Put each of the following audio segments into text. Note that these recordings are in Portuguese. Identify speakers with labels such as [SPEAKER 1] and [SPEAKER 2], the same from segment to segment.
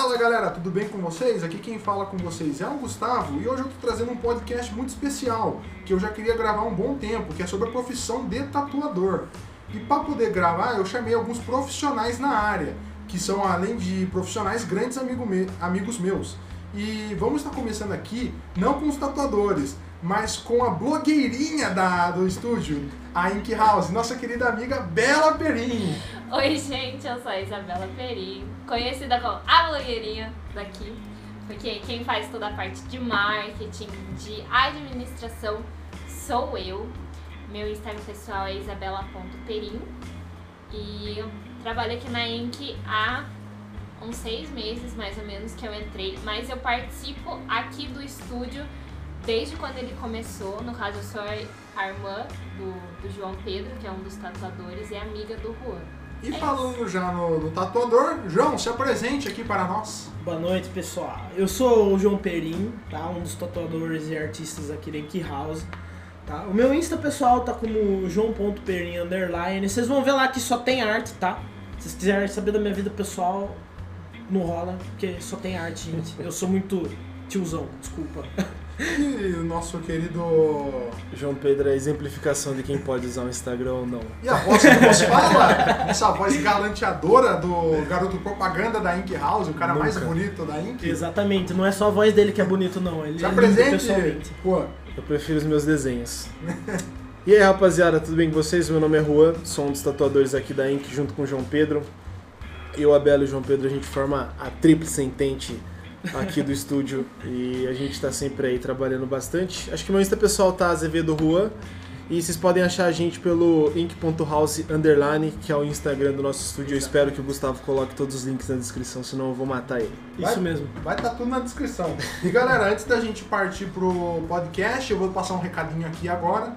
[SPEAKER 1] Fala galera, tudo bem com vocês? Aqui quem fala com vocês é o Gustavo e hoje eu tô trazendo um podcast muito especial que eu já queria gravar há um bom tempo, que é sobre a profissão de tatuador. E para poder gravar, eu chamei alguns profissionais na área, que são além de profissionais grandes amigo me amigos meus. E vamos estar começando aqui não com os tatuadores, mas com a blogueirinha da, do estúdio, a Ink House, nossa querida amiga Bela Perim.
[SPEAKER 2] Oi, gente, eu sou a Isabela Perim, conhecida como a blogueirinha daqui, porque quem faz toda a parte de marketing, de administração, sou eu. Meu Instagram pessoal é isabela.perim e eu trabalho aqui na Ink há uns seis meses, mais ou menos, que eu entrei, mas eu participo aqui do estúdio desde quando ele começou. No caso, eu sou a irmã do, do João Pedro, que é um dos tatuadores, e amiga do Juan.
[SPEAKER 1] E falando já no, no tatuador, João, se apresente aqui para nós.
[SPEAKER 3] Boa noite, pessoal. Eu sou o João Perim, tá? Um dos tatuadores e artistas aqui da Ink House. Tá? O meu Insta pessoal tá como joão.perim underline. Vocês vão ver lá que só tem arte, tá? Se vocês quiserem saber da minha vida pessoal, não rola, porque só tem arte, gente. Eu sou muito tiozão, desculpa.
[SPEAKER 1] E o nosso querido.
[SPEAKER 4] João Pedro é a exemplificação de quem pode usar o Instagram ou não.
[SPEAKER 1] E a voz que nos fala? Essa voz galanteadora do garoto propaganda da Ink House, o cara mais
[SPEAKER 4] Nunca.
[SPEAKER 1] bonito da Ink.
[SPEAKER 3] Exatamente, não é só a voz dele que é bonito, não. Ele
[SPEAKER 1] Se
[SPEAKER 3] é lindo
[SPEAKER 1] apresente,
[SPEAKER 3] pessoalmente.
[SPEAKER 1] Juan.
[SPEAKER 4] Eu prefiro os meus desenhos. E aí, rapaziada, tudo bem com vocês? Meu nome é Juan, sou um dos tatuadores aqui da Inc, junto com o João Pedro. Eu, a Bela e o João Pedro, a gente forma a tríplice entente aqui do estúdio e a gente tá sempre aí trabalhando bastante. Acho que meu Insta pessoal tá Azevedo Juan e vocês podem achar a gente pelo ink.house underline, que é o Instagram do nosso estúdio. Eu espero que o Gustavo coloque todos os links na descrição, senão eu vou matar ele.
[SPEAKER 1] Vai-
[SPEAKER 3] Isso mesmo.
[SPEAKER 1] Vai estar tudo na descrição. E galera, antes da gente partir pro podcast, eu vou passar um recadinho aqui agora.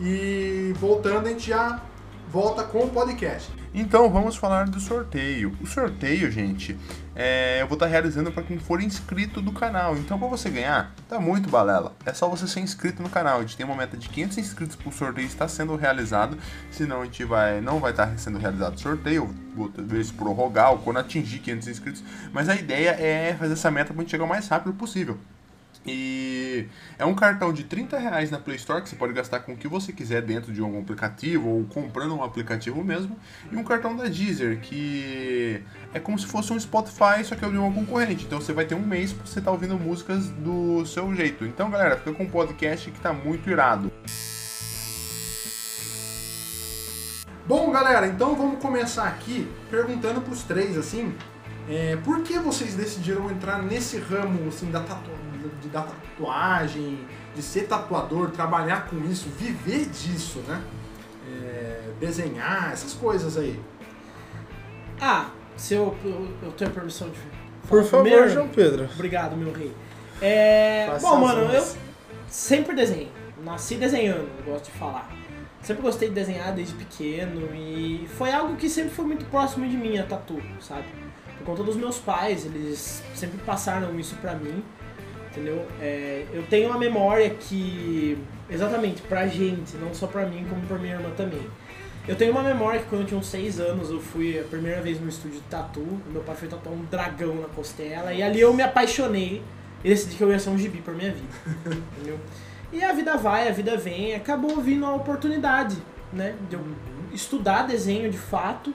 [SPEAKER 1] E voltando, a gente já volta com o podcast.
[SPEAKER 5] Então vamos falar do sorteio. O sorteio, gente, é, eu vou estar realizando para quem for inscrito do canal. Então, para você ganhar, tá muito balela. É só você ser inscrito no canal. A gente tem uma meta de 500 inscritos para o sorteio estar sendo realizado. Senão a gente vai, não vai estar sendo realizado o sorteio. Vou talvez prorrogar ou quando atingir 500 inscritos. Mas a ideia é fazer essa meta para a gente chegar o mais rápido possível. E é um cartão de 30 reais na Play Store que você pode gastar com o que você quiser dentro de algum aplicativo ou comprando um aplicativo mesmo. E um cartão da Deezer que é como se fosse um Spotify, só que é de uma concorrente. Então você vai ter um mês pra você estar ouvindo músicas do seu jeito. Então galera, fica com um podcast que tá muito irado.
[SPEAKER 1] Bom, galera, então vamos começar aqui perguntando pros três, assim, é, por que vocês decidiram entrar nesse ramo, assim, da, tatu... de- da tatuagem, de ser tatuador, trabalhar com isso, viver disso, né? É, desenhar, essas coisas aí.
[SPEAKER 3] Ah, se eu, eu, eu tenho permissão de.
[SPEAKER 4] Por favor,
[SPEAKER 3] primeiro?
[SPEAKER 4] João Pedro.
[SPEAKER 3] Obrigado, meu rei. É, bom, mano, eu sempre desenho. Nasci desenhando, eu gosto de falar. Sempre gostei de desenhar desde pequeno e foi algo que sempre foi muito próximo de mim, a tatu, sabe? Por conta dos meus pais, eles sempre passaram isso pra mim, entendeu? É, eu tenho uma memória que, exatamente, pra gente, não só pra mim, como pra minha irmã também. Eu tenho uma memória que quando eu tinha uns 6 anos, eu fui a primeira vez no estúdio de tatu, meu pai foi tatuar um dragão na costela, e ali eu me apaixonei e decidi que eu ia ser um gibi pra minha vida, entendeu? E a vida vai, a vida vem, acabou vindo a oportunidade, né, de eu estudar desenho de fato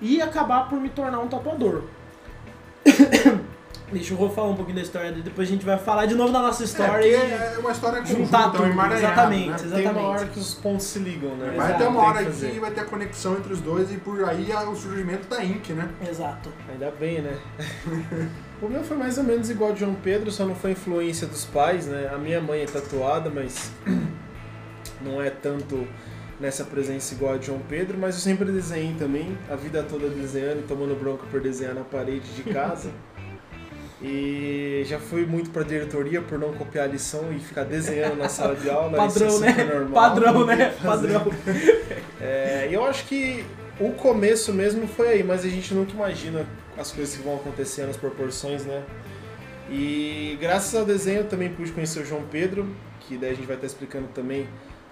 [SPEAKER 3] e acabar por me tornar um tatuador. Deixa eu falar um pouquinho da história dele, depois a gente vai falar de novo da nossa
[SPEAKER 1] É,
[SPEAKER 3] história
[SPEAKER 1] porque
[SPEAKER 3] e
[SPEAKER 1] é uma história
[SPEAKER 3] juntar
[SPEAKER 1] conjunta,
[SPEAKER 3] tudo, exatamente,
[SPEAKER 1] né?
[SPEAKER 3] exatamente.
[SPEAKER 4] Tem uma hora que os pontos se ligam, né?
[SPEAKER 1] Vai
[SPEAKER 3] Exato,
[SPEAKER 1] ter uma hora
[SPEAKER 4] que
[SPEAKER 1] vai ter a conexão entre os dois e por aí a- o surgimento da Ink, né?
[SPEAKER 3] Exato.
[SPEAKER 4] Ainda bem, né? o meu foi mais ou menos igual ao de João Pedro, só não foi influência dos pais, né? A minha mãe é tatuada, mas não é tanto nessa presença igual a de João Pedro, mas eu sempre desenhei também, a vida toda desenhando e tomando bronca por desenhar na parede de casa. E já fui muito pra diretoria por não copiar a lição e ficar desenhando na sala de aula.
[SPEAKER 3] Padrão,
[SPEAKER 4] é super
[SPEAKER 3] né?
[SPEAKER 4] normal,
[SPEAKER 3] Padrão, né?
[SPEAKER 4] fazer.
[SPEAKER 3] Padrão.
[SPEAKER 4] É, eu acho que o começo mesmo foi aí, mas a gente nunca imagina as coisas que vão acontecer nas proporções, né? E graças ao desenho eu também pude conhecer o João Pedro, que daí a gente vai estar explicando também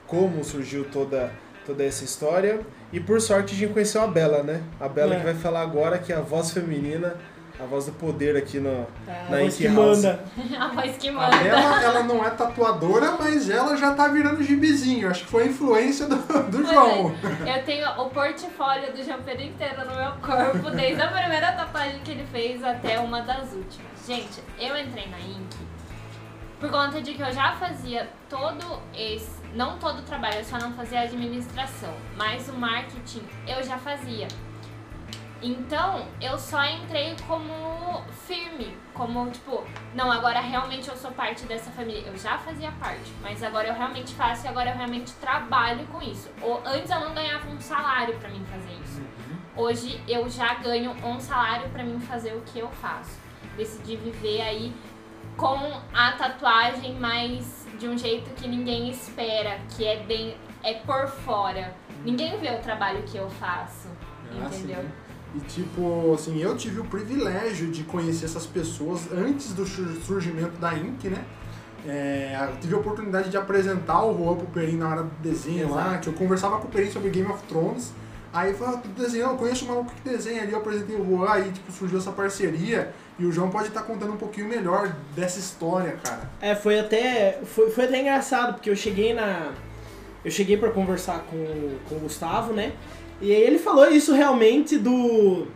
[SPEAKER 4] como surgiu toda, toda essa história. E por sorte a gente conheceu a Bela, né? A Bela
[SPEAKER 3] É.
[SPEAKER 4] que vai falar agora que é a voz feminina A voz do poder aqui no,
[SPEAKER 3] É,
[SPEAKER 4] na
[SPEAKER 3] a
[SPEAKER 4] Ink
[SPEAKER 3] que
[SPEAKER 4] House.
[SPEAKER 3] manda.
[SPEAKER 2] A voz que
[SPEAKER 1] A
[SPEAKER 2] manda.
[SPEAKER 1] Bela, ela não é tatuadora, mas ela já tá virando gibizinho. Acho que foi a influência do, do João.
[SPEAKER 2] Eu tenho o portfólio do João Pedro inteiro no meu corpo, desde a primeira tatuagem que ele fez até uma das últimas. Gente, eu entrei na Ink por conta de que eu já fazia todo esse. Não todo o trabalho, eu só não fazia a administração, mas o marketing eu já fazia. Então, eu só entrei como firme, como tipo, não, agora realmente eu sou parte dessa família. Eu já fazia parte, mas agora eu realmente faço e agora eu realmente trabalho com isso. Ou antes eu não ganhava um salário pra mim fazer isso. Hoje eu já ganho um salário pra mim fazer o que eu faço. Decidi viver aí com a tatuagem, mas de um jeito que ninguém espera, que é bem é por fora. Ninguém vê o trabalho que eu faço,
[SPEAKER 1] Ah,
[SPEAKER 2] entendeu?
[SPEAKER 1] sim. E tipo, assim, eu tive o privilégio de conhecer essas pessoas antes do sur- surgimento da Ink, né? É, eu tive a oportunidade de apresentar o Juan pro Perim na hora do desenho lá, que eu conversava com o Perim sobre Game of Thrones. Aí falou, ah, tu desenhou, eu conheço um maluco que desenha ali, eu apresentei o Juan, aí tipo, surgiu essa parceria. E o João pode estar contando um pouquinho melhor dessa história, cara.
[SPEAKER 3] É, foi até, foi, foi até engraçado, porque eu cheguei na. Eu cheguei pra conversar com, com o Gustavo, né? E aí ele falou isso realmente do.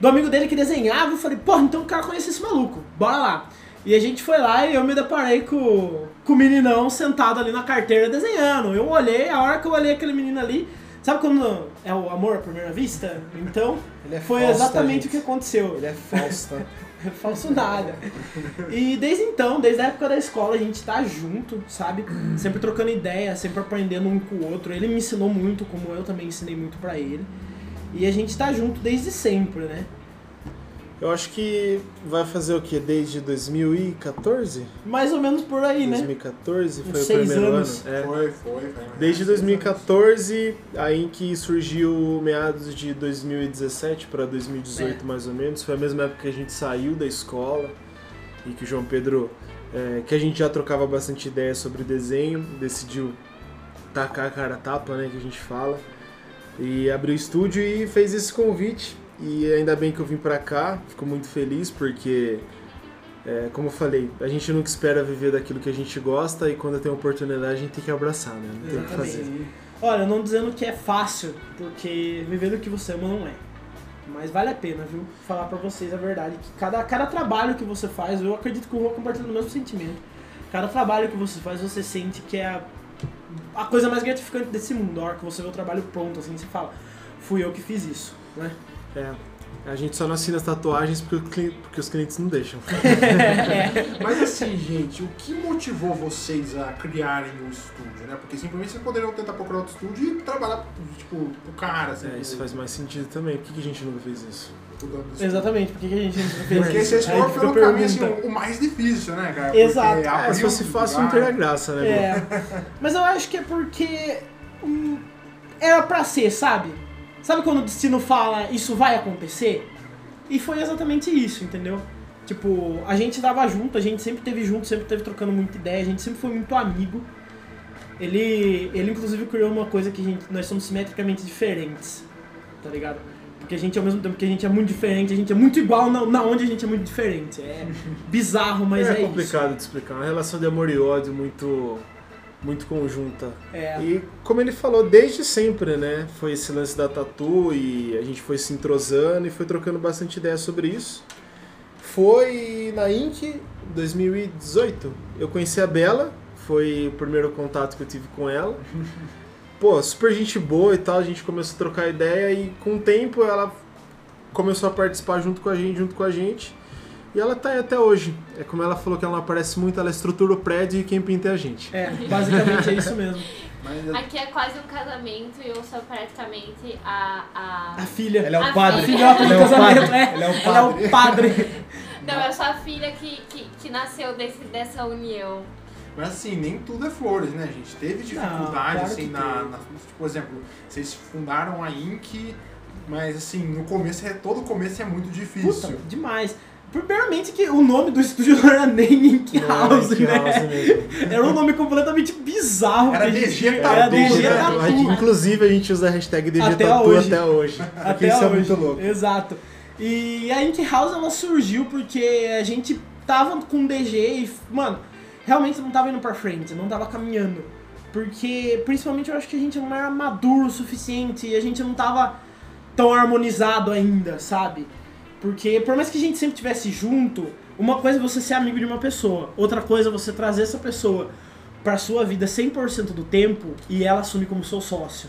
[SPEAKER 3] Do amigo dele que desenhava. Eu falei, porra, então o cara conhece esse maluco, bora lá. E a gente foi lá e eu me deparei com, com o meninão sentado ali na carteira desenhando. Eu olhei, a hora que eu olhei aquele menino ali, sabe quando é o amor à primeira vista? Então,
[SPEAKER 4] Ele é
[SPEAKER 3] foi
[SPEAKER 4] falso,
[SPEAKER 3] exatamente
[SPEAKER 4] gente?
[SPEAKER 3] o que aconteceu.
[SPEAKER 4] Ele é falso, tá?
[SPEAKER 3] Falso nada. E desde então, desde a época da escola, a gente tá junto, sabe? Sempre trocando ideia, sempre aprendendo um com o outro. Ele me ensinou muito, como eu também ensinei muito pra ele. E a gente tá junto desde sempre, né?
[SPEAKER 4] Eu acho que vai fazer o quê? Desde 2014?
[SPEAKER 3] Mais ou menos por aí, né?
[SPEAKER 4] 2014 foi
[SPEAKER 3] Uns
[SPEAKER 4] o
[SPEAKER 3] seis
[SPEAKER 4] primeiro
[SPEAKER 3] anos.
[SPEAKER 4] ano. É.
[SPEAKER 1] Foi, foi, foi.
[SPEAKER 4] Desde 2014, aí que surgiu meados de 2017 para 2018
[SPEAKER 3] É.
[SPEAKER 4] mais ou menos. Foi a mesma época que a gente saiu da escola e que o João Pedro, é, que a gente já trocava bastante ideia sobre desenho, decidiu tacar a cara a tapa, né, que a gente fala, e abriu o estúdio e fez esse convite. E ainda bem que eu vim pra cá, fico muito feliz porque, é, como eu falei, a gente nunca espera viver daquilo que a gente gosta e quando tem a oportunidade a gente tem que abraçar, né? Não tem o que fazer.
[SPEAKER 3] Olha, não dizendo que é fácil, porque viver do que você ama não é. Mas vale a pena, viu? Falar pra vocês a verdade. Que cada, cada trabalho que você faz, eu acredito que o Rô compartilha o mesmo sentimento. Cada trabalho que você faz, você sente que é a, a coisa mais gratificante desse mundo. A hora que você vê o trabalho pronto, assim, você fala, fui eu que fiz isso, né?
[SPEAKER 4] É. A gente só não assina as tatuagens porque, porque os clientes não deixam.
[SPEAKER 1] Mas assim, gente, o que motivou vocês a criarem o estúdio, né? Porque simplesmente vocês poderiam tentar procurar outro estúdio e trabalhar, tipo, pro cara, assim.
[SPEAKER 4] É, isso faz mais sentido também. Por que que a gente nunca fez isso?
[SPEAKER 3] Exatamente, por que que a gente não fez
[SPEAKER 1] Porque
[SPEAKER 3] isso?
[SPEAKER 1] vocês
[SPEAKER 3] Aí
[SPEAKER 1] foram pelo
[SPEAKER 3] a
[SPEAKER 1] caminho, assim, o mais difícil, né, cara?
[SPEAKER 3] Exato.
[SPEAKER 1] Porque
[SPEAKER 4] É, se fosse
[SPEAKER 1] um
[SPEAKER 4] fácil não teria graça, né?
[SPEAKER 3] É. Mas eu acho que é porque hum, era pra ser, sabe? Sabe quando o destino fala isso vai acontecer? E foi exatamente isso, entendeu? Tipo, a gente dava junto, a gente sempre teve junto, sempre teve trocando muita ideia, a gente sempre foi muito amigo. Ele, ele inclusive criou uma coisa que a gente, nós somos simetricamente diferentes, tá ligado? Porque a gente, ao mesmo tempo que a gente é muito diferente, a gente é muito igual na, na onde a gente é muito diferente. É bizarro, mas é,
[SPEAKER 4] é complicado de explicar. Uma relação de amor e ódio muito, muito conjunta.
[SPEAKER 3] É.
[SPEAKER 4] E como ele falou, desde sempre, né? Foi esse lance da tatu e a gente foi se entrosando e foi trocando bastante ideia sobre isso. Foi na Inc. 2018. Eu conheci a Bela, foi o primeiro contato que eu tive com ela. Pô, super gente boa e tal, a gente começou a trocar ideia e com o tempo ela começou a participar junto com a gente, junto com a gente. E ela tá aí até hoje. É como ela falou que ela não aparece muito, ela estrutura o prédio e quem pinta é a gente.
[SPEAKER 3] É, basicamente é isso mesmo.
[SPEAKER 1] Mas
[SPEAKER 2] Aqui é quase um casamento e eu sou praticamente a.
[SPEAKER 3] A
[SPEAKER 2] a...
[SPEAKER 3] filha.
[SPEAKER 6] Ela é
[SPEAKER 2] A
[SPEAKER 6] o padre.
[SPEAKER 2] filha.
[SPEAKER 3] filhota do
[SPEAKER 6] Ela é o
[SPEAKER 3] casamento,
[SPEAKER 6] padre.
[SPEAKER 3] é.
[SPEAKER 6] Ela é o
[SPEAKER 3] Ela é o padre.
[SPEAKER 2] Não, eu sou a filha que, que, que nasceu desse, dessa união.
[SPEAKER 1] Mas assim, nem tudo é flores, né, gente? Teve dificuldade,
[SPEAKER 3] claro
[SPEAKER 1] assim, na, na- tipo, Por exemplo, vocês fundaram a Inc., mas assim, no começo, é, todo começo é muito difícil.
[SPEAKER 3] Puta, demais. Primeiramente que o nome do estúdio não era nem Ink House, né?
[SPEAKER 4] House mesmo.
[SPEAKER 3] Era um nome completamente bizarro.
[SPEAKER 1] Era DG
[SPEAKER 3] Era
[SPEAKER 1] Tatu,
[SPEAKER 3] DG
[SPEAKER 1] né?
[SPEAKER 3] Tatu.
[SPEAKER 4] Inclusive a gente usa a hashtag
[SPEAKER 3] Até
[SPEAKER 4] DGTatu
[SPEAKER 3] hoje.
[SPEAKER 4] até hoje.
[SPEAKER 3] Até
[SPEAKER 4] isso
[SPEAKER 3] hoje.
[SPEAKER 4] é muito louco.
[SPEAKER 3] Exato. E a Ink House ela surgiu porque a gente tava com DG e, mano, realmente não tava indo pra frente, não tava caminhando. Porque, principalmente, eu acho que a gente não era maduro o suficiente e a gente não tava tão harmonizado ainda, sabe? Porque, por mais que a gente sempre estivesse junto, uma coisa é você ser amigo de uma pessoa, outra coisa é você trazer essa pessoa pra sua vida 100% do tempo e ela assumir como seu sócio.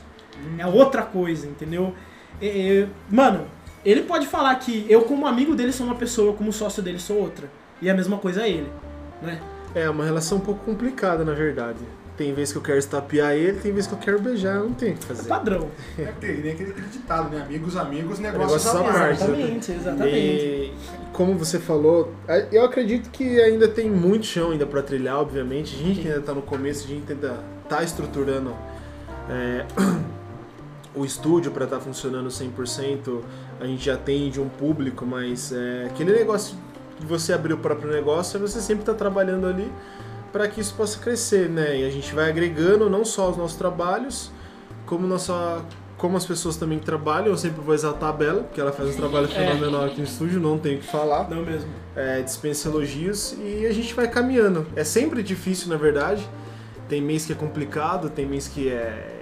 [SPEAKER 3] É outra coisa, entendeu? É, mano, ele pode falar que eu, como amigo dele, sou uma pessoa, eu, como sócio dele, sou outra. E a mesma coisa é ele, né?
[SPEAKER 4] É uma relação um pouco complicada, na verdade. Tem vezes que eu quero estapear ele, tem vezes que eu quero beijar, não tem o que
[SPEAKER 3] É
[SPEAKER 4] fazer.
[SPEAKER 3] padrão.
[SPEAKER 1] É que nem aquele ditado, né? Amigos, amigos, negócios
[SPEAKER 4] Negócios à
[SPEAKER 1] parte.
[SPEAKER 4] parte.
[SPEAKER 3] Exatamente, exatamente.
[SPEAKER 4] E como você falou, eu acredito que ainda tem muito chão ainda para trilhar, obviamente. A gente que ainda tá no começo, a gente ainda tá estruturando é, o estúdio para estar funcionando 100%. A gente já atende um público, mas é, aquele negócio de você abrir o próprio negócio, é você sempre tá trabalhando ali para que isso possa crescer, né? E a gente vai agregando não só os nossos trabalhos, como nossa como as pessoas também que trabalham, eu sempre vou exaltar a Bela, porque ela faz um trabalho fenomenal aqui no estúdio, não tenho o que falar.
[SPEAKER 3] Não mesmo.
[SPEAKER 4] É, dispensa elogios e a gente vai caminhando. É sempre difícil, na verdade. Tem mês que é complicado, tem mês que é, é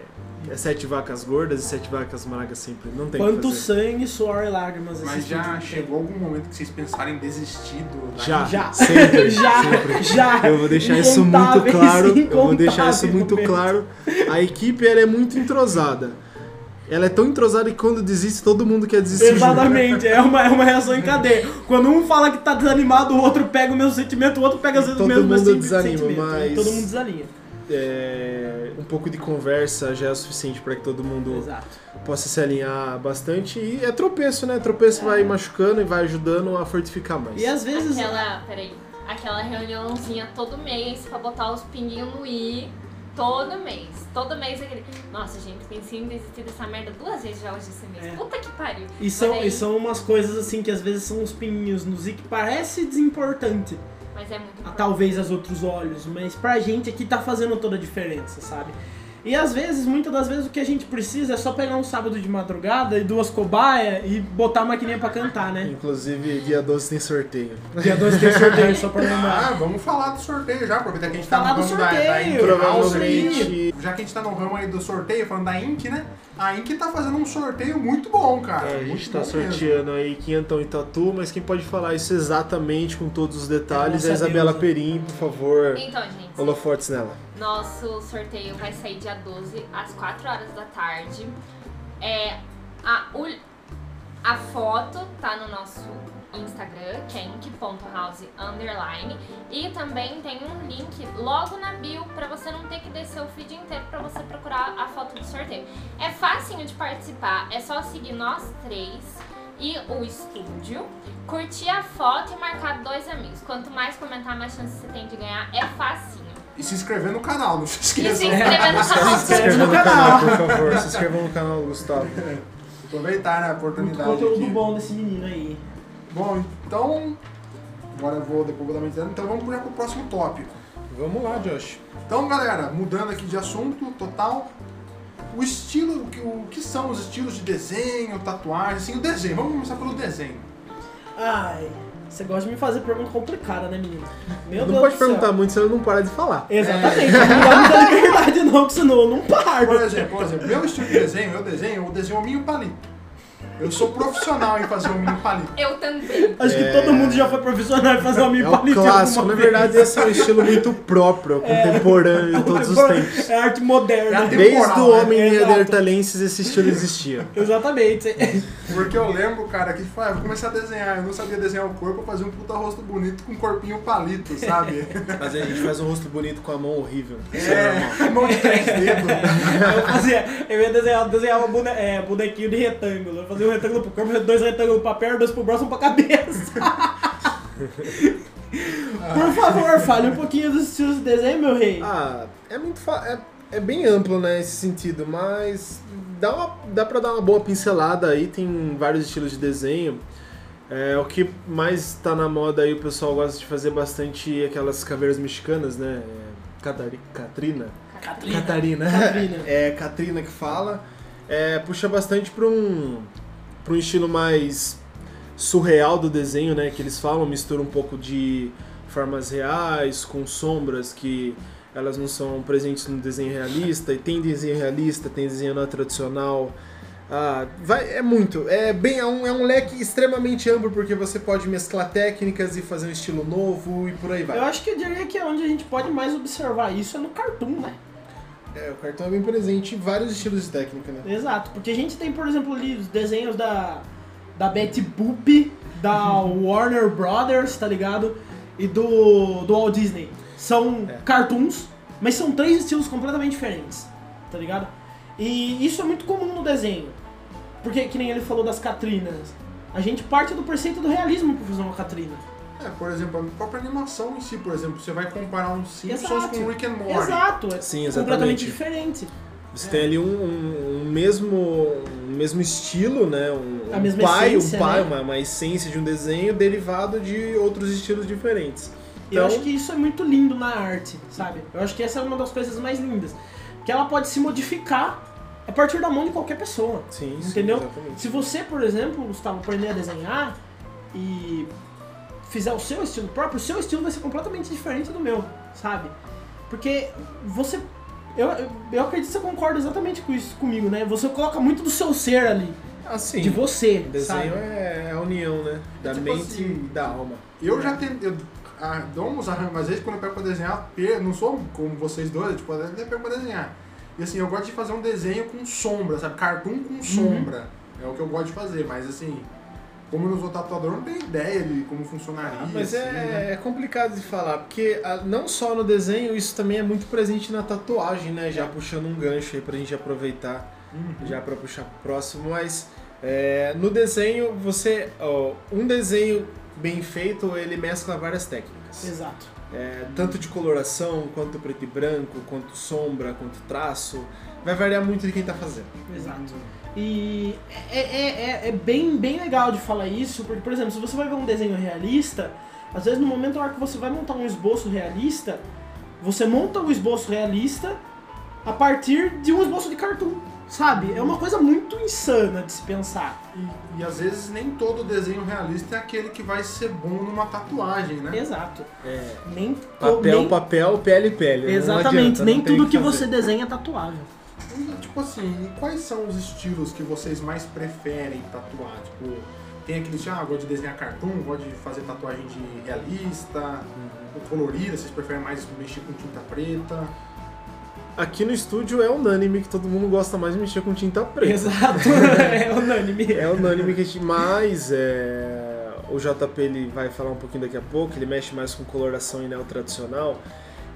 [SPEAKER 4] sete vacas gordas e sete vacas magras sempre. Não tem
[SPEAKER 3] Quanto
[SPEAKER 4] fazer.
[SPEAKER 3] sangue, suor e lágrimas
[SPEAKER 1] Mas já
[SPEAKER 3] estúdio tem.
[SPEAKER 1] chegou algum momento que vocês pensaram em desistir do...
[SPEAKER 4] Já,
[SPEAKER 3] Já.
[SPEAKER 4] sempre,
[SPEAKER 3] Já,
[SPEAKER 4] sempre.
[SPEAKER 3] já.
[SPEAKER 4] Eu vou deixar isso muito claro. Eu vou deixar isso muito claro. A equipe ela é muito entrosada. Ela é tão entrosada que quando desiste, todo mundo quer desistir. junto.
[SPEAKER 3] Exatamente, é uma, é uma reação em cadeia. Quando um fala que tá desanimado, o outro pega o mesmo sentimento, o outro pega às vezes o
[SPEAKER 4] Todo
[SPEAKER 3] mesmo
[SPEAKER 4] mundo
[SPEAKER 3] sentimento.
[SPEAKER 4] desanima, mas-
[SPEAKER 3] Todo mundo desalinha.
[SPEAKER 4] É, um pouco de conversa já é o suficiente para que todo mundo
[SPEAKER 3] Exato.
[SPEAKER 4] possa se alinhar bastante. E é tropeço, né? Tropeço vai machucando e vai ajudando a fortificar mais.
[SPEAKER 3] E às vezes.
[SPEAKER 2] Aquela, peraí, aquela reuniãozinha todo mês pra botar os pinguinhos no i. Todo mês. Todo mês aquele. Nossa, gente, pensei em desistir dessa merda duas vezes já hoje esse mês.
[SPEAKER 3] É.
[SPEAKER 2] Puta que pariu.
[SPEAKER 3] E são, e são umas coisas assim que às vezes são uns pininhos no Z que parece desimportante,
[SPEAKER 2] Mas é muito
[SPEAKER 3] a
[SPEAKER 2] importante.
[SPEAKER 3] talvez aos outros olhos, mas pra gente aqui tá fazendo toda a diferença, sabe? E às vezes, muitas das vezes, o que a gente precisa é só pegar um sábado de madrugada e duas cobaias e botar a maquininha pra cantar, né?
[SPEAKER 4] Inclusive, dia 12 tem sorteio.
[SPEAKER 3] Dia 12 tem sorteio, só pra lembrar.
[SPEAKER 1] Ah, vamos falar do sorteio já, aproveitar que a gente tá
[SPEAKER 3] Falar
[SPEAKER 1] no
[SPEAKER 3] do
[SPEAKER 1] ramo da, da
[SPEAKER 4] Provavelmente-
[SPEAKER 1] aí. Já que a gente tá no ramo aí do sorteio, falando da Ink, né? A Ink tá fazendo um sorteio muito bom, cara.
[SPEAKER 4] É, a
[SPEAKER 1] muito
[SPEAKER 4] gente tá
[SPEAKER 1] bom mesmo.
[SPEAKER 4] sorteando aí quinhentão em Tatu, mas quem pode falar isso exatamente com todos os detalhes é, a Isabela. Perim, por favor.
[SPEAKER 2] Então, gente,
[SPEAKER 4] Holofotes nela.
[SPEAKER 2] Nosso sorteio vai sair dia 12, às 4 horas da tarde. É, a, a foto tá no nosso Instagram, que é ink.house underline. E também tem um link logo na bio pra você não ter que descer o feed inteiro pra você procurar a foto do sorteio. É facinho de participar, é só seguir nós três e o estúdio, curtir a foto e marcar dois amigos. Quanto mais comentar, mais chance você tem de ganhar. É facinho.
[SPEAKER 1] E se inscrever no canal, não se
[SPEAKER 2] E se
[SPEAKER 1] esqueçam.
[SPEAKER 2] inscrever no
[SPEAKER 4] Se
[SPEAKER 2] canal.
[SPEAKER 4] inscreva no canal, por favor. Se inscreva no canal, Gustavo.
[SPEAKER 1] Aproveitar né, a
[SPEAKER 3] Muito
[SPEAKER 1] oportunidade
[SPEAKER 3] conteúdo
[SPEAKER 1] aqui.
[SPEAKER 3] bom desse menino aí.
[SPEAKER 1] Bom, então. Agora eu vou, depois vou dar uma entrada. Então vamos já pro próximo tópico.
[SPEAKER 4] Vamos lá, Josh.
[SPEAKER 1] Então, galera, mudando aqui de assunto total. O estilo, o que- o que são os estilos de desenho, tatuagem, assim, o desenho. Vamos começar pelo desenho.
[SPEAKER 3] Ai, você gosta de me fazer pergunta complicada, né, menino? Meu
[SPEAKER 4] não
[SPEAKER 3] Deus
[SPEAKER 4] pode
[SPEAKER 3] do céu.
[SPEAKER 4] perguntar muito, senão não para de falar.
[SPEAKER 3] Exatamente, não dá muita liberdade não, que senão eu não paro.
[SPEAKER 1] Por exemplo, por exemplo, meu estilo de desenho, eu desenho, eu desenho o minho palito. Eu sou profissional em fazer o minho palito.
[SPEAKER 2] Eu também.
[SPEAKER 3] Acho que
[SPEAKER 4] É.
[SPEAKER 3] todo mundo já foi profissional em fazer uma
[SPEAKER 4] É
[SPEAKER 3] minha
[SPEAKER 4] o
[SPEAKER 3] palito
[SPEAKER 4] clássico,
[SPEAKER 3] alguma
[SPEAKER 4] na verdade esse é um estilo muito próprio, contemporâneo de todos os tempos.
[SPEAKER 3] É arte moderna.
[SPEAKER 1] É
[SPEAKER 4] Desde o
[SPEAKER 1] né?
[SPEAKER 4] homem
[SPEAKER 3] Exato.
[SPEAKER 4] neandertalenses esse estilo existia.
[SPEAKER 3] Exatamente.
[SPEAKER 1] Porque eu lembro, cara, que tipo, ah, eu vou começar a desenhar. Eu não sabia desenhar o corpo, eu fazia um puta rosto bonito com um corpinho palito, sabe?
[SPEAKER 4] Mas a gente faz um rosto bonito com a mão horrível. É.
[SPEAKER 1] É, mão de três dedos.
[SPEAKER 3] Eu fazia, eu ia desenhar, desenhar um bone, é, bonequinho de retângulo. Eu fazia um retângulo pro corpo, dois retângulos pra perna, dois pro braço, um pra cabeça. Por favor, fale um pouquinho dos estilos de desenho, meu rei.
[SPEAKER 4] Ah, é muito fa- é, é bem amplo, né, esse sentido, mas dá, uma, dá pra dar uma boa pincelada aí, tem vários estilos de desenho. É, o que mais tá na moda aí, o pessoal gosta de fazer bastante aquelas caveiras mexicanas, né? É, Catari, Catrina.
[SPEAKER 3] Catrina.
[SPEAKER 4] Catarina.
[SPEAKER 3] Catrina.
[SPEAKER 4] É Catrina que fala. É, puxa bastante pra um, pra um estilo mais surreal do desenho, né? Que eles falam, mistura um pouco de formas reais com sombras que elas não são presentes no desenho realista, e tem desenho realista, tem desenho não tradicional. Ah, vai, é muito. É bem é um, é um leque extremamente amplo porque você pode mesclar técnicas e fazer um estilo novo e por aí vai.
[SPEAKER 3] Eu acho que eu diria que é onde a gente pode mais observar isso é no cartoon, né?
[SPEAKER 4] É, o cartão é bem presente em vários estilos de técnica, né?
[SPEAKER 3] Exato, porque a gente tem, por exemplo, ali os desenhos da, da Betty Boop, da Warner Brothers, tá ligado? E do, do Walt Disney. São
[SPEAKER 4] É.
[SPEAKER 3] cartoons, mas são três estilos completamente diferentes, tá ligado? E isso é muito comum no desenho. Porque, que nem ele falou das Catrinas, a gente parte do preceito do realismo pra fazer uma Catrina.
[SPEAKER 1] É, por exemplo, a própria animação em si, por exemplo, você vai comparar um Simpsons
[SPEAKER 3] Exato.
[SPEAKER 1] com Rick and Morty.
[SPEAKER 3] Exato, é
[SPEAKER 4] Sim,
[SPEAKER 3] completamente
[SPEAKER 4] exatamente.
[SPEAKER 3] diferente.
[SPEAKER 4] Você tem ali um, um- um mesmo, um mesmo estilo, né? Um,
[SPEAKER 3] A
[SPEAKER 4] um
[SPEAKER 3] mesma
[SPEAKER 4] pai,
[SPEAKER 3] essência,
[SPEAKER 4] um pai
[SPEAKER 3] né?
[SPEAKER 4] uma, uma essência de um desenho derivado de outros estilos diferentes.
[SPEAKER 3] E eu
[SPEAKER 4] Então-
[SPEAKER 3] acho que isso é muito lindo na arte, sabe? Eu acho que essa é uma das coisas mais lindas. Que ela pode se modificar a partir da mão de qualquer pessoa.
[SPEAKER 4] Sim, sim,
[SPEAKER 3] Entendeu?
[SPEAKER 4] exatamente.
[SPEAKER 3] Se você, por exemplo, Gustavo, aprender a desenhar e fizer o seu estilo próprio, o seu estilo vai ser completamente diferente do meu, sabe? Porque você. Eu, eu, eu acredito que você concorda exatamente com isso comigo, né? Você coloca muito do seu ser ali,
[SPEAKER 4] Assim,
[SPEAKER 3] de você,
[SPEAKER 4] o desenho
[SPEAKER 3] sabe?
[SPEAKER 4] é a união, né? Da
[SPEAKER 1] tipo
[SPEAKER 4] mente
[SPEAKER 1] assim,
[SPEAKER 4] e da alma.
[SPEAKER 1] Eu já tentei. Eu, ah, dou uns arranjos, às vezes quando eu pego pra desenhar, eu não sou como vocês dois, tipo, eu até pego pra desenhar. E assim, eu gosto de fazer um desenho com sombra, sabe? Cartoon
[SPEAKER 3] Uhum.
[SPEAKER 1] com sombra. É o que eu gosto de fazer, mas assim, como eu não sou tatuador, eu não tenho ideia de como funcionaria.
[SPEAKER 4] Ah, mas
[SPEAKER 1] assim, né?
[SPEAKER 4] é, é complicado de falar, porque ah, não só no desenho, isso também é muito presente na tatuagem, né? Já puxando um gancho aí pra gente aproveitar,
[SPEAKER 1] Uhum.
[SPEAKER 4] já pra puxar pro próximo, mas é, no desenho, você. ó, um desenho bem feito, ele mescla várias técnicas.
[SPEAKER 3] Exato.
[SPEAKER 4] É, tanto de coloração, quanto preto e branco, quanto sombra, quanto traço. Vai variar muito de quem tá fazendo.
[SPEAKER 3] Exato. E é, é, é, é bem, bem legal de falar isso, porque, por exemplo, se você vai ver um desenho realista, às vezes no momento na hora que você vai montar um esboço realista, você monta o esboço realista a partir de um esboço de cartoon, sabe? É uma coisa muito insana de se pensar.
[SPEAKER 1] E, e às vezes nem todo desenho realista é aquele que vai ser bom numa tatuagem, né?
[SPEAKER 3] Exato.
[SPEAKER 4] É,
[SPEAKER 3] Nem
[SPEAKER 4] papel,
[SPEAKER 3] nem-
[SPEAKER 4] papel, pele, pele.
[SPEAKER 3] Exatamente,
[SPEAKER 4] adianta,
[SPEAKER 3] nem tudo
[SPEAKER 4] o
[SPEAKER 3] que
[SPEAKER 4] fazer.
[SPEAKER 3] você desenha é tatuável.
[SPEAKER 1] E, Tipo assim, e quais são os estilos que vocês mais preferem tatuar? Tipo, tem aqueles, ah, gosto de desenhar cartoon, gosto de fazer tatuagem de realista, ou colorida, vocês preferem mais mexer com tinta preta?
[SPEAKER 4] Aqui no estúdio é unânime que todo mundo gosta mais de mexer com tinta preta.
[SPEAKER 3] Exato. é unânime.
[SPEAKER 4] É unânime que a gente mais é, o JP ele vai falar um pouquinho daqui a pouco, ele mexe mais com coloração e neo tradicional.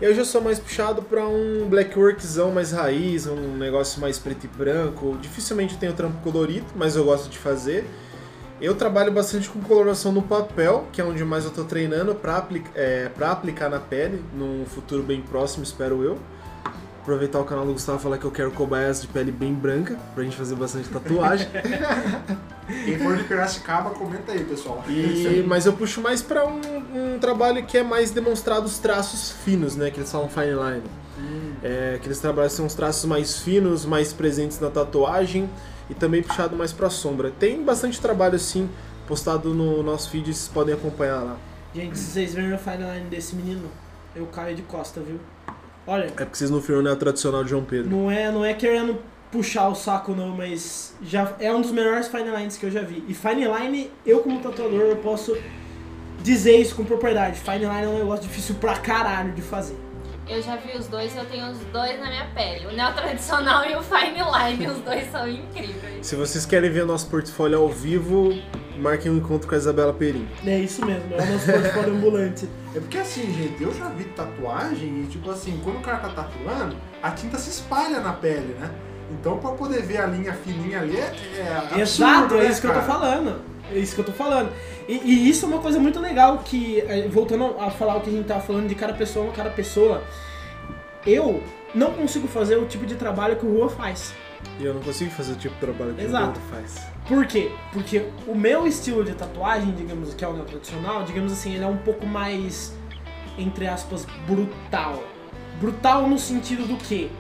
[SPEAKER 4] Eu já sou mais puxado para um blackworkzão mais raiz, um negócio mais preto e branco. Dificilmente tenho trampo colorido, mas eu gosto de fazer. Eu trabalho bastante com coloração no papel, que é onde mais eu tô treinando para aplica é, aplicar na pele, num futuro bem próximo, espero eu. Aproveitar o canal do Gustavo e falar que eu quero cobaias de pele bem branca, pra gente fazer bastante tatuagem.
[SPEAKER 1] Quem for de Piracicaba, comenta aí, pessoal.
[SPEAKER 4] E, mas eu puxo mais pra um, um trabalho que é mais demonstrado os traços finos, né? Que eles falam fine line. É, aqueles trabalhos são os traços mais finos, mais presentes na tatuagem e também puxado mais pra sombra. Tem bastante trabalho assim postado no nosso feed, vocês podem acompanhar lá.
[SPEAKER 3] Gente, se vocês verem o fine line desse menino, eu caio de costa, viu? Olha,
[SPEAKER 4] É porque vocês não viram o tradicional de João Pedro.
[SPEAKER 3] não é, não é querendo puxar o saco não, mas já é um dos melhores fine lines que eu já vi. E fine line, eu como tatuador, eu posso dizer isso com propriedade. Fine line é um negócio difícil pra caralho de fazer.
[SPEAKER 2] Eu já vi os dois, eu tenho os dois na minha pele. O neo tradicional e o fine line, os dois são incríveis.
[SPEAKER 4] Se vocês querem ver nosso portfólio ao vivo, marquem um encontro com a Isabela Perim.
[SPEAKER 3] É isso mesmo, é o nosso portfólio ambulante.
[SPEAKER 1] É porque assim, gente, eu já vi tatuagem e tipo assim, quando o cara tá tatuando, a tinta se espalha na pele, né? Então pra poder ver a linha fininha ali é, é absurdo,
[SPEAKER 3] Exato, é
[SPEAKER 1] né,
[SPEAKER 3] isso que eu tô falando. É isso que eu tô falando. E, e isso é uma coisa muito legal que, eh, voltando a falar o que a gente tava falando de cada pessoa, cada pessoa, eu não consigo fazer o tipo de trabalho que o Rua faz.
[SPEAKER 4] E eu não consigo fazer o tipo de trabalho que
[SPEAKER 3] Exato.
[SPEAKER 4] o outro faz.
[SPEAKER 3] Por quê? Porque o meu estilo de tatuagem, digamos, que é o neo tradicional, digamos assim, ele é um pouco mais, entre aspas, brutal. Brutal no sentido do que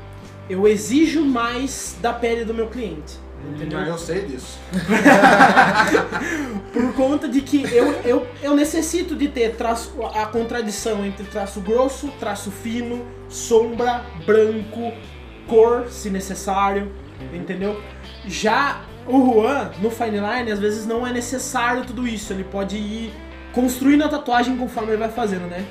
[SPEAKER 3] eu exijo mais da pele do meu cliente. Entendeu?
[SPEAKER 1] Ah, eu sei disso.
[SPEAKER 3] Por conta de que eu, eu, eu necessito de ter traço, a contradição entre traço grosso, traço fino, sombra, branco, cor, se necessário, entendeu? Já o Juan, no Fine Line, às vezes não é necessário tudo isso. Ele pode ir construindo a tatuagem conforme ele vai fazendo, né?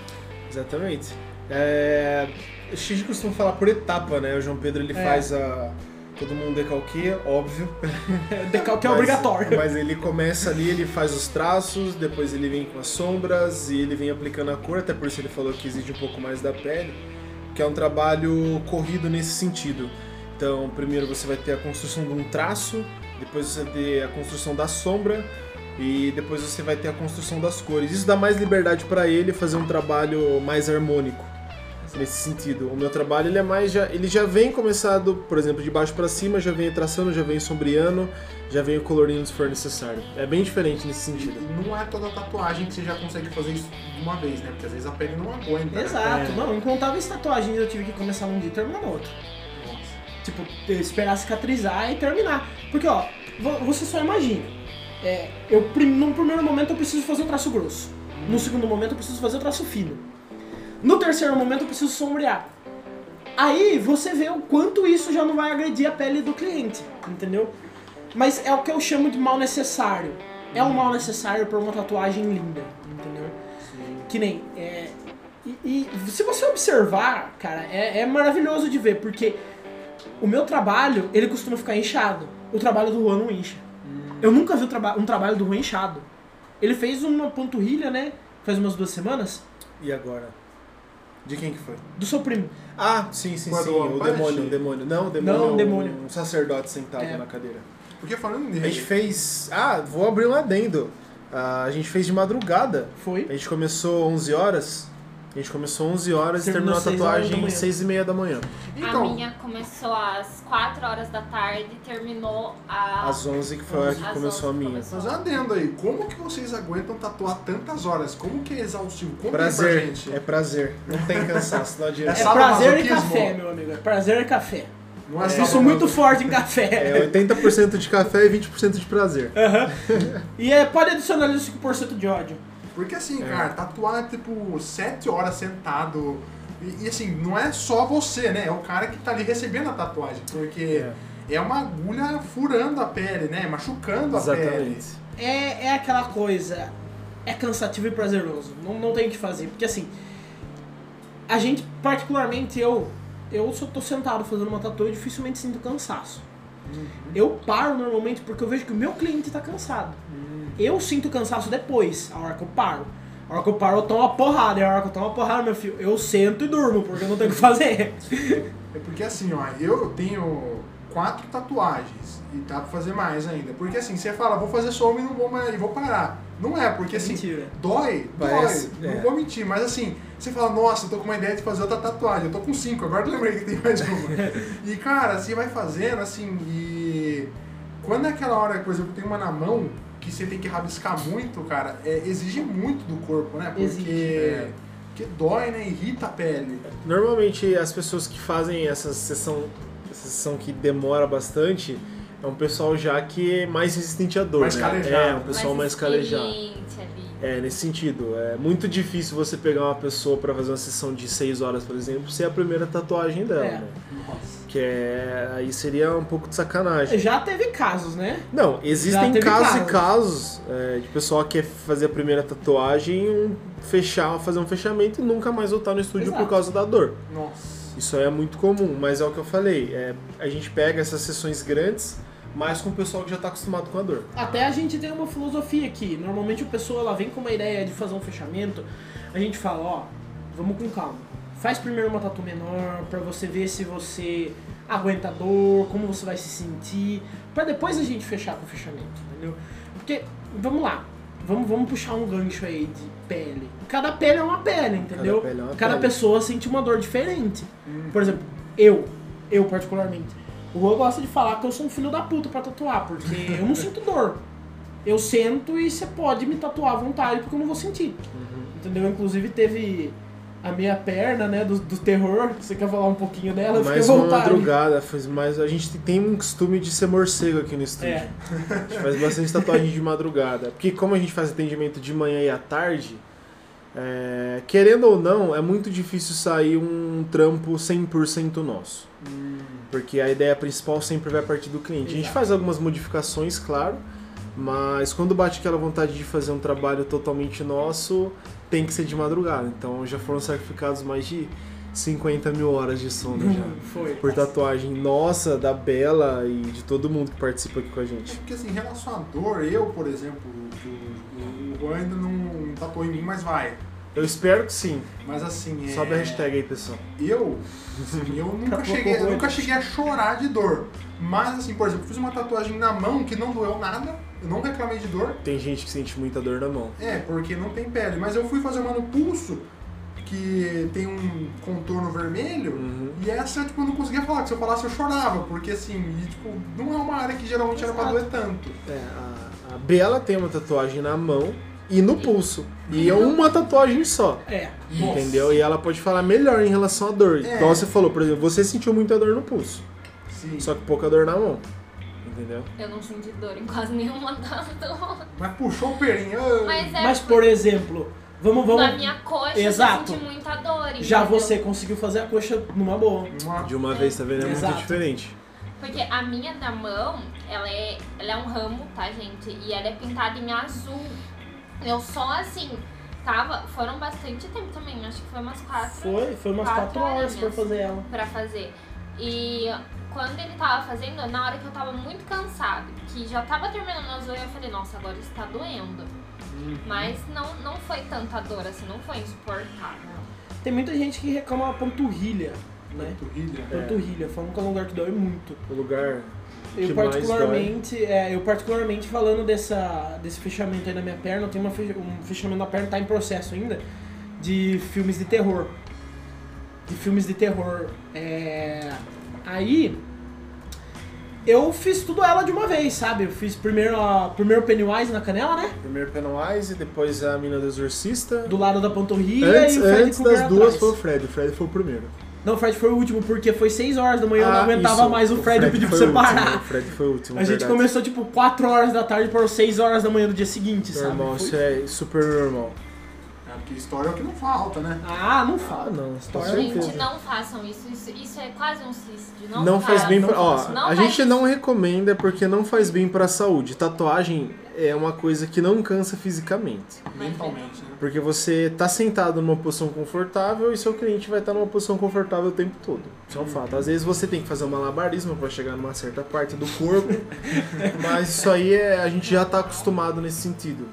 [SPEAKER 4] Exatamente. É, a gente costuma falar por etapa, né? O João Pedro ele
[SPEAKER 3] É.
[SPEAKER 4] faz a. Todo mundo decalqueia, óbvio.
[SPEAKER 3] Decalque é obrigatório.
[SPEAKER 4] Mas ele começa ali, ele faz os traços, depois ele vem com as sombras e ele vem aplicando a cor, até por isso ele falou que exige um pouco mais da pele, que é um trabalho corrido nesse sentido. Então, primeiro você vai ter a construção de um traço, depois você vai ter a construção da sombra e depois você vai ter a construção das cores. Isso dá mais liberdade para ele fazer um trabalho mais harmônico nesse sentido. O meu trabalho ele é mais já, ele já vem começado, por exemplo, de baixo para cima, já vem traçando, já vem sombreando, já vem colorindo se for necessário. É bem diferente nesse
[SPEAKER 1] E
[SPEAKER 4] sentido.
[SPEAKER 1] não é toda tatuagem que você já consegue fazer isso de uma vez, né? Porque às vezes a pele não aguenta. né?
[SPEAKER 3] Exato,
[SPEAKER 4] É.
[SPEAKER 3] não, incontáveis tatuagens eu tive que começar num dia e terminar no outro. Tipo, esperar cicatrizar e terminar. Porque, ó, vo- você só imagina. É, eu, num primeiro momento eu preciso fazer o traço grosso. No segundo momento eu preciso fazer o traço fino. No terceiro momento eu preciso sombrear. Aí você vê o quanto isso já não vai agredir a pele do cliente, entendeu? Mas é o que eu chamo de mal necessário. É um mal necessário para uma tatuagem linda, entendeu? Que nem. É, e, e se você observar, cara, é, é maravilhoso de ver, porque o meu trabalho, ele costuma ficar inchado. O trabalho do Juan não incha. Eu nunca vi o traba- um trabalho do Juan inchado. Ele fez uma panturrilha, né? Faz umas duas semanas.
[SPEAKER 4] E agora? De quem que foi?
[SPEAKER 3] Do seu primo.
[SPEAKER 4] Ah, sim, sim,
[SPEAKER 1] Foi
[SPEAKER 4] sim,
[SPEAKER 1] do
[SPEAKER 4] o demônio, o demônio. Não, o demônio,
[SPEAKER 3] Não,
[SPEAKER 4] é
[SPEAKER 3] o
[SPEAKER 4] um-
[SPEAKER 3] demônio.
[SPEAKER 4] um sacerdote sentado
[SPEAKER 3] É.
[SPEAKER 4] na cadeira.
[SPEAKER 1] Porque falando
[SPEAKER 4] A gente fez, ah, vou abrir um adendo. Ah, a gente fez de madrugada.
[SPEAKER 3] Foi.
[SPEAKER 4] A gente começou 11 horas. A gente começou 11 horas e
[SPEAKER 3] Terminou
[SPEAKER 4] a tatuagem
[SPEAKER 3] manhã.
[SPEAKER 4] 6 e meia da manhã.
[SPEAKER 1] então,
[SPEAKER 2] A minha começou às 4 horas da tarde e terminou às.
[SPEAKER 4] Às 11 que foi a que
[SPEAKER 2] às
[SPEAKER 4] começou a
[SPEAKER 2] 11
[SPEAKER 4] minha.
[SPEAKER 2] começou.
[SPEAKER 1] mas adendo aí, como que vocês aguentam tatuar tantas horas? Como que é exaustivo? Pra
[SPEAKER 4] Prazer,
[SPEAKER 1] gente.
[SPEAKER 4] é prazer. Não tem cansaço, não adianta.
[SPEAKER 3] É
[SPEAKER 1] Sabe
[SPEAKER 3] prazer e café, meu amigo. É prazer e café.
[SPEAKER 1] Não é
[SPEAKER 3] Isso muito forte em café.
[SPEAKER 4] É 80% de café e 20% de prazer.
[SPEAKER 3] E é, pode adicionar ali os 5% de ódio.
[SPEAKER 1] Porque assim,
[SPEAKER 4] É.
[SPEAKER 1] cara, tatuar tipo 7 horas sentado. E, e, assim, não é só você, né? É o cara que tá ali recebendo a tatuagem. Porque é, uma agulha furando a pele, né? Machucando a pele.
[SPEAKER 3] É, é aquela coisa. É cansativo e prazeroso. Não, não tem o que fazer. Porque assim. A gente, particularmente eu, eu só tô sentado fazendo uma tatu e dificilmente sinto cansaço. Eu paro normalmente porque eu vejo que o meu cliente tá cansado. Eu sinto cansaço depois, a hora que eu paro. A hora que eu paro, eu tomo uma porrada. E a hora que eu tomo uma porrada, meu filho, eu sento e durmo, porque eu não tenho o que fazer.
[SPEAKER 1] É porque assim, ó, eu tenho quatro tatuagens e dá pra fazer mais ainda. Porque assim, você fala, vou fazer só uma e não vou mais, e vou parar. Não é, porque assim,
[SPEAKER 3] Mentira.
[SPEAKER 1] dói,
[SPEAKER 4] Parece,
[SPEAKER 1] dói.
[SPEAKER 4] é.
[SPEAKER 1] Não vou mentir, mas assim, você fala, nossa, eu tô com uma ideia de fazer outra tatuagem. Eu tô com cinco, agora eu lembrei que tem mais uma. e cara, você vai fazendo assim, e quando é aquela hora, por exemplo, tem uma na mão que você tem que rabiscar muito, cara, é, exige muito do corpo, né? Porque,
[SPEAKER 3] Exige,
[SPEAKER 4] é.
[SPEAKER 1] porque dói, né? Irrita a pele.
[SPEAKER 4] Normalmente as pessoas que fazem essa sessão, essa sessão que demora bastante, é um pessoal já que é mais resistente à dor,
[SPEAKER 1] Mais
[SPEAKER 4] né?
[SPEAKER 1] calejado.
[SPEAKER 4] É, um pessoal mais, calejado.
[SPEAKER 2] experiente ali.
[SPEAKER 4] É, nesse sentido. É muito difícil você pegar uma pessoa pra fazer uma sessão de 6 horas, por exemplo, ser a primeira tatuagem dela,
[SPEAKER 3] É.
[SPEAKER 4] né?
[SPEAKER 1] Nossa.
[SPEAKER 4] Que é. Aí seria um pouco de sacanagem.
[SPEAKER 3] Já teve casos, né?
[SPEAKER 4] Não, existem
[SPEAKER 3] teve
[SPEAKER 4] casos e
[SPEAKER 3] casos.
[SPEAKER 4] casos é, de pessoal que quer fazer a primeira tatuagem, um- fechar, fazer um fechamento e nunca mais voltar no estúdio
[SPEAKER 3] Exato.
[SPEAKER 4] por causa da dor.
[SPEAKER 1] Nossa.
[SPEAKER 4] Isso aí é muito comum, mas é o que eu falei. é, a gente pega essas sessões grandes, mas com o pessoal que já está acostumado com a dor.
[SPEAKER 3] Até a gente tem uma filosofia aqui. Normalmente a pessoa ela vem com uma ideia de fazer um fechamento. A gente fala, ó, vamos com calma. Faz primeiro uma tatu menor pra você ver se você aguenta a dor, como você vai se sentir, Pra depois a gente fechar com o fechamento, entendeu? Porque vamos lá, vamos, vamos puxar um gancho aí de pele. Cada pele é uma pele, entendeu?
[SPEAKER 4] pele é uma
[SPEAKER 3] Cada
[SPEAKER 4] pele.
[SPEAKER 3] pessoa sente uma dor diferente. Por exemplo, eu, eu particularmente, o Juan gosta de falar que eu sou um filho da puta pra tatuar, porque eu não sinto dor. Eu sento e você pode me tatuar à vontade, porque eu não vou sentir. Entendeu? Inclusive teve a minha perna, né, do, do terror. Você quer falar um pouquinho dela?
[SPEAKER 4] Mais uma madrugada, faz mais. A gente tem um costume de ser morcego aqui no estúdio.
[SPEAKER 3] É.
[SPEAKER 4] A gente faz bastante tatuagem de madrugada. Porque como a gente faz atendimento de manhã e à tarde, é, querendo ou não, é muito difícil sair um trampo 100% nosso. Porque a ideia principal sempre vai partir do cliente. A gente
[SPEAKER 3] Exato.
[SPEAKER 4] faz algumas modificações, claro, mas quando bate aquela vontade de fazer um trabalho totalmente nosso, tem que ser de madrugada. Então já foram sacrificados mais de 50 mil horas de sono já.
[SPEAKER 3] Foi.
[SPEAKER 4] Por tatuagem nossa, da Bela e de todo mundo que participa aqui com a gente.
[SPEAKER 1] Porque assim, em relação à dor, eu, por exemplo, Juan ainda não tatuou em mim, mas vai.
[SPEAKER 4] Eu espero que sim.
[SPEAKER 1] Mas assim, é...
[SPEAKER 4] Sobe a hashtag aí, pessoal.
[SPEAKER 1] Eu, assim, eu nunca, cheguei, eu nunca cheguei a chorar de dor. Mas assim, por exemplo, eu fiz uma tatuagem na mão que não doeu nada, eu não reclamei de dor.
[SPEAKER 4] Tem gente que sente muita dor na mão.
[SPEAKER 1] É, porque não tem pele. Mas eu fui fazer uma no pulso, que tem um contorno vermelho,
[SPEAKER 4] Uhum.
[SPEAKER 1] e essa, tipo, eu não conseguia falar, que se eu falasse eu chorava, porque assim, e, tipo, não é uma área que geralmente era pra doer tanto.
[SPEAKER 4] É, a, a Bela tem uma tatuagem na mão e no pulso. E é uma tatuagem só.
[SPEAKER 3] É.
[SPEAKER 4] Entendeu? E ela pode falar melhor em relação à dor.
[SPEAKER 1] É.
[SPEAKER 4] Igual você falou, por exemplo, você sentiu muita dor no pulso,
[SPEAKER 1] Sim.
[SPEAKER 4] só que pouca dor na mão. Entendeu?
[SPEAKER 2] Eu não senti dor em quase nenhuma das duas.
[SPEAKER 1] Mas puxou o perinho. ah,
[SPEAKER 2] Mas é
[SPEAKER 3] Mas, por exemplo, vamos, vamos.
[SPEAKER 2] na minha coxa
[SPEAKER 3] Exato.
[SPEAKER 2] eu senti muita dor.
[SPEAKER 3] Já
[SPEAKER 2] entendeu?
[SPEAKER 3] você conseguiu fazer a coxa numa boa.
[SPEAKER 4] De uma vez, tá vendo? É
[SPEAKER 3] Exato.
[SPEAKER 4] muito diferente.
[SPEAKER 2] Porque a minha da mão, ela é, ela é um ramo, tá, gente? E ela é pintada em azul. Eu só assim, tava. Foram bastante tempo também, acho que foi umas quatro
[SPEAKER 3] Foi, foi umas
[SPEAKER 2] Quatro
[SPEAKER 3] 4 horas pra fazer ela.
[SPEAKER 2] pra fazer. E quando ele tava fazendo, na hora que eu tava muito cansada, que já tava terminando as dor, eu falei, nossa, agora está doendo.
[SPEAKER 3] Uhum.
[SPEAKER 2] Mas não, não foi tanta dor assim, não foi insuportável.
[SPEAKER 3] Tem muita gente que reclama da panturrilha, né?
[SPEAKER 1] Panturrilha.
[SPEAKER 4] É.
[SPEAKER 3] Panturrilha, falam que é um lugar que dói muito.
[SPEAKER 4] O lugar
[SPEAKER 3] Eu
[SPEAKER 4] que
[SPEAKER 3] particularmente, é, eu particularmente falando dessa, desse fechamento aí na minha perna, eu tenho uma um fechamento na perna, tá em processo ainda, de filmes de terror. De filmes de terror. É, aí, eu fiz tudo ela de uma vez, sabe? Eu fiz primeiro, a, primeiro Pennywise na canela, né?
[SPEAKER 4] Primeiro Pennywise, depois a mina do Exorcista.
[SPEAKER 3] Do lado da panturrilha
[SPEAKER 4] Antes,
[SPEAKER 3] e o Fred
[SPEAKER 4] antes das duas
[SPEAKER 3] atrás.
[SPEAKER 4] foi o Fred. O Fred foi o primeiro.
[SPEAKER 3] Não, o Fred foi o último, porque foi 6 horas da manhã, eu não
[SPEAKER 4] Ah,
[SPEAKER 3] aguentava
[SPEAKER 4] isso.
[SPEAKER 3] mais o Fred, eu pedi pra
[SPEAKER 4] o
[SPEAKER 3] você parar.
[SPEAKER 4] O Fred foi o último.
[SPEAKER 3] A gente
[SPEAKER 4] verdade.
[SPEAKER 3] começou tipo 4 horas da tarde para 6 horas da manhã do dia seguinte,
[SPEAKER 4] Normal,
[SPEAKER 3] sabe?
[SPEAKER 4] isso é super normal.
[SPEAKER 1] É, porque história é o que não falta, né?
[SPEAKER 3] Ah, não fala.
[SPEAKER 4] Ah, não,
[SPEAKER 3] História é.
[SPEAKER 2] Gente, não façam isso. Isso, isso é quase um suicídio. Não,
[SPEAKER 4] Não faz bem
[SPEAKER 3] não
[SPEAKER 4] pra. Ó.
[SPEAKER 2] Não
[SPEAKER 4] a gente
[SPEAKER 2] isso.
[SPEAKER 4] não recomenda porque não faz bem pra saúde. Tatuagem é uma coisa que não cansa fisicamente.
[SPEAKER 1] Mentalmente, né?
[SPEAKER 4] Porque você tá sentado numa posição confortável e seu cliente vai estar numa posição confortável o tempo todo. Isso é um fato. Às vezes você tem que fazer um malabarismo pra chegar numa certa parte do corpo, mas isso aí é, a gente já tá acostumado nesse sentido.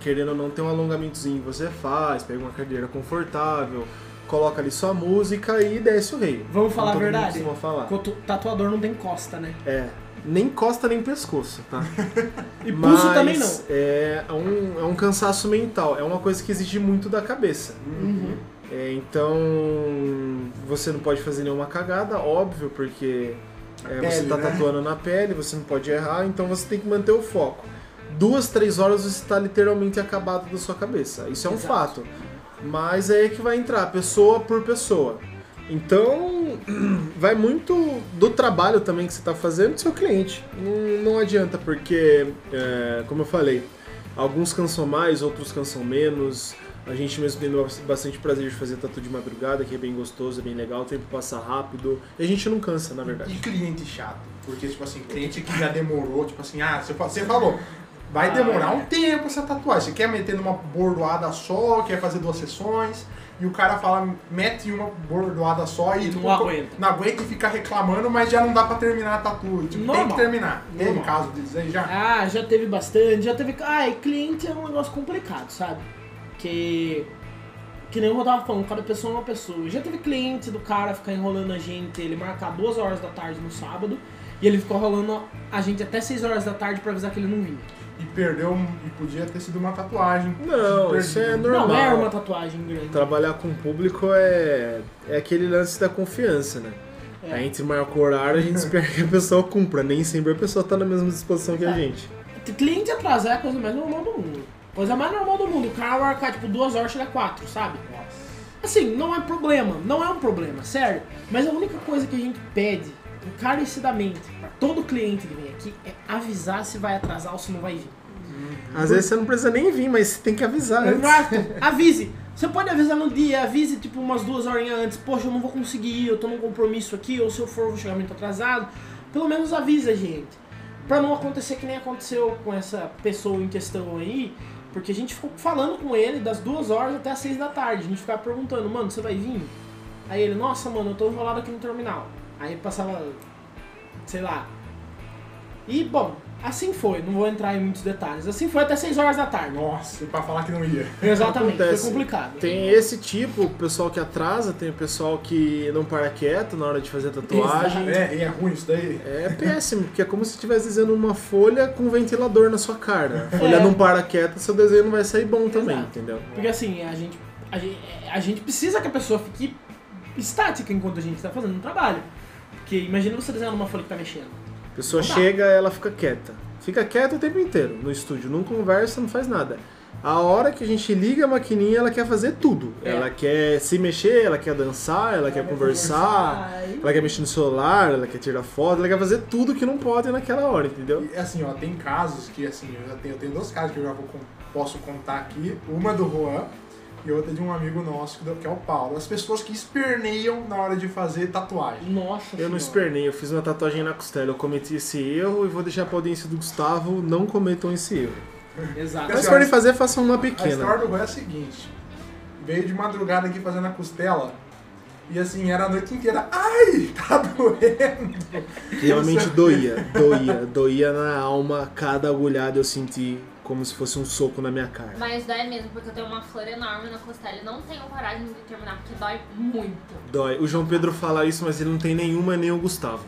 [SPEAKER 4] Querendo ou não, tem um alongamentozinho que você faz, pega uma cadeira confortável, coloca ali sua música e desce o rei.
[SPEAKER 3] Vamos falar a verdade?
[SPEAKER 4] falar.
[SPEAKER 3] Tatuador não tem costa, né?
[SPEAKER 4] É, nem costa nem pescoço, tá?
[SPEAKER 3] E pulso
[SPEAKER 4] Mas
[SPEAKER 3] também não.
[SPEAKER 4] É um, é um cansaço mental, é uma coisa que exige muito da cabeça.
[SPEAKER 3] Uhum.
[SPEAKER 4] É, então você não pode fazer nenhuma cagada, óbvio, porque é, você
[SPEAKER 1] pele,
[SPEAKER 4] tá
[SPEAKER 1] né?
[SPEAKER 4] tatuando na pele, você não pode errar, então você tem que manter o foco. Duas, três horas você está literalmente acabado da sua cabeça. Isso é um
[SPEAKER 3] Exato.
[SPEAKER 4] fato. Mas é aí que vai entrar, pessoa por pessoa. Então, vai muito do trabalho também que você está fazendo do seu cliente. Não, não adianta, porque, é, como eu falei, alguns cansam mais, outros cansam menos. A gente mesmo tem bastante prazer de fazer tatu de madrugada, que é bem gostoso, é bem legal, o tempo passa rápido. E a gente não cansa, na verdade.
[SPEAKER 1] E cliente chato. Porque, tipo assim, cliente que já demorou, tipo assim, ah, você fa- você falou, vai
[SPEAKER 3] Ah,
[SPEAKER 1] demorar
[SPEAKER 3] é.
[SPEAKER 1] um tempo essa tatuagem. Você quer meter numa bordoada só, quer fazer duas sessões, e o cara fala, mete uma bordoada só e
[SPEAKER 3] Não
[SPEAKER 1] tipo,
[SPEAKER 3] aguenta.
[SPEAKER 1] não aguenta e fica reclamando, mas já não dá pra terminar a tatu. Tipo, tem
[SPEAKER 3] Normal.
[SPEAKER 1] que terminar. Teve
[SPEAKER 3] Normal.
[SPEAKER 1] caso disso aí já?
[SPEAKER 3] Ah, já teve bastante, já teve. Ah, e cliente é um negócio complicado, sabe? Que. Que nem eu tava falando, cada pessoa é uma pessoa. Já teve cliente do cara ficar enrolando a gente, ele marcar duas horas da tarde no sábado, e ele ficou enrolando a gente até 6 horas da tarde pra avisar que ele não vinha.
[SPEAKER 1] E perdeu, um- e podia ter sido uma tatuagem.
[SPEAKER 4] Não, isso é normal.
[SPEAKER 3] Não é uma tatuagem grande.
[SPEAKER 4] Trabalhar com o público é, é aquele lance da confiança, né?
[SPEAKER 3] É.
[SPEAKER 4] A gente marca o horário, a gente espera que a pessoa cumpra. Nem sempre a pessoa tá na mesma disposição que a
[SPEAKER 3] É.
[SPEAKER 4] gente.
[SPEAKER 3] Cliente atrasar é a coisa mais normal do mundo. Coisa mais normal do mundo. O cara marcar tipo duas horas, chega quatro, sabe? Assim, não é problema, não é um problema, sério. Mas a única coisa que a gente pede encarecidamente todo cliente que vem aqui é avisar se vai atrasar ou se não vai vir.
[SPEAKER 4] Às vezes você não precisa nem vir, mas você tem que avisar.
[SPEAKER 3] Exato. Avise. Você pode avisar no dia, avise tipo umas duas horinhas antes. Poxa, eu não vou conseguir ir, eu tô num compromisso aqui, ou se eu for, eu vou chegar muito atrasado. Pelo menos avisa a gente. Pra não acontecer que nem aconteceu com essa pessoa em questão aí. Porque a gente ficou falando com ele das duas horas até as seis da tarde. A gente ficava perguntando, mano, você vai vir? Aí ele, nossa, mano, eu tô enrolado aqui no terminal. Aí passava, sei lá. E, bom, assim foi. Não vou entrar em muitos detalhes. Assim foi até seis horas da tarde.
[SPEAKER 1] Nossa, e pra falar que não ia.
[SPEAKER 3] Exatamente,
[SPEAKER 4] Acontece.
[SPEAKER 3] foi complicado.
[SPEAKER 4] Tem esse tipo, o pessoal que atrasa, tem o pessoal que não para quieto na hora de fazer tatuagem.
[SPEAKER 1] É, e é ruim isso daí.
[SPEAKER 4] É péssimo, porque é como se estivesse desenhando uma folha com um ventilador na sua cara. A folha
[SPEAKER 3] É.
[SPEAKER 4] não para quieta, seu desenho não vai sair bom também,
[SPEAKER 3] Exato.
[SPEAKER 4] entendeu?
[SPEAKER 3] Porque assim, a gente, a gente, a gente precisa que a pessoa fique estática enquanto a gente tá fazendo um trabalho. Porque imagina você desenhando uma folha que tá mexendo.
[SPEAKER 4] A pessoa
[SPEAKER 3] Não dá.
[SPEAKER 4] chega, ela fica quieta. Fica quieta o tempo inteiro no estúdio, não conversa, não faz nada. A hora que a gente liga a maquininha, ela quer fazer tudo.
[SPEAKER 3] É.
[SPEAKER 4] Ela quer se mexer, ela quer dançar, ela quer conversar, ela quer mexer no celular, ela quer tirar foto, ela quer fazer tudo que não pode naquela hora, entendeu?
[SPEAKER 1] E assim, ó, tem casos que assim, eu já tenho, eu tenho dois casos que eu já vou, posso contar aqui. Uma do Juan e outra de um amigo nosso, que é o- que é o Paulo. As pessoas que esperneiam na hora de fazer tatuagem.
[SPEAKER 3] Nossa
[SPEAKER 4] Eu não
[SPEAKER 3] senhora.
[SPEAKER 4] espernei, eu fiz uma tatuagem na costela, eu cometi esse erro e vou deixar pra audiência do Gustavo, não cometam esse erro.
[SPEAKER 3] Exato.
[SPEAKER 4] Mas se forem fazer, façam uma
[SPEAKER 1] A
[SPEAKER 4] pequena.
[SPEAKER 1] história do Juan é a seguinte: veio de madrugada aqui fazendo a costela. E assim, era a noite inteira. Ai, tá doendo.
[SPEAKER 4] Realmente doía, doía, doía na alma, cada agulhada eu senti como se fosse um soco na minha cara.
[SPEAKER 2] Mas dói mesmo, porque eu tenho uma flor enorme na costela e não tenho coragem de terminar, porque dói muito.
[SPEAKER 4] Dói. O João Pedro fala isso, mas ele não tem nenhuma, nem o Gustavo.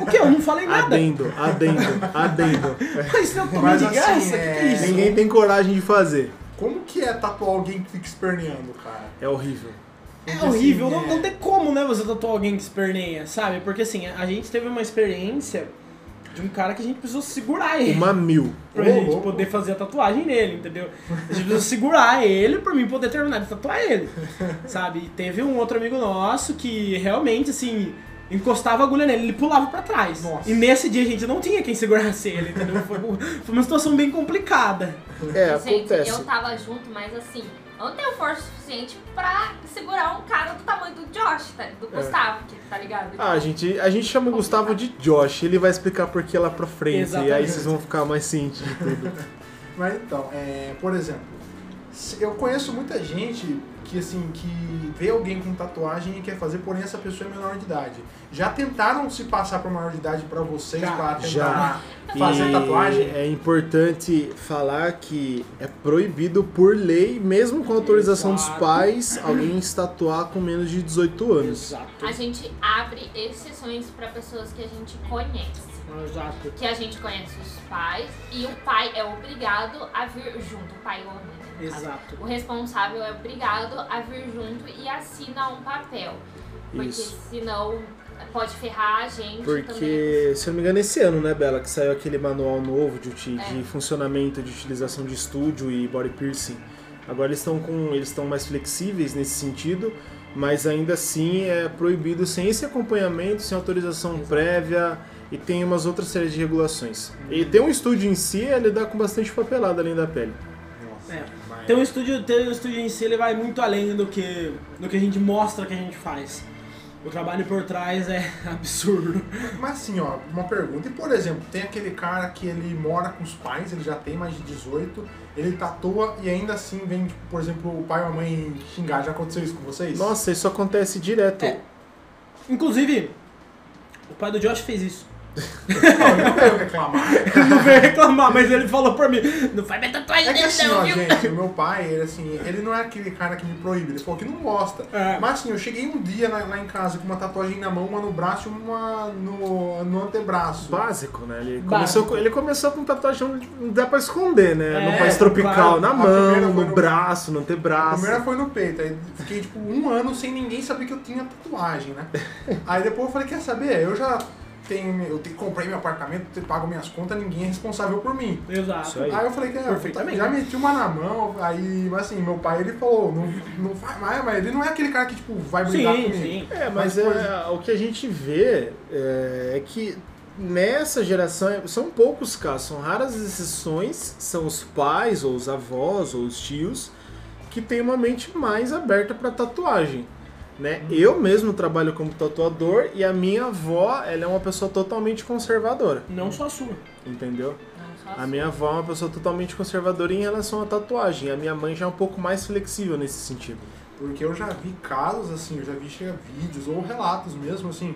[SPEAKER 3] O que? Eu não falei nada.
[SPEAKER 4] Adendo, adendo, adendo.
[SPEAKER 3] Mas eu tomei
[SPEAKER 1] Mas
[SPEAKER 3] de
[SPEAKER 1] assim,
[SPEAKER 3] graça?
[SPEAKER 1] é-
[SPEAKER 3] Que é isso?
[SPEAKER 4] Ninguém tem coragem de fazer.
[SPEAKER 1] Como que é tatuar alguém que fica esperneando, cara?
[SPEAKER 4] É horrível.
[SPEAKER 3] É
[SPEAKER 1] Porque,
[SPEAKER 3] horrível,
[SPEAKER 1] assim,
[SPEAKER 3] não,
[SPEAKER 1] é-
[SPEAKER 3] não tem como, né, você tatuar alguém que esperneia, sabe? Porque assim, a gente teve uma experiência de um cara que a gente precisou segurar ele.
[SPEAKER 4] Uma mil.
[SPEAKER 3] Pra
[SPEAKER 1] Ô,
[SPEAKER 3] gente
[SPEAKER 1] louco.
[SPEAKER 3] poder fazer a tatuagem nele, entendeu? A gente precisou segurar ele pra mim poder terminar de tatuar ele, sabe? E teve um outro amigo nosso que realmente, assim, encostava a agulha nele, ele pulava pra trás.
[SPEAKER 1] Nossa.
[SPEAKER 3] E nesse dia a gente não tinha quem segurasse ele, entendeu? Foi, foi uma situação bem complicada.
[SPEAKER 4] É,
[SPEAKER 2] Gente,
[SPEAKER 4] acontece.
[SPEAKER 2] eu tava junto, mas assim, eu não tenho força suficiente pra segurar um cara do tamanho do Josh, tá? do Gustavo, que, tá ligado?
[SPEAKER 4] Ah, a gente, a gente chama o Gustavo de Josh, ele vai explicar por que lá pra frente, e aí
[SPEAKER 3] Exatamente.
[SPEAKER 4] vocês vão ficar mais cientes de tudo.
[SPEAKER 1] Mas então, é, por exemplo, se- eu conheço muita gente que assim que vê alguém com tatuagem e quer fazer, porém essa pessoa é menor de idade. Já tentaram se passar para maior de idade para vocês
[SPEAKER 3] Já,
[SPEAKER 1] para tentar
[SPEAKER 4] já.
[SPEAKER 1] fazer
[SPEAKER 4] E
[SPEAKER 1] tatuagem?
[SPEAKER 4] É importante falar que é proibido por lei, mesmo com autorização dos
[SPEAKER 3] Exato.
[SPEAKER 4] pais, alguém se tatuar com menos de 18 anos.
[SPEAKER 3] Exato.
[SPEAKER 2] A gente abre exceções pra pessoas que a gente conhece.
[SPEAKER 3] Exato.
[SPEAKER 2] Que a gente conhece os pais e o pai é obrigado a vir junto, o pai ou a mãe. né.
[SPEAKER 3] Exato.
[SPEAKER 2] O responsável é obrigado a vir junto e assina um papel. Porque
[SPEAKER 4] Isso.
[SPEAKER 2] senão pode ferrar a gente também.
[SPEAKER 4] Porque, se eu não me engano, esse ano, né, Bela, que saiu aquele manual novo de,
[SPEAKER 2] É.
[SPEAKER 4] de funcionamento, de utilização de estúdio e body piercing. Agora eles estão com, eles estão mais flexíveis nesse sentido, mas ainda assim é proibido sem esse acompanhamento, sem autorização prévia e tem umas outras séries de regulações. E ter um estúdio em si, ele dá com bastante papelada além da pele.
[SPEAKER 1] Nossa,
[SPEAKER 3] É. Tem um estúdio, tem um estúdio em si, ele vai muito além do que, do que a gente mostra que a gente faz. O trabalho por trás é absurdo.
[SPEAKER 1] Mas assim, ó, uma pergunta. E por exemplo, tem aquele cara que ele mora com os pais, ele já tem mais de 18, ele tatua e ainda assim vem, tipo, por exemplo, o pai ou a mãe xingar. Já aconteceu isso com vocês?
[SPEAKER 4] Nossa, isso acontece direto.
[SPEAKER 3] É. Inclusive, o pai do Josh fez isso.
[SPEAKER 1] Não, ele não veio reclamar.
[SPEAKER 3] Ele não veio reclamar, mas ele falou pra mim, não faz minha tatuagem
[SPEAKER 1] É que assim,
[SPEAKER 3] não,
[SPEAKER 1] ó,
[SPEAKER 3] viu?
[SPEAKER 1] gente, o meu pai, ele assim, ele não é aquele cara que me proíbe, ele falou que não gosta.
[SPEAKER 3] É.
[SPEAKER 1] Mas assim, eu cheguei um dia lá, lá em casa com uma tatuagem na mão, uma no braço e uma no, no antebraço.
[SPEAKER 4] Básico, né? Ele
[SPEAKER 3] Básico.
[SPEAKER 4] começou, com- ele começou com tatuagem, não dá pra esconder, né?
[SPEAKER 3] É,
[SPEAKER 4] no país tropical,
[SPEAKER 3] claro.
[SPEAKER 4] na
[SPEAKER 1] A
[SPEAKER 4] mão, no
[SPEAKER 1] no-
[SPEAKER 4] braço, no
[SPEAKER 1] A
[SPEAKER 4] antebraço.
[SPEAKER 1] primeira foi no peito, aí fiquei tipo um ano sem ninguém saber que eu tinha tatuagem, né? Aí depois eu falei, quer saber? Eu já tenho, eu tenho, comprei meu apartamento, eu pago minhas contas, ninguém é responsável por mim.
[SPEAKER 3] Exato.
[SPEAKER 4] Aí.
[SPEAKER 1] Aí eu falei, cara,
[SPEAKER 3] Perfeitamente.
[SPEAKER 1] já meti uma na mão, aí, mas assim, meu pai ele falou, não, não faz mais, mas ele não é aquele cara que, tipo, vai brigar
[SPEAKER 3] Sim,
[SPEAKER 1] comigo.
[SPEAKER 3] sim.
[SPEAKER 4] É, mas
[SPEAKER 1] Mas,
[SPEAKER 4] é, o que a gente vê é, é que nessa geração é- são poucos casos, são raras exceções, são os pais ou os avós ou os tios que têm uma mente mais aberta para tatuagem. Né? Eu mesmo trabalho como tatuador e a minha avó ela é uma pessoa totalmente conservadora,
[SPEAKER 3] Não só a sua.
[SPEAKER 4] entendeu?
[SPEAKER 2] Não
[SPEAKER 4] A minha avó é uma pessoa totalmente conservadora em relação à tatuagem. A minha mãe já é um pouco mais flexível nesse sentido.
[SPEAKER 1] Porque eu já vi casos, assim, eu já vi chega vídeos ou relatos mesmo, assim,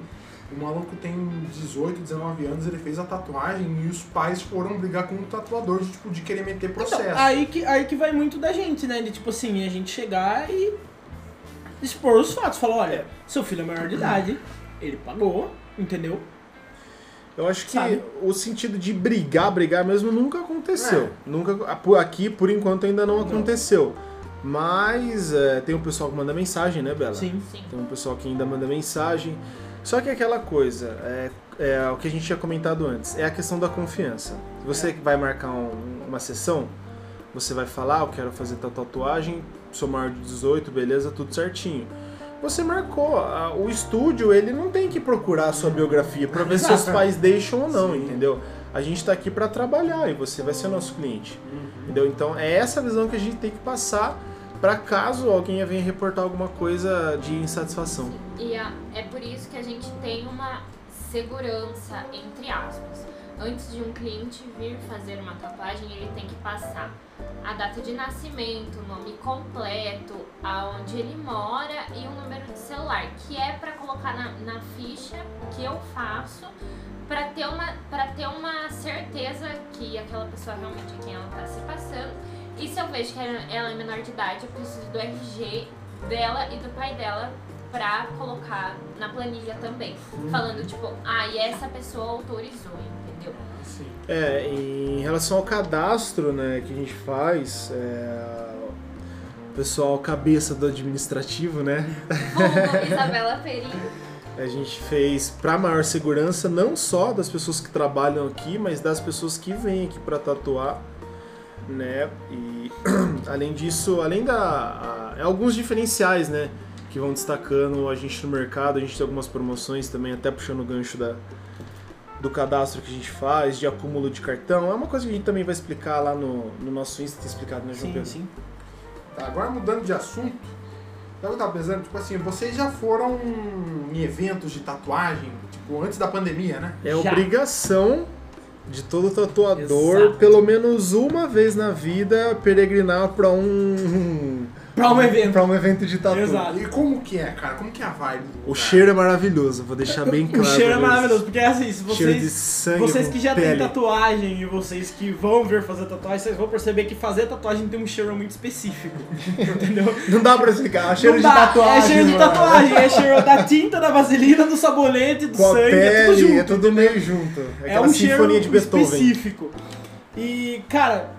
[SPEAKER 1] o maluco tem 18, 19 anos, ele fez a tatuagem e os pais foram brigar com o tatuador de, tipo, de querer meter processo.
[SPEAKER 3] Então, aí que, aí que vai muito da gente, né? De tipo assim, a gente chegar e expor os fatos. Falar, olha, seu filho é maior de idade, ele pagou, entendeu?
[SPEAKER 4] Eu acho que
[SPEAKER 3] Sabe?
[SPEAKER 4] o sentido de brigar, brigar mesmo nunca aconteceu. Nunca, por aqui, por enquanto, ainda não,
[SPEAKER 3] Não.
[SPEAKER 4] aconteceu. Mas é, tem um pessoal que manda mensagem, né, Bela?
[SPEAKER 3] Sim.
[SPEAKER 2] Sim.
[SPEAKER 4] Tem um pessoal que ainda manda mensagem. Só que é aquela coisa, é, é o que a gente tinha comentado antes, é a questão da confiança. Você vai marcar um- uma sessão, você vai falar, eu quero fazer tal tatuagem, sou maior de 18, beleza, tudo certinho. Você marcou, a- o estúdio ele não tem que procurar a sua biografia pra ver se seus pais deixam ou não,
[SPEAKER 1] Sim.
[SPEAKER 4] entendeu? A gente tá aqui pra trabalhar e você vai ser nosso cliente. Entendeu? Então é essa visão que a gente tem que passar pra caso alguém venha reportar alguma coisa de insatisfação.
[SPEAKER 2] E a- é por isso que a gente tem uma segurança, entre aspas. Antes de um cliente vir fazer uma tatuagem, ele tem que passar a data de nascimento, o nome completo, aonde ele mora e um número de celular, que é para colocar na, na ficha que eu faço para ter uma para ter uma certeza que aquela pessoa realmente é quem ela tá se passando. E se eu vejo que ela é menor de idade, eu preciso do RG dela e do pai dela pra colocar na planilha também. Falando, tipo, ah, e essa pessoa autorizou?
[SPEAKER 1] Sim.
[SPEAKER 4] É, em relação ao cadastro né, que a gente faz, é, o pessoal cabeça do administrativo, né?
[SPEAKER 2] Vulgo Isabela Perim.
[SPEAKER 4] A gente fez para maior segurança não só das pessoas que trabalham aqui, mas das pessoas que vêm aqui para tatuar, né? E além disso, além da a- alguns diferenciais, né, que vão destacando a gente no mercado, a gente tem algumas promoções também, até puxando o gancho da do cadastro que a gente faz, de acúmulo de cartão. É uma coisa que a gente também vai explicar lá no, no nosso Insta, tem explicado, né, João
[SPEAKER 3] Sim,
[SPEAKER 4] Pedro?
[SPEAKER 3] sim.
[SPEAKER 1] Tá, agora mudando de assunto, sabe o que eu tava pensando? Tipo assim, vocês já foram em eventos de tatuagem, tipo, antes da pandemia, né?
[SPEAKER 4] É
[SPEAKER 3] Já.
[SPEAKER 4] obrigação de todo tatuador,
[SPEAKER 3] Exato.
[SPEAKER 4] pelo menos uma vez na vida, peregrinar pra um
[SPEAKER 3] Pra um evento.
[SPEAKER 4] para um evento de tatu.
[SPEAKER 3] Exato.
[SPEAKER 1] E como que é, cara? Como que é a vibe
[SPEAKER 4] O cheiro é maravilhoso, vou deixar bem claro.
[SPEAKER 3] o cheiro é
[SPEAKER 4] pra
[SPEAKER 3] maravilhoso, porque é assim, se
[SPEAKER 4] Cheiro de
[SPEAKER 3] vocês,
[SPEAKER 4] sangue
[SPEAKER 3] vocês que já têm tatuagem e vocês que vão vir fazer tatuagem, vocês vão perceber que fazer tatuagem tem um cheiro muito específico. entendeu?
[SPEAKER 4] Não dá pra explicar, é cheiro
[SPEAKER 3] Não
[SPEAKER 4] de
[SPEAKER 3] dá,
[SPEAKER 4] tatuagem.
[SPEAKER 3] É cheiro de
[SPEAKER 4] mano.
[SPEAKER 3] tatuagem, é cheiro da tinta, da vaselina, do sabonete, do
[SPEAKER 4] Com a
[SPEAKER 3] sangue,
[SPEAKER 4] pele,
[SPEAKER 3] é tudo junto.
[SPEAKER 4] é tudo meio junto. É,
[SPEAKER 3] É
[SPEAKER 4] aquela
[SPEAKER 3] um
[SPEAKER 4] sinfonia
[SPEAKER 3] cheiro
[SPEAKER 4] de Beethoven.
[SPEAKER 3] específico. E, cara,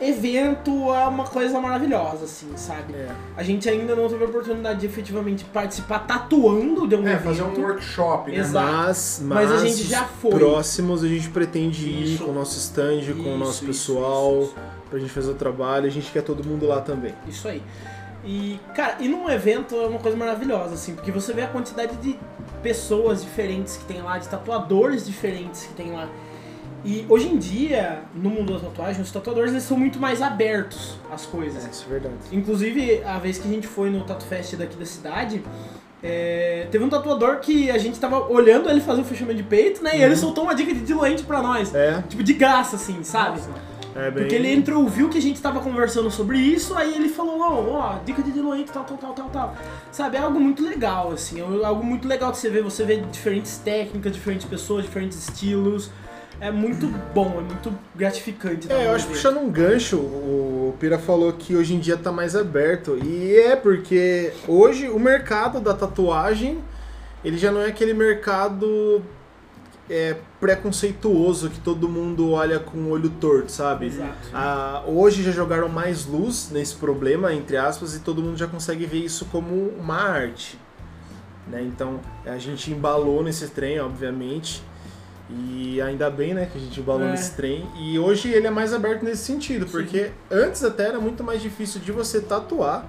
[SPEAKER 3] evento é uma coisa maravilhosa, assim, sabe?
[SPEAKER 4] É.
[SPEAKER 3] A gente ainda não teve a oportunidade de efetivamente participar tatuando de um
[SPEAKER 1] É,
[SPEAKER 3] evento.
[SPEAKER 1] fazer um workshop, né?
[SPEAKER 3] Exato.
[SPEAKER 4] Mas,
[SPEAKER 3] Mas a
[SPEAKER 4] mas
[SPEAKER 3] gente
[SPEAKER 4] os
[SPEAKER 3] já foi.
[SPEAKER 4] próximos a gente pretende ir
[SPEAKER 3] Isso.
[SPEAKER 4] com o nosso stand, com o nosso
[SPEAKER 3] Isso,
[SPEAKER 4] pessoal,
[SPEAKER 3] isso, isso.
[SPEAKER 4] pra gente fazer o trabalho. A gente quer todo mundo lá também.
[SPEAKER 3] Isso aí. E, cara, e num evento é uma coisa maravilhosa, assim, porque você vê a quantidade de pessoas diferentes que tem lá, de tatuadores diferentes que tem lá. E hoje em dia, no mundo da tatuagem, os tatuadores eles são muito mais abertos às coisas.
[SPEAKER 4] isso é verdade.
[SPEAKER 3] Inclusive, a vez que a gente foi no Tatu Fest daqui da cidade, é, teve um tatuador que a gente tava olhando ele fazer o fechamento de peito, né? E ele soltou uma dica de diluente pra nós.
[SPEAKER 4] É,
[SPEAKER 3] Tipo, de graça, assim, sabe?
[SPEAKER 4] é bem.
[SPEAKER 3] Porque ele entrou, viu que a gente tava conversando sobre isso, aí ele falou, ó, ó, dica de diluente, tal, tal, tal, tal, tal. Sabe, é algo muito legal, assim, é algo muito legal de você ver, você vê diferentes técnicas, diferentes pessoas, diferentes estilos. É muito bom, é muito gratificante. dar
[SPEAKER 4] É, eu acho que puxando um gancho, o Pira falou que hoje em dia tá mais aberto. E é porque hoje o mercado da tatuagem, ele já não é aquele mercado é, preconceituoso que todo mundo olha com o olho torto, sabe?
[SPEAKER 3] Exato.
[SPEAKER 4] Ah, hoje já jogaram mais luz nesse problema, entre aspas, e todo mundo já consegue ver isso como uma arte. Né? Então a gente embalou nesse trem, obviamente. E ainda bem, né, que a gente embalou
[SPEAKER 3] É.
[SPEAKER 4] nesse trem. E hoje ele é mais aberto nesse sentido,
[SPEAKER 3] Sim.
[SPEAKER 4] porque antes até era muito mais difícil de você tatuar,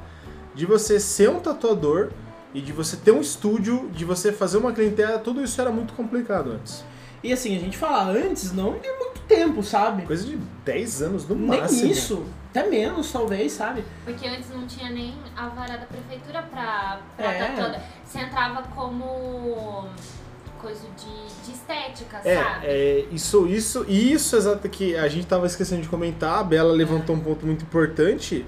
[SPEAKER 4] de você ser um tatuador e de você ter um estúdio, de você fazer uma clientela, tudo isso era muito complicado antes.
[SPEAKER 3] E assim, a gente fala antes, não de muito tempo, sabe?
[SPEAKER 4] Coisa de 10 anos no
[SPEAKER 3] Nem
[SPEAKER 4] máximo.
[SPEAKER 3] isso. Até menos, talvez, sabe?
[SPEAKER 2] Porque antes não tinha nem alvará da prefeitura pra, pra
[SPEAKER 3] É.
[SPEAKER 2] tatuador. Você entrava como coisa de, de estética,
[SPEAKER 4] É,
[SPEAKER 2] sabe?
[SPEAKER 4] é, isso, isso, isso exato que a gente tava esquecendo de comentar, a Bela levantou um ponto muito importante.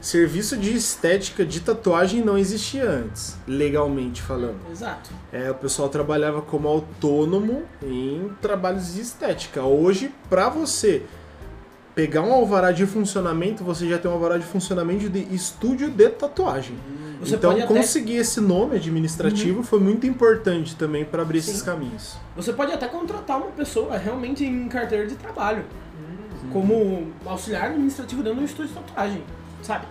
[SPEAKER 4] Serviço de estética de tatuagem não existia antes, legalmente falando.
[SPEAKER 3] Exato.
[SPEAKER 4] É, o pessoal trabalhava como autônomo em trabalhos de estética. Hoje, pra você pegar um alvará de funcionamento, você já tem um alvará de funcionamento de estúdio de tatuagem.
[SPEAKER 3] Você
[SPEAKER 4] então,
[SPEAKER 3] pode até-
[SPEAKER 4] conseguir esse nome administrativo foi muito importante também para abrir esses
[SPEAKER 3] Sim.
[SPEAKER 4] caminhos.
[SPEAKER 3] Você pode até contratar uma pessoa realmente em carteira de trabalho,
[SPEAKER 4] Uhum.
[SPEAKER 3] como auxiliar administrativo dentro do estúdio de tatuagem, sabe?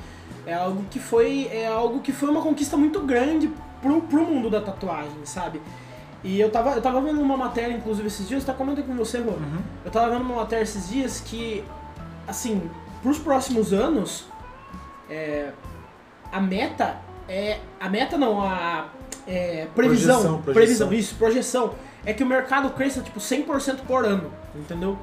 [SPEAKER 3] É algo que foi, é algo que foi uma conquista muito grande pro, pro mundo da tatuagem, sabe? E eu tava, eu tava vendo uma matéria, inclusive, esses dias, tá comentando com você, Rô.
[SPEAKER 4] Uhum.
[SPEAKER 3] Eu tava vendo uma matéria esses dias que, assim, pros próximos anos, é, a meta é. A meta não, a é, previsão,
[SPEAKER 4] Projeção, projeção.
[SPEAKER 3] Previsão, isso, projeção. É que o mercado cresça tipo 100% por ano, entendeu?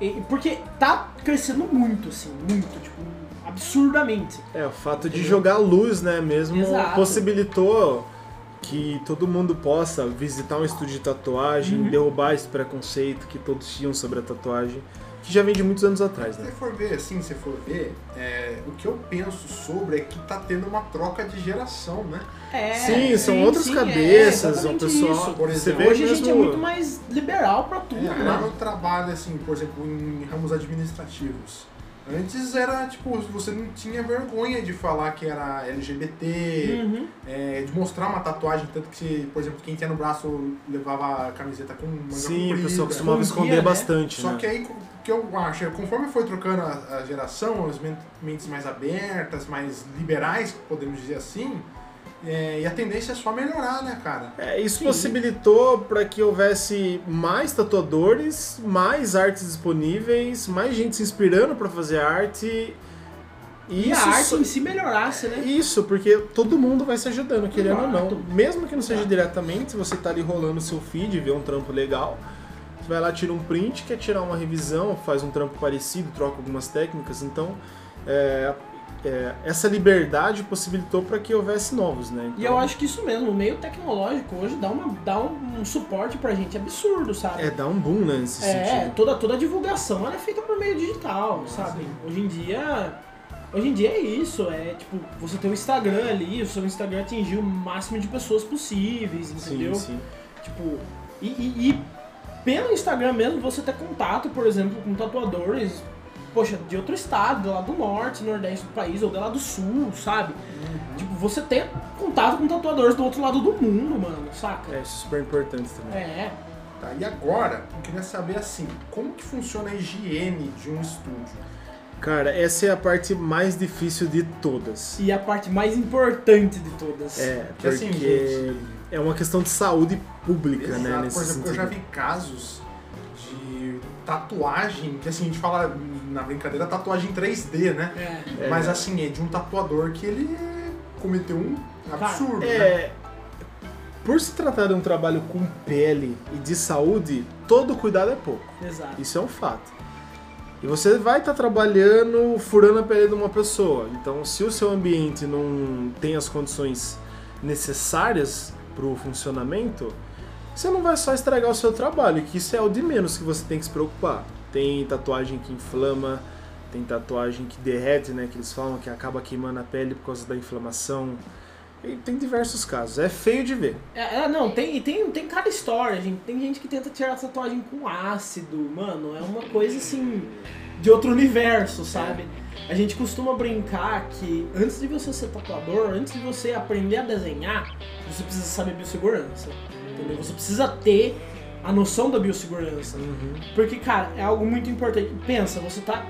[SPEAKER 3] E- porque tá crescendo muito, assim, muito, tipo, absurdamente.
[SPEAKER 4] É, o fato de
[SPEAKER 3] Entendeu?
[SPEAKER 4] jogar luz, né, mesmo
[SPEAKER 3] Exato.
[SPEAKER 4] possibilitou que todo mundo possa visitar um estúdio de tatuagem,
[SPEAKER 3] Uhum.
[SPEAKER 4] derrubar esse preconceito que todos tinham sobre a tatuagem, que já vem de muitos anos atrás,
[SPEAKER 1] Se
[SPEAKER 4] né?
[SPEAKER 1] você for ver assim, se for ver, é, o que eu penso sobre é que tá tendo uma troca de geração, né?
[SPEAKER 3] É,
[SPEAKER 4] sim, são outras
[SPEAKER 3] sim, é,
[SPEAKER 4] cabeças, o
[SPEAKER 3] exatamente
[SPEAKER 4] pessoal.
[SPEAKER 3] isso.
[SPEAKER 1] Por
[SPEAKER 4] Você
[SPEAKER 1] exemplo,
[SPEAKER 4] vê
[SPEAKER 3] Hoje a gente é
[SPEAKER 4] mesmo-
[SPEAKER 3] muito mais liberal pra tudo,
[SPEAKER 1] É, lá
[SPEAKER 3] né?
[SPEAKER 1] no trabalho, assim, por exemplo, em ramos administrativos. Antes era, tipo, você não tinha vergonha de falar que era LGBT,
[SPEAKER 3] Uhum.
[SPEAKER 1] é, de mostrar uma tatuagem, tanto que, se, por exemplo, quem tinha no braço levava a camiseta com manga
[SPEAKER 4] Sim, o
[SPEAKER 1] comprida.
[SPEAKER 4] pessoal costumava esconder
[SPEAKER 3] né?
[SPEAKER 4] bastante,
[SPEAKER 1] Só
[SPEAKER 4] né?
[SPEAKER 1] que aí, o que eu acho, é, conforme foi trocando a, a geração, as men- mentes mais abertas, mais liberais, podemos dizer assim, é, e a tendência é só melhorar, né, cara?
[SPEAKER 4] É, isso
[SPEAKER 3] Sim.
[SPEAKER 4] possibilitou para que houvesse mais tatuadores, mais artes disponíveis, mais gente se inspirando para fazer arte.
[SPEAKER 3] E
[SPEAKER 4] isso
[SPEAKER 3] a arte
[SPEAKER 4] só-
[SPEAKER 3] em si melhorasse, né?
[SPEAKER 4] Isso, porque todo mundo vai se ajudando, querendo ou
[SPEAKER 3] Exato.
[SPEAKER 4] não. Mesmo que não seja
[SPEAKER 3] Exato.
[SPEAKER 4] diretamente, se você tá ali rolando o seu feed, vê um trampo legal, você vai lá, tira um print, quer tirar uma revisão, faz um trampo parecido, troca algumas técnicas. Então, é, é, essa liberdade possibilitou para que houvesse novos, né?
[SPEAKER 3] E eu acho que isso mesmo, o meio tecnológico hoje dá, uma, dá um, um suporte pra gente absurdo, sabe?
[SPEAKER 4] É, dá um boom, né, nesse
[SPEAKER 3] É,
[SPEAKER 4] sentido.
[SPEAKER 3] toda, toda a divulgação ela é feita por meio digital, sabe? Hoje em dia. Hoje em dia é isso, é tipo, você tem o Instagram ali, o seu Instagram atingir o máximo de pessoas possíveis, entendeu?
[SPEAKER 4] Sim, sim.
[SPEAKER 3] Tipo, e, e- e pelo Instagram mesmo você ter contato, por exemplo, com tatuadores, poxa, de outro estado, lá do norte, nordeste do país, ou de lá do sul, sabe? Tipo, você ter contato com tatuadores do outro lado do mundo, mano, saca?
[SPEAKER 4] É, isso é super importante também.
[SPEAKER 3] É.
[SPEAKER 1] Tá, e agora, eu queria saber assim, como que funciona a higiene de um estúdio?
[SPEAKER 4] Cara, essa é a parte mais difícil de todas.
[SPEAKER 3] E a parte mais importante de todas.
[SPEAKER 4] É,
[SPEAKER 1] Porque,
[SPEAKER 4] porque
[SPEAKER 1] assim, gente-
[SPEAKER 4] é uma questão de saúde pública, né?
[SPEAKER 1] Exato.
[SPEAKER 4] Nesse
[SPEAKER 1] Por exemplo, eu já
[SPEAKER 4] sentido.
[SPEAKER 1] vi casos de tatuagem, que assim, a gente fala na brincadeira tatuagem 3D, né?
[SPEAKER 3] É.
[SPEAKER 1] Mas assim, é de um tatuador que ele cometeu um absurdo, né?
[SPEAKER 4] É, por se tratar de um trabalho com pele e de saúde, todo cuidado é pouco.
[SPEAKER 3] Exato.
[SPEAKER 4] Isso é um fato. E você vai estar trabalhando furando a pele de uma pessoa. Então, se o seu ambiente não tem as condições necessárias para o funcionamento, você não vai só estragar o seu trabalho, que isso é o de menos que você tem que se preocupar. Tem tatuagem que inflama, tem tatuagem que derrete, né? Que eles falam que acaba queimando a pele por causa da inflamação. E tem diversos casos. É feio de ver.
[SPEAKER 3] É, é, não, tem, tem, tem cada história, gente. Tem gente que tenta tirar tatuagem com ácido, mano. É uma coisa assim. de outro universo, sabe? A gente costuma brincar que antes de você ser tatuador, antes de você aprender a desenhar, você precisa saber biossegurança. Entendeu? Você precisa ter a noção da biossegurança. Porque, cara, é algo muito importante. Pensa, você tá.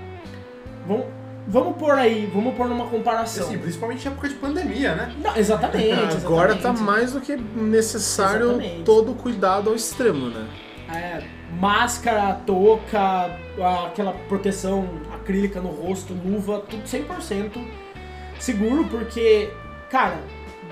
[SPEAKER 3] Vamos, vamos pôr aí, vamos pôr numa comparação.
[SPEAKER 1] Assim, principalmente em época de pandemia, né?
[SPEAKER 3] Não, exatamente,
[SPEAKER 4] Agora tá
[SPEAKER 3] exatamente.
[SPEAKER 4] mais do que necessário
[SPEAKER 3] Exatamente.
[SPEAKER 4] todo o cuidado ao extremo, né?
[SPEAKER 3] É, máscara, touca, aquela proteção acrílica no rosto, luva, tudo 100% seguro, porque, cara,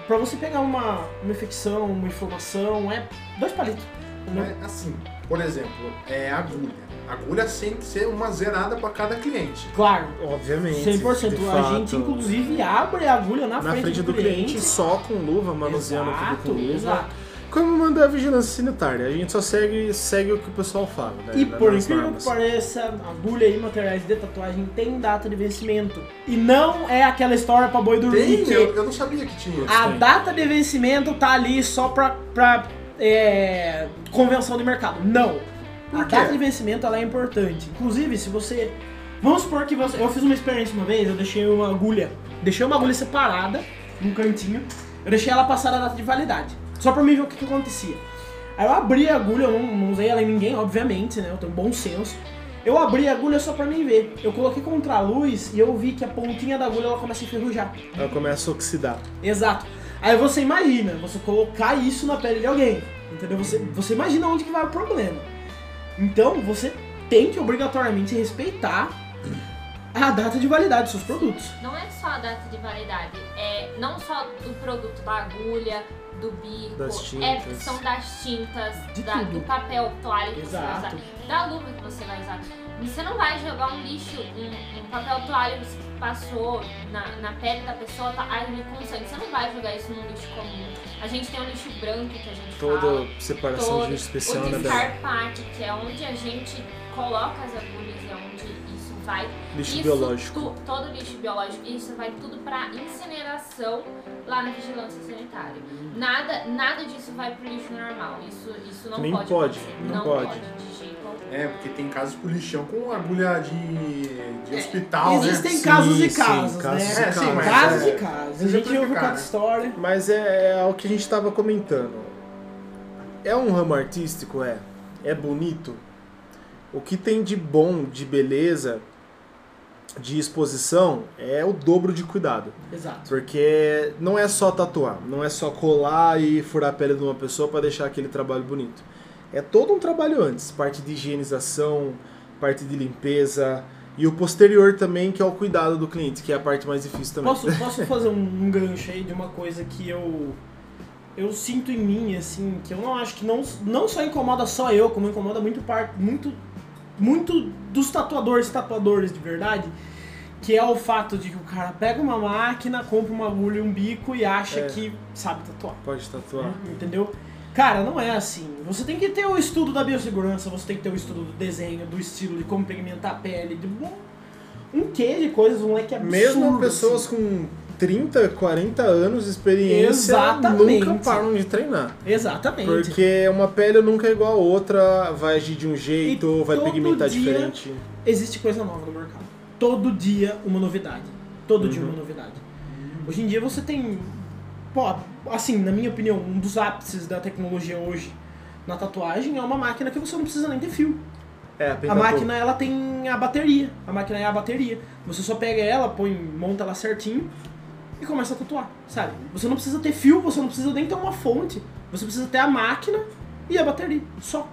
[SPEAKER 3] pra você pegar uma, uma infecção, uma inflamação, é dois palitos. entendeu?
[SPEAKER 1] É assim, por exemplo, é agulha. Agulha tem que ser uma zerada para cada cliente.
[SPEAKER 3] Claro,
[SPEAKER 4] Obviamente.
[SPEAKER 3] 100%.
[SPEAKER 4] de
[SPEAKER 3] a
[SPEAKER 4] fato.
[SPEAKER 3] gente, inclusive, abre a agulha na,
[SPEAKER 4] na frente do cliente, só com luva, manuseando
[SPEAKER 3] Exato,
[SPEAKER 4] tudo com luva.
[SPEAKER 3] exato.
[SPEAKER 4] Como manda a vigilância sanitária, a gente só segue, segue o que o pessoal fala. Né?
[SPEAKER 3] E por incrível que pareça, agulha e materiais de tatuagem tem data de vencimento. E não é aquela história pra boi dormir.
[SPEAKER 1] Tem, eu, eu não sabia que tinha.
[SPEAKER 3] a
[SPEAKER 4] tem.
[SPEAKER 3] data de vencimento tá ali só pra, pra é, convenção de mercado. Não.
[SPEAKER 1] Por
[SPEAKER 3] a data de vencimento ela é importante. Inclusive, se você. Vamos supor que você. Eu fiz uma experiência uma vez, eu deixei uma agulha. Deixei uma agulha separada, num cantinho. Eu deixei ela passar a data de validade. Só pra mim ver o que, que acontecia. Aí eu abri a agulha, eu não, não usei ela em ninguém, obviamente, né? Eu tenho bom senso. Eu abri a agulha só pra mim ver. Eu coloquei contra a luz e eu vi que a pontinha da agulha ela começa a enferrujar.
[SPEAKER 4] Ela começa a oxidar.
[SPEAKER 3] Exato. Aí você imagina, você colocar isso na pele de alguém. Entendeu? Você, você imagina onde que vai o problema. Então você tem que obrigatoriamente respeitar a data de validade dos seus produtos.
[SPEAKER 2] Não é só a data de validade, é não só do produto da agulha, do bico,
[SPEAKER 4] Das
[SPEAKER 2] é, são das tintas,
[SPEAKER 3] De
[SPEAKER 2] da-
[SPEAKER 3] tudo.
[SPEAKER 2] do papel toalha que
[SPEAKER 3] Exato.
[SPEAKER 2] você vai usar, da luva que você vai usar. Você não vai jogar um lixo, um, um papel toalha que você passou na, na pele da pessoa, tá ali com sangue. Você não vai jogar isso num lixo comum. A gente tem um lixo branco que a gente fala.
[SPEAKER 4] Toda separação
[SPEAKER 2] todo,
[SPEAKER 4] de lixo especial,
[SPEAKER 2] o
[SPEAKER 4] né, Bela?
[SPEAKER 2] descarpate, que é onde a gente coloca as agulhas, vai.
[SPEAKER 4] Lixo
[SPEAKER 2] isso
[SPEAKER 4] biológico.
[SPEAKER 2] tu- todo lixo biológico, isso vai tudo para incineração lá na vigilância sanitária. Nada, nada disso vai pro lixo normal. Isso, isso não
[SPEAKER 4] Nem
[SPEAKER 2] pode.
[SPEAKER 4] pode, não
[SPEAKER 2] não
[SPEAKER 4] pode.
[SPEAKER 2] de jeito algum.
[SPEAKER 1] É, porque tem casos com lixão com agulha de, de hospital,
[SPEAKER 3] Existem
[SPEAKER 1] né?
[SPEAKER 4] Sim,
[SPEAKER 3] casos e
[SPEAKER 4] sim,
[SPEAKER 3] casos,
[SPEAKER 4] casos
[SPEAKER 3] né?
[SPEAKER 4] e
[SPEAKER 1] É, sim, mas
[SPEAKER 3] casos
[SPEAKER 1] é-
[SPEAKER 3] e casos. A gente ouve cada
[SPEAKER 1] né?
[SPEAKER 3] história.
[SPEAKER 4] Mas é, é o que a gente tava comentando. É um ramo artístico, é. É bonito. O que tem de bom, de beleza, de exposição, é o dobro de cuidado.
[SPEAKER 3] Exato.
[SPEAKER 4] Porque não é só tatuar, não é só colar e furar a pele de uma pessoa para deixar aquele trabalho bonito. É todo um trabalho antes, parte de higienização, parte de limpeza e o posterior também, que é o cuidado do cliente, que é a parte mais difícil também.
[SPEAKER 3] Posso, posso fazer um, gancho aí de uma coisa que eu eu sinto em mim, assim, que eu não acho que não, não só incomoda só eu, como incomoda muito parte, muito, muito dos tatuadores tatuadores de verdade, que é o fato de que o cara pega uma máquina, compra uma agulha e um bico e acha
[SPEAKER 4] É.
[SPEAKER 3] que sabe tatuar.
[SPEAKER 4] Pode tatuar.
[SPEAKER 3] Entendeu? Cara, não é assim. Você tem que ter o estudo da biossegurança, você tem que ter o estudo do desenho, do estilo, de como pigmentar a pele, de um, um quê de coisas, um leque absurdo.
[SPEAKER 4] Mesmo pessoas
[SPEAKER 3] assim.
[SPEAKER 4] com 30, 40 anos de experiência
[SPEAKER 3] Exatamente.
[SPEAKER 4] nunca param de treinar.
[SPEAKER 3] Exatamente.
[SPEAKER 4] Porque uma pele nunca é igual a outra, vai agir de um jeito,
[SPEAKER 3] E
[SPEAKER 4] vai pigmentar
[SPEAKER 3] dia-
[SPEAKER 4] diferente.
[SPEAKER 3] Existe coisa nova no mercado. Todo dia uma novidade. Todo dia
[SPEAKER 4] Uhum.
[SPEAKER 3] uma novidade. Hoje em dia você tem. Pô, assim, na minha opinião, um dos ápices da tecnologia hoje na tatuagem é uma máquina que você não precisa nem ter fio.
[SPEAKER 4] É,
[SPEAKER 3] A
[SPEAKER 4] pentatô.
[SPEAKER 3] máquina ela tem a bateria. A máquina é a bateria. Você só pega ela, põe, monta ela certinho e começa a tatuar, sabe? Você não precisa ter fio, você não precisa nem ter uma fonte. Você precisa ter a máquina e a bateria, só.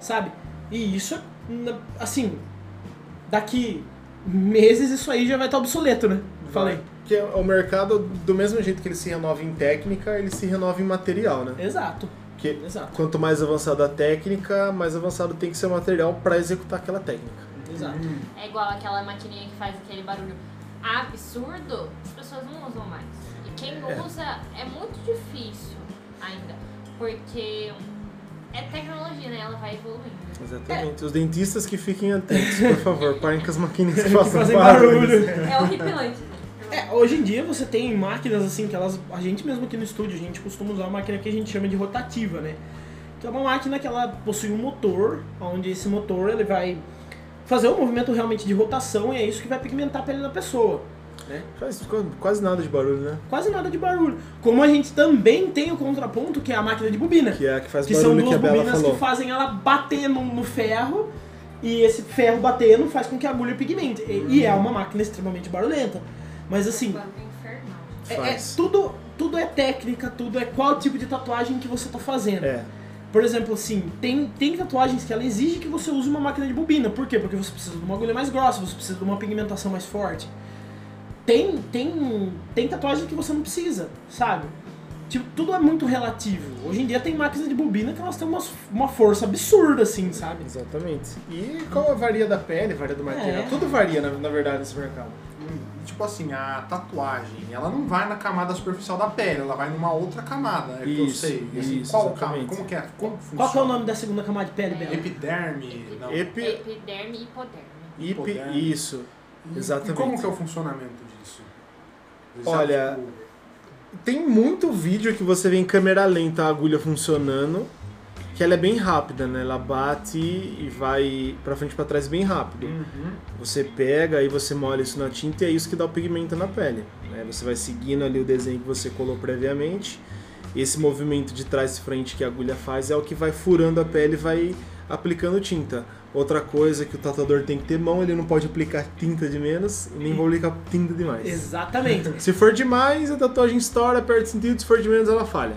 [SPEAKER 3] Sabe? E isso, na- assim, daqui meses isso aí já vai estar obsoleto, né? Falei.
[SPEAKER 4] Que é o mercado, do mesmo jeito que ele se renova em técnica, ele se renova em material, né?
[SPEAKER 3] Exato,
[SPEAKER 4] Que
[SPEAKER 3] exato,
[SPEAKER 4] quanto mais avançada a técnica, mais avançado tem que ser o material para executar aquela técnica.
[SPEAKER 3] exato.
[SPEAKER 2] É igual aquela maquininha que faz aquele barulho absurdo, as pessoas não usam mais. E quem
[SPEAKER 4] É.
[SPEAKER 2] usa é muito difícil ainda, porque é tecnologia, né? Ela vai evoluindo.
[SPEAKER 4] Exatamente. Os dentistas que fiquem atentos, por favor, parem com as maquininhas que façam
[SPEAKER 3] fazem
[SPEAKER 4] barulho.
[SPEAKER 3] barulho.
[SPEAKER 2] É horripilante.
[SPEAKER 3] É, hoje em dia você tem máquinas assim que elas. A gente mesmo aqui no estúdio, a gente costuma usar uma máquina que a gente chama de rotativa, né? Que é uma máquina que ela possui um motor, onde esse motor ele vai fazer um movimento realmente de rotação e é isso que vai pigmentar a pele da pessoa.
[SPEAKER 4] Faz qu- quase nada de barulho, né?
[SPEAKER 3] Quase nada de barulho. Como a gente também tem o contraponto, que é a máquina de bobina.
[SPEAKER 4] Que é a que faz
[SPEAKER 3] Que são
[SPEAKER 4] barulho que a
[SPEAKER 3] duas
[SPEAKER 4] Bela
[SPEAKER 3] bobinas
[SPEAKER 4] falou.
[SPEAKER 3] que fazem ela bater no, no ferro e esse ferro batendo faz com que a agulha pigmente. E, e é uma máquina extremamente barulhenta. Mas assim. É, é
[SPEAKER 4] Faz.
[SPEAKER 3] tudo, tudo é técnica, tudo é qual tipo de tatuagem que você tá fazendo.
[SPEAKER 4] É.
[SPEAKER 3] Por exemplo, assim, tem, tem tatuagens que ela exige que você use uma máquina de bobina. Por quê? Porque você precisa de uma agulha mais grossa, você precisa de uma pigmentação mais forte. Tem, tem, tem tatuagem que você não precisa, sabe? Tipo, tudo é muito relativo. Hoje em dia tem máquinas de bobina que elas têm uma, uma força absurda, assim, sabe?
[SPEAKER 4] Exatamente. E como varia da pele, varia do material,
[SPEAKER 3] É.
[SPEAKER 4] tudo varia na, na verdade nesse mercado.
[SPEAKER 1] Tipo assim, a tatuagem, ela não vai na camada superficial da pele, ela vai numa outra camada, é que eu
[SPEAKER 4] Isso,
[SPEAKER 1] sei. Assim,
[SPEAKER 4] isso,
[SPEAKER 1] qual camada? Como que é? Como funciona?
[SPEAKER 3] Qual que é o nome da segunda camada de pele, Bela?
[SPEAKER 1] Epiderme? Não.
[SPEAKER 4] Epi,
[SPEAKER 2] Epiderme e hipoderme.
[SPEAKER 4] ip,
[SPEAKER 1] hipoderme.
[SPEAKER 4] isso.
[SPEAKER 1] E-
[SPEAKER 4] exatamente.
[SPEAKER 1] E como que é o funcionamento disso?
[SPEAKER 4] Olha,
[SPEAKER 1] tipo,
[SPEAKER 4] Tem muito vídeo que você vê em câmera lenta a agulha funcionando, que ela é bem rápida, né? Ela bate e vai pra frente e pra trás bem rápido.
[SPEAKER 1] uhum.
[SPEAKER 4] Você pega aí você molha isso na tinta e é isso que dá o pigmento na pele. Né? Você vai seguindo ali o desenho que você colou previamente. Esse movimento de trás e frente que a agulha faz é o que vai furando a pele e vai aplicando tinta. Outra coisa que o tatuador tem que ter mão, ele não pode aplicar tinta de menos e nem aplicar tinta demais.
[SPEAKER 3] Exatamente.
[SPEAKER 4] Se for demais, a tatuagem estoura, perde sentido, se for de menos, ela falha.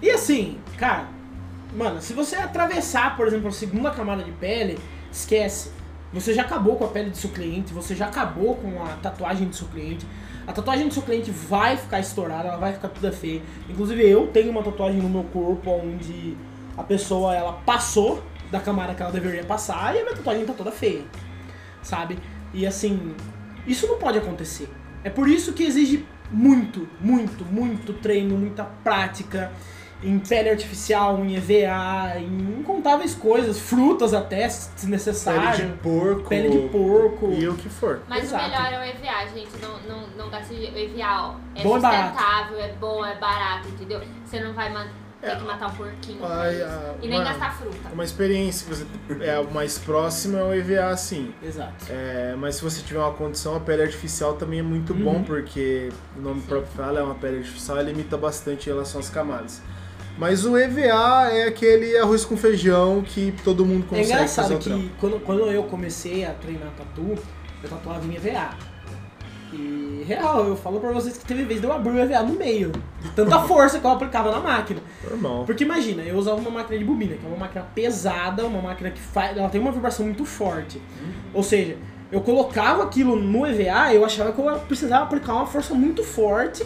[SPEAKER 3] E assim, cara, mano, se você atravessar, por exemplo, a segunda camada de pele, esquece. Você já acabou com a pele do seu cliente, você já acabou com a tatuagem do seu cliente. A tatuagem do seu cliente vai ficar estourada, ela vai ficar toda feia. Inclusive eu tenho uma tatuagem no meu corpo onde a pessoa ela passou da camada que ela deveria passar e a minha tatuagem tá toda feia. Sabe? E assim, isso não pode acontecer. É por isso que exige muito, muito, muito treino, muita prática em pele artificial, em EVA, em incontáveis coisas, frutas até, se
[SPEAKER 4] Pele
[SPEAKER 3] necessário,
[SPEAKER 4] de porco.
[SPEAKER 3] pele de porco.
[SPEAKER 4] E o que for.
[SPEAKER 2] Mas
[SPEAKER 3] Exato.
[SPEAKER 2] o melhor é o EVA, gente. Não, não, não gaste o EVA, ó. É
[SPEAKER 3] Bom barato.
[SPEAKER 2] sustentável, é bom, é barato, entendeu? Você não vai ter
[SPEAKER 4] É.
[SPEAKER 2] que matar um porquinho.
[SPEAKER 4] Ai, a-
[SPEAKER 2] E nem
[SPEAKER 4] uma-
[SPEAKER 2] gastar fruta.
[SPEAKER 4] Uma experiência que você é o mais próximo é o EVA, sim.
[SPEAKER 3] Exato.
[SPEAKER 4] É, mas se você tiver uma condição, a pele artificial também é muito bom,
[SPEAKER 3] Uhum.
[SPEAKER 4] porque o nome próprio fala, é uma pele artificial, ela limita bastante em relação às camadas. Mas o EVA é aquele arroz com feijão que todo mundo
[SPEAKER 3] É
[SPEAKER 4] consegue
[SPEAKER 3] engraçado
[SPEAKER 4] fazer o
[SPEAKER 3] que quando, quando eu comecei a treinar tatu, eu tatuava em EVA. E real, eu falo pra vocês que teve vez de eu abrir o EVA no meio. De tanta força que eu aplicava na máquina.
[SPEAKER 4] Normal.
[SPEAKER 3] Porque imagina, eu usava uma máquina de bobina, que é uma máquina pesada, uma máquina que faz. Ela tem uma vibração muito forte. Ou seja, eu colocava aquilo no EVA, eu achava que eu precisava aplicar uma força muito forte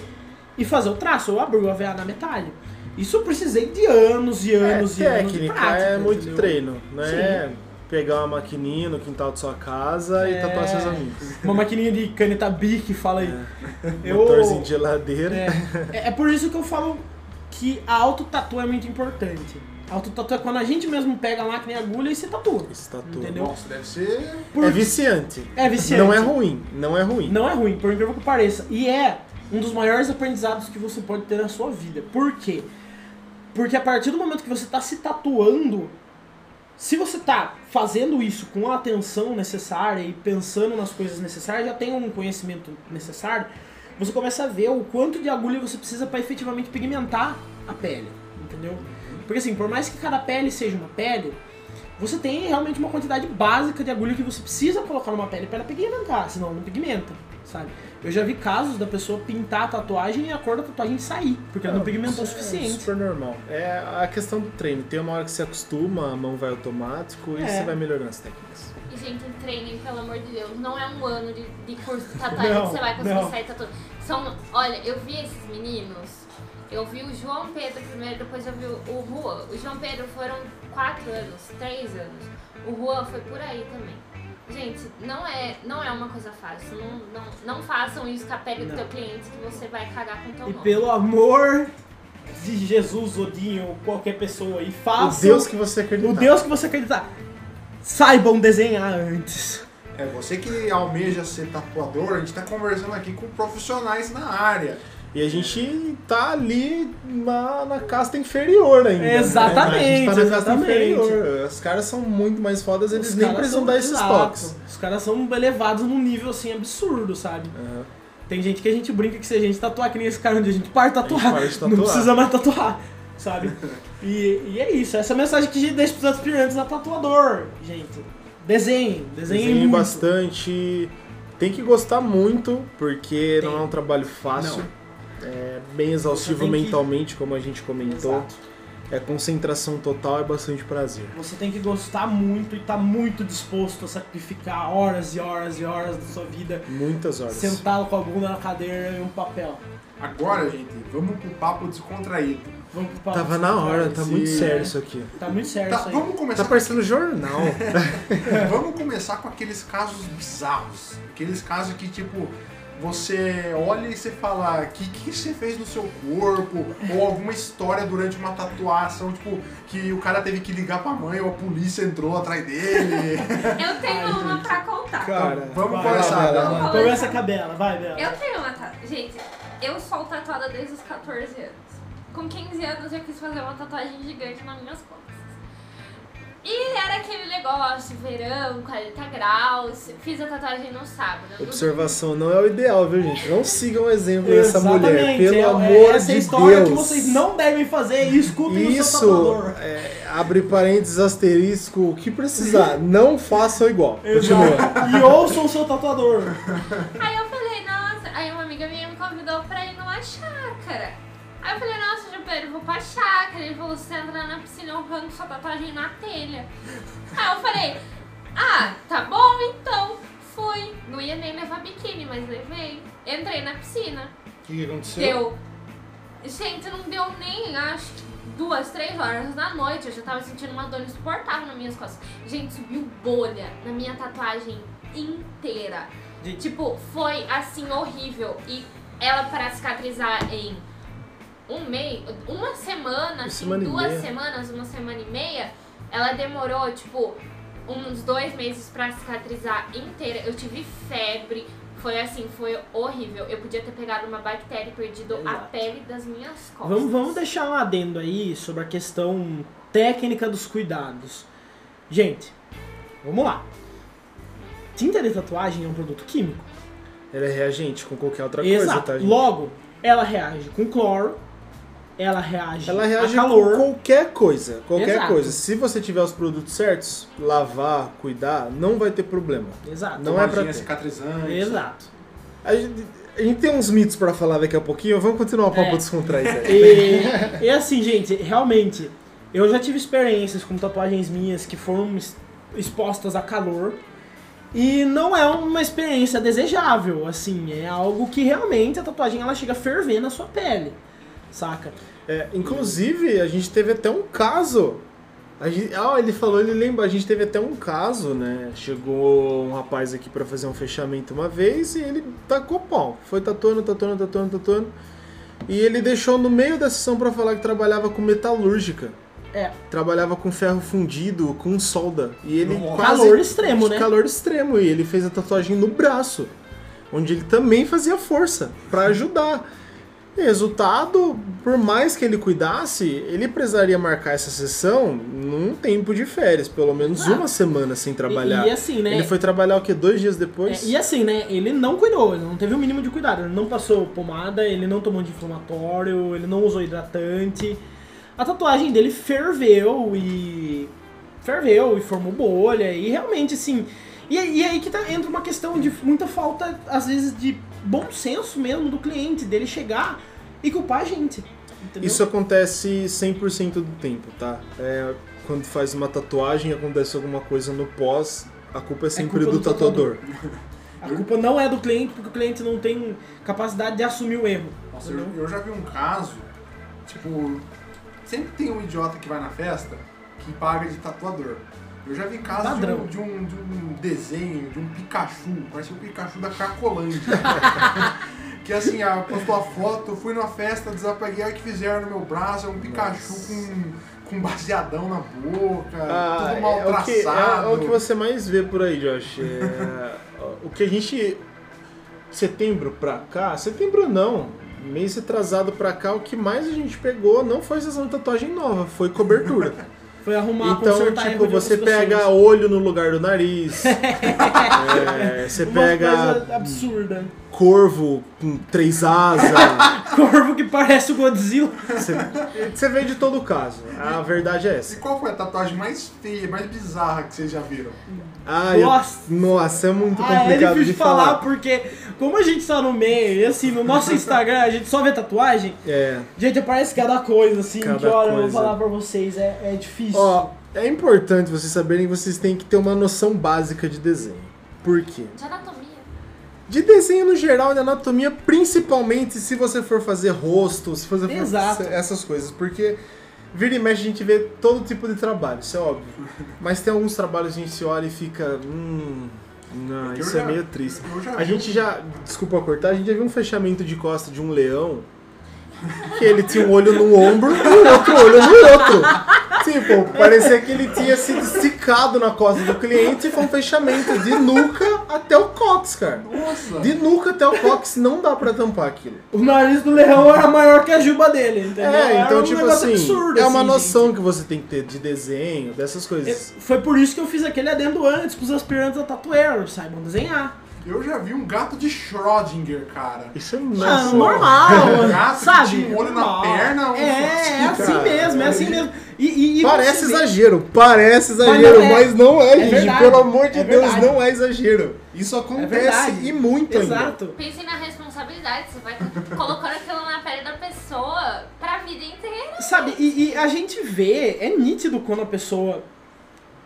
[SPEAKER 3] e fazer o traço. Eu abri o EVA na metade. Isso eu precisei de anos e anos
[SPEAKER 4] é,
[SPEAKER 3] e anos de
[SPEAKER 4] técnica,
[SPEAKER 3] prática.
[SPEAKER 4] é muito
[SPEAKER 3] entendeu?
[SPEAKER 4] treino, né? Pegar uma maquininha no quintal de sua casa
[SPEAKER 3] É.
[SPEAKER 4] e tatuar seus amigos.
[SPEAKER 3] Uma maquininha de caneta Bic, fala aí. Eu-
[SPEAKER 4] Motorzinho de geladeira.
[SPEAKER 3] É, é- é por isso que eu falo que a autotatu é muito importante. A autotatu é quando a gente mesmo pega a máquina e agulha e se tatua.
[SPEAKER 4] Esse tatu.
[SPEAKER 3] Entendeu?
[SPEAKER 1] Nossa, deve ser.
[SPEAKER 3] Por-
[SPEAKER 4] É viciante.
[SPEAKER 3] É viciante.
[SPEAKER 4] Não é ruim, não é ruim.
[SPEAKER 3] Não é ruim, por incrível que pareça. E é um dos maiores aprendizados que você pode ter na sua vida. Por quê? Porque a partir do momento que você está se tatuando, se você está fazendo isso com a atenção necessária e pensando nas coisas necessárias, já tem um conhecimento necessário, você começa a ver o quanto de agulha você precisa para efetivamente pigmentar a pele, entendeu? Porque assim, por mais que cada pele seja uma pele, você tem realmente uma quantidade básica de agulha que você precisa colocar numa pele para ela pigmentar, senão não pigmenta, sabe? Eu já vi casos da pessoa pintar a tatuagem e a cor da tatuagem sair, porque ela não pigmentou o
[SPEAKER 4] é
[SPEAKER 3] suficiente.
[SPEAKER 4] super normal. É a questão do treino. Tem uma hora que você acostuma, a mão vai automático e
[SPEAKER 3] É.
[SPEAKER 4] você vai melhorando as técnicas.
[SPEAKER 2] E, gente, treinem, pelo amor de Deus. Não é um ano de, de curso de tatuagem
[SPEAKER 3] Não,
[SPEAKER 2] que você vai conseguir
[SPEAKER 3] não.
[SPEAKER 2] sair tatuando. São, olha, eu vi esses meninos. Eu vi o João Pedro primeiro, depois eu vi o o Juan. O João Pedro foram quatro anos, três anos. O Juan foi por aí também. Gente, não é, não é uma coisa fácil. Não, não, não façam isso com a pele do teu cliente que você vai cagar com o teu
[SPEAKER 3] E
[SPEAKER 2] nome.
[SPEAKER 3] pelo amor de Jesus, Odinho, qualquer pessoa aí,
[SPEAKER 4] O
[SPEAKER 3] faça
[SPEAKER 4] Deus que você acredita.
[SPEAKER 3] o Deus que você acreditar. Saibam desenhar antes.
[SPEAKER 1] É, você que almeja ser tatuador, a gente tá conversando aqui com profissionais na área.
[SPEAKER 4] E a gente tá ali na, na casta inferior ainda. né?
[SPEAKER 3] Exatamente,
[SPEAKER 4] A gente tá na casta
[SPEAKER 3] exatamente.
[SPEAKER 4] inferior. Os caras são muito mais fodas, eles nem precisam dar esses
[SPEAKER 3] exato.
[SPEAKER 4] toques.
[SPEAKER 3] Os caras são elevados num nível assim absurdo, sabe?
[SPEAKER 4] Aham.
[SPEAKER 3] Tem gente que a gente brinca que se a gente tatuar que nem esse cara onde a gente para de tatuar,
[SPEAKER 4] para de
[SPEAKER 3] não
[SPEAKER 4] tatuar.
[SPEAKER 3] precisa mais tatuar, sabe? E, e é isso, essa é a mensagem que a gente deixa pros aspirantes a tatuador, gente. Desenhem, desenhem
[SPEAKER 4] Desenhe
[SPEAKER 3] muito.
[SPEAKER 4] bastante. Tem que gostar muito, porque
[SPEAKER 3] Tem.
[SPEAKER 4] não é um trabalho fácil.
[SPEAKER 3] Não.
[SPEAKER 4] É bem exaustivo
[SPEAKER 3] que-
[SPEAKER 4] mentalmente, como a gente comentou.
[SPEAKER 3] Exato.
[SPEAKER 4] É concentração total, é bastante prazer.
[SPEAKER 3] Você tem que gostar muito e estar muito disposto a sacrificar horas e horas e horas da sua vida
[SPEAKER 4] Muitas horas.
[SPEAKER 3] sentado com a bunda na cadeira e um papel.
[SPEAKER 1] Agora, gente, vamos pro papo descontraído.
[SPEAKER 3] Vamos pro papo
[SPEAKER 4] Tava na hora, tá muito sério isso aqui.
[SPEAKER 3] Tá muito sério
[SPEAKER 1] Tá,
[SPEAKER 3] isso aí.
[SPEAKER 1] vamos começar
[SPEAKER 4] Tá parecendo jornal.
[SPEAKER 1] Vamos começar com aqueles casos bizarros. Aqueles casos que, tipo, você olha e você fala, o que, que você fez no seu corpo? Ou alguma história durante uma tatuação, tipo, que o cara teve que ligar pra mãe ou a polícia entrou atrás dele.
[SPEAKER 2] Eu tenho
[SPEAKER 3] Ai,
[SPEAKER 2] uma
[SPEAKER 3] gente.
[SPEAKER 2] pra contar.
[SPEAKER 4] Cara,
[SPEAKER 1] Vamos
[SPEAKER 3] vai,
[SPEAKER 1] começar, Bela.
[SPEAKER 3] Começa com a Bela, vai, Bela.
[SPEAKER 2] Eu tenho uma tatuagem. Gente, eu sou tatuada desde os 14 anos. Com 15 anos eu quis fazer uma tatuagem gigante nas minhas costas. E era aquele negócio, verão, 40 graus. Fiz a tatuagem no sábado.
[SPEAKER 4] Observação não é o ideal, viu, gente? Não sigam o exemplo dessa
[SPEAKER 3] Exatamente,
[SPEAKER 4] mulher, pelo
[SPEAKER 3] é- é
[SPEAKER 4] amor
[SPEAKER 3] essa
[SPEAKER 4] de
[SPEAKER 3] história
[SPEAKER 4] Deus.
[SPEAKER 3] que vocês não devem fazer e escutem o seu
[SPEAKER 4] Isso,
[SPEAKER 3] tatuador.
[SPEAKER 4] é, abre parênteses, asterisco, o que precisar. Não façam igual. Continua.
[SPEAKER 3] Exato. E ouçam o seu tatuador.
[SPEAKER 2] Aí eu falei, nossa. Aí uma amiga minha me convidou pra ir numa chácara. Aí eu falei, nossa, Pedro, eu vou pra chácara. Ele falou, você entrar na piscina, arranco sua tatuagem na telha. Aí eu falei, ah, tá bom então. Fui. Não ia nem levar biquíni, mas levei. Entrei na piscina.
[SPEAKER 1] O que aconteceu?
[SPEAKER 2] Deu. Gente, não deu nem, acho que duas, três horas da noite. Eu já tava sentindo uma dor insuportável nas minhas costas. Gente, subiu bolha na minha tatuagem inteira. Tipo, foi assim horrível. E ela para cicatrizar em um mês, uma semana, assim,
[SPEAKER 4] semana
[SPEAKER 2] duas
[SPEAKER 4] meia.
[SPEAKER 2] semanas, uma semana e meia, ela demorou, tipo, uns dois meses pra cicatrizar inteira. Eu tive febre. Foi assim, foi horrível. Eu podia ter pegado uma bactéria e perdido a
[SPEAKER 3] Exato.
[SPEAKER 2] pele das minhas costas.
[SPEAKER 3] Vamos, vamos deixar um adendo aí sobre a questão técnica dos cuidados. Gente, vamos lá. Tinta de tatuagem é um produto químico.
[SPEAKER 4] Ela é reagente com qualquer outra
[SPEAKER 3] Exato.
[SPEAKER 4] coisa, tá, gente?
[SPEAKER 3] Logo, ela reage com cloro, ela reage,
[SPEAKER 4] Ela reage
[SPEAKER 3] a
[SPEAKER 4] com
[SPEAKER 3] calor.
[SPEAKER 4] qualquer coisa. Qualquer
[SPEAKER 3] Exato.
[SPEAKER 4] coisa. Se você tiver os produtos certos, lavar, cuidar, não vai ter problema.
[SPEAKER 3] Exato.
[SPEAKER 4] Não é pra ter.
[SPEAKER 1] cicatrizante.
[SPEAKER 3] Exato.
[SPEAKER 4] A gente, a gente tem uns mitos pra falar daqui a pouquinho, vamos continuar o papo
[SPEAKER 3] É.
[SPEAKER 4] descontraído aí.
[SPEAKER 3] E, e assim, gente, realmente, eu já tive experiências com tatuagens minhas que foram expostas a calor. E não é uma experiência desejável, assim, é algo que realmente a tatuagem ela chega a ferver na sua pele, saca?
[SPEAKER 4] É, inclusive, a gente teve até um caso. Gente, ah, ele falou, ele lembra, a gente teve até um caso, né? Chegou um rapaz aqui pra fazer um fechamento uma vez e ele tacou pau. Foi tatuando, tatuando, tatuando, tatuando. E ele deixou no meio da sessão pra falar que trabalhava com metalúrgica.
[SPEAKER 3] É,
[SPEAKER 4] Trabalhava com ferro fundido, com solda. E ele quase...
[SPEAKER 3] Calor extremo, né?
[SPEAKER 4] Calor extremo. E ele fez a tatuagem no braço. Onde ele também fazia força pra ajudar. Resultado, por mais que ele cuidasse, ele precisaria marcar essa sessão num tempo de férias, pelo menos
[SPEAKER 3] Exato.
[SPEAKER 4] uma semana sem trabalhar.
[SPEAKER 3] E, e assim, né?
[SPEAKER 4] Ele foi trabalhar o quê? Dois dias depois?
[SPEAKER 3] É, e assim, né? Ele não cuidou, ele não teve o mínimo de cuidado. Ele não passou pomada, ele não tomou anti-inflamatório, ele não usou hidratante. A tatuagem dele ferveu e. ferveu e formou bolha. E realmente, assim. E, e aí que tá, entra uma questão de muita falta, às vezes, de bom senso mesmo do cliente, dele chegar e culpar a gente. Entendeu?
[SPEAKER 4] Isso acontece 100% do tempo, tá? É, quando faz uma tatuagem acontece alguma coisa no pós, a culpa é sempre
[SPEAKER 3] culpa
[SPEAKER 4] do,
[SPEAKER 3] do
[SPEAKER 4] tatuador.
[SPEAKER 3] A culpa não é do cliente, porque o cliente não tem capacidade de assumir o erro.
[SPEAKER 1] Nossa, eu, eu já vi um caso, tipo, sempre tem um idiota que vai na festa que paga de tatuador. Eu já vi casos de um, de, um, de um desenho, de um Pikachu, parece o Pikachu da Cracolândia. que assim, a, postou a foto, eu fui numa festa, desapeguei a que fizeram no meu braço, é um Pikachu com, com baseadão na boca,
[SPEAKER 4] Ah,
[SPEAKER 1] tudo mal
[SPEAKER 4] é, o que, é,
[SPEAKER 1] traçado.
[SPEAKER 4] é o que você mais vê por aí, Josh. É, o que a gente. Setembro pra cá, setembro não. Mês atrasado pra cá, o que mais a gente pegou não foi sessão de tatuagem nova, foi cobertura.
[SPEAKER 3] Foi arrumar,
[SPEAKER 4] Então,
[SPEAKER 3] consertar
[SPEAKER 4] tipo,
[SPEAKER 3] erro de
[SPEAKER 4] você pega
[SPEAKER 3] pessoas.
[SPEAKER 4] olho no lugar do nariz. é, você
[SPEAKER 3] Uma
[SPEAKER 4] pega
[SPEAKER 3] coisa absurda.
[SPEAKER 4] corvo com três asas.
[SPEAKER 3] Corvo que parece o Godzilla.
[SPEAKER 4] Você, você vê de todo caso. A verdade é
[SPEAKER 1] E
[SPEAKER 4] essa.
[SPEAKER 1] qual foi a tatuagem mais feia, mais bizarra que vocês já viram?
[SPEAKER 4] Ah, eu-
[SPEAKER 3] Nossa.
[SPEAKER 4] nossa, é muito
[SPEAKER 3] Ah, é
[SPEAKER 4] complicado
[SPEAKER 3] difícil
[SPEAKER 4] de
[SPEAKER 3] falar,
[SPEAKER 4] falar.
[SPEAKER 3] porque como a gente tá no meio, e assim, no nosso Instagram a gente só vê tatuagem,
[SPEAKER 4] É.
[SPEAKER 3] gente, aparece cada coisa, assim,
[SPEAKER 4] Cada
[SPEAKER 3] que olha, eu vou falar pra vocês, é, é difícil.
[SPEAKER 4] Ó, é importante vocês saberem que vocês têm que ter uma noção básica de desenho. Por quê?
[SPEAKER 2] De anatomia.
[SPEAKER 4] De desenho no geral, de anatomia, principalmente se você for fazer rosto, se você for
[SPEAKER 3] Exato.
[SPEAKER 4] fazer essas coisas. Porque vira e mexe a gente vê todo tipo de trabalho, isso é óbvio. Mas tem alguns trabalhos que a gente se olha e fica. Hum. Não, isso
[SPEAKER 1] já-
[SPEAKER 4] é meio triste. A gente já. Desculpa cortar, a gente já viu um fechamento de costa de um leão que ele tinha um olho no ombro e o outro olho no outro. Tipo, parecia que ele tinha sido esticado na costa do cliente e foi um fechamento de nuca até o cox, cara.
[SPEAKER 1] Nossa!
[SPEAKER 4] De nuca até o cox não dá pra tampar aquilo.
[SPEAKER 3] O nariz do leão era maior que a juba dele, entendeu?
[SPEAKER 4] É, então,
[SPEAKER 3] um
[SPEAKER 4] tipo
[SPEAKER 3] negócio
[SPEAKER 4] assim,
[SPEAKER 3] absurdo,
[SPEAKER 4] é uma
[SPEAKER 3] assim,
[SPEAKER 4] noção que você tem que ter de desenho, dessas
[SPEAKER 3] gente.
[SPEAKER 4] coisas.
[SPEAKER 3] Foi por isso que eu fiz aquele adendo antes pros aspirantes a tatueiro, saibam desenhar.
[SPEAKER 1] Eu já vi um gato de Schrödinger, cara.
[SPEAKER 4] Isso é
[SPEAKER 3] Ah,
[SPEAKER 4] nossa.
[SPEAKER 3] normal,
[SPEAKER 1] Um gato que
[SPEAKER 3] sabe?
[SPEAKER 1] tinha um olho na
[SPEAKER 3] Normal.
[SPEAKER 1] perna, um
[SPEAKER 3] É, é assim mesmo, é assim mesmo. E, e- e
[SPEAKER 4] Parece
[SPEAKER 3] você vê-
[SPEAKER 4] exagero, parece exagero,
[SPEAKER 3] não é.
[SPEAKER 4] mas não é,
[SPEAKER 3] É
[SPEAKER 4] gente.
[SPEAKER 3] verdade,
[SPEAKER 4] Pelo amor de
[SPEAKER 3] é
[SPEAKER 4] Deus,
[SPEAKER 3] verdade.
[SPEAKER 4] não é exagero. Isso acontece
[SPEAKER 3] verdade.
[SPEAKER 4] e muito ainda.
[SPEAKER 3] Exato.
[SPEAKER 2] Pensem na responsabilidade, você vai colocando aquilo na pele da pessoa pra vida inteira.
[SPEAKER 3] Sabe, e, e a gente vê, é nítido quando a pessoa.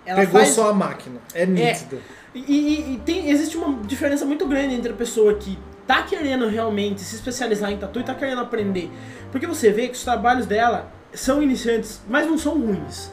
[SPEAKER 3] Ela
[SPEAKER 4] Pegou
[SPEAKER 3] faz,
[SPEAKER 4] só a máquina. É nítido.
[SPEAKER 3] E, e- e tem, existe uma diferença muito grande entre a pessoa que tá querendo realmente se especializar em tatu e tá querendo aprender. Porque você vê que os trabalhos dela são iniciantes, mas não são ruins.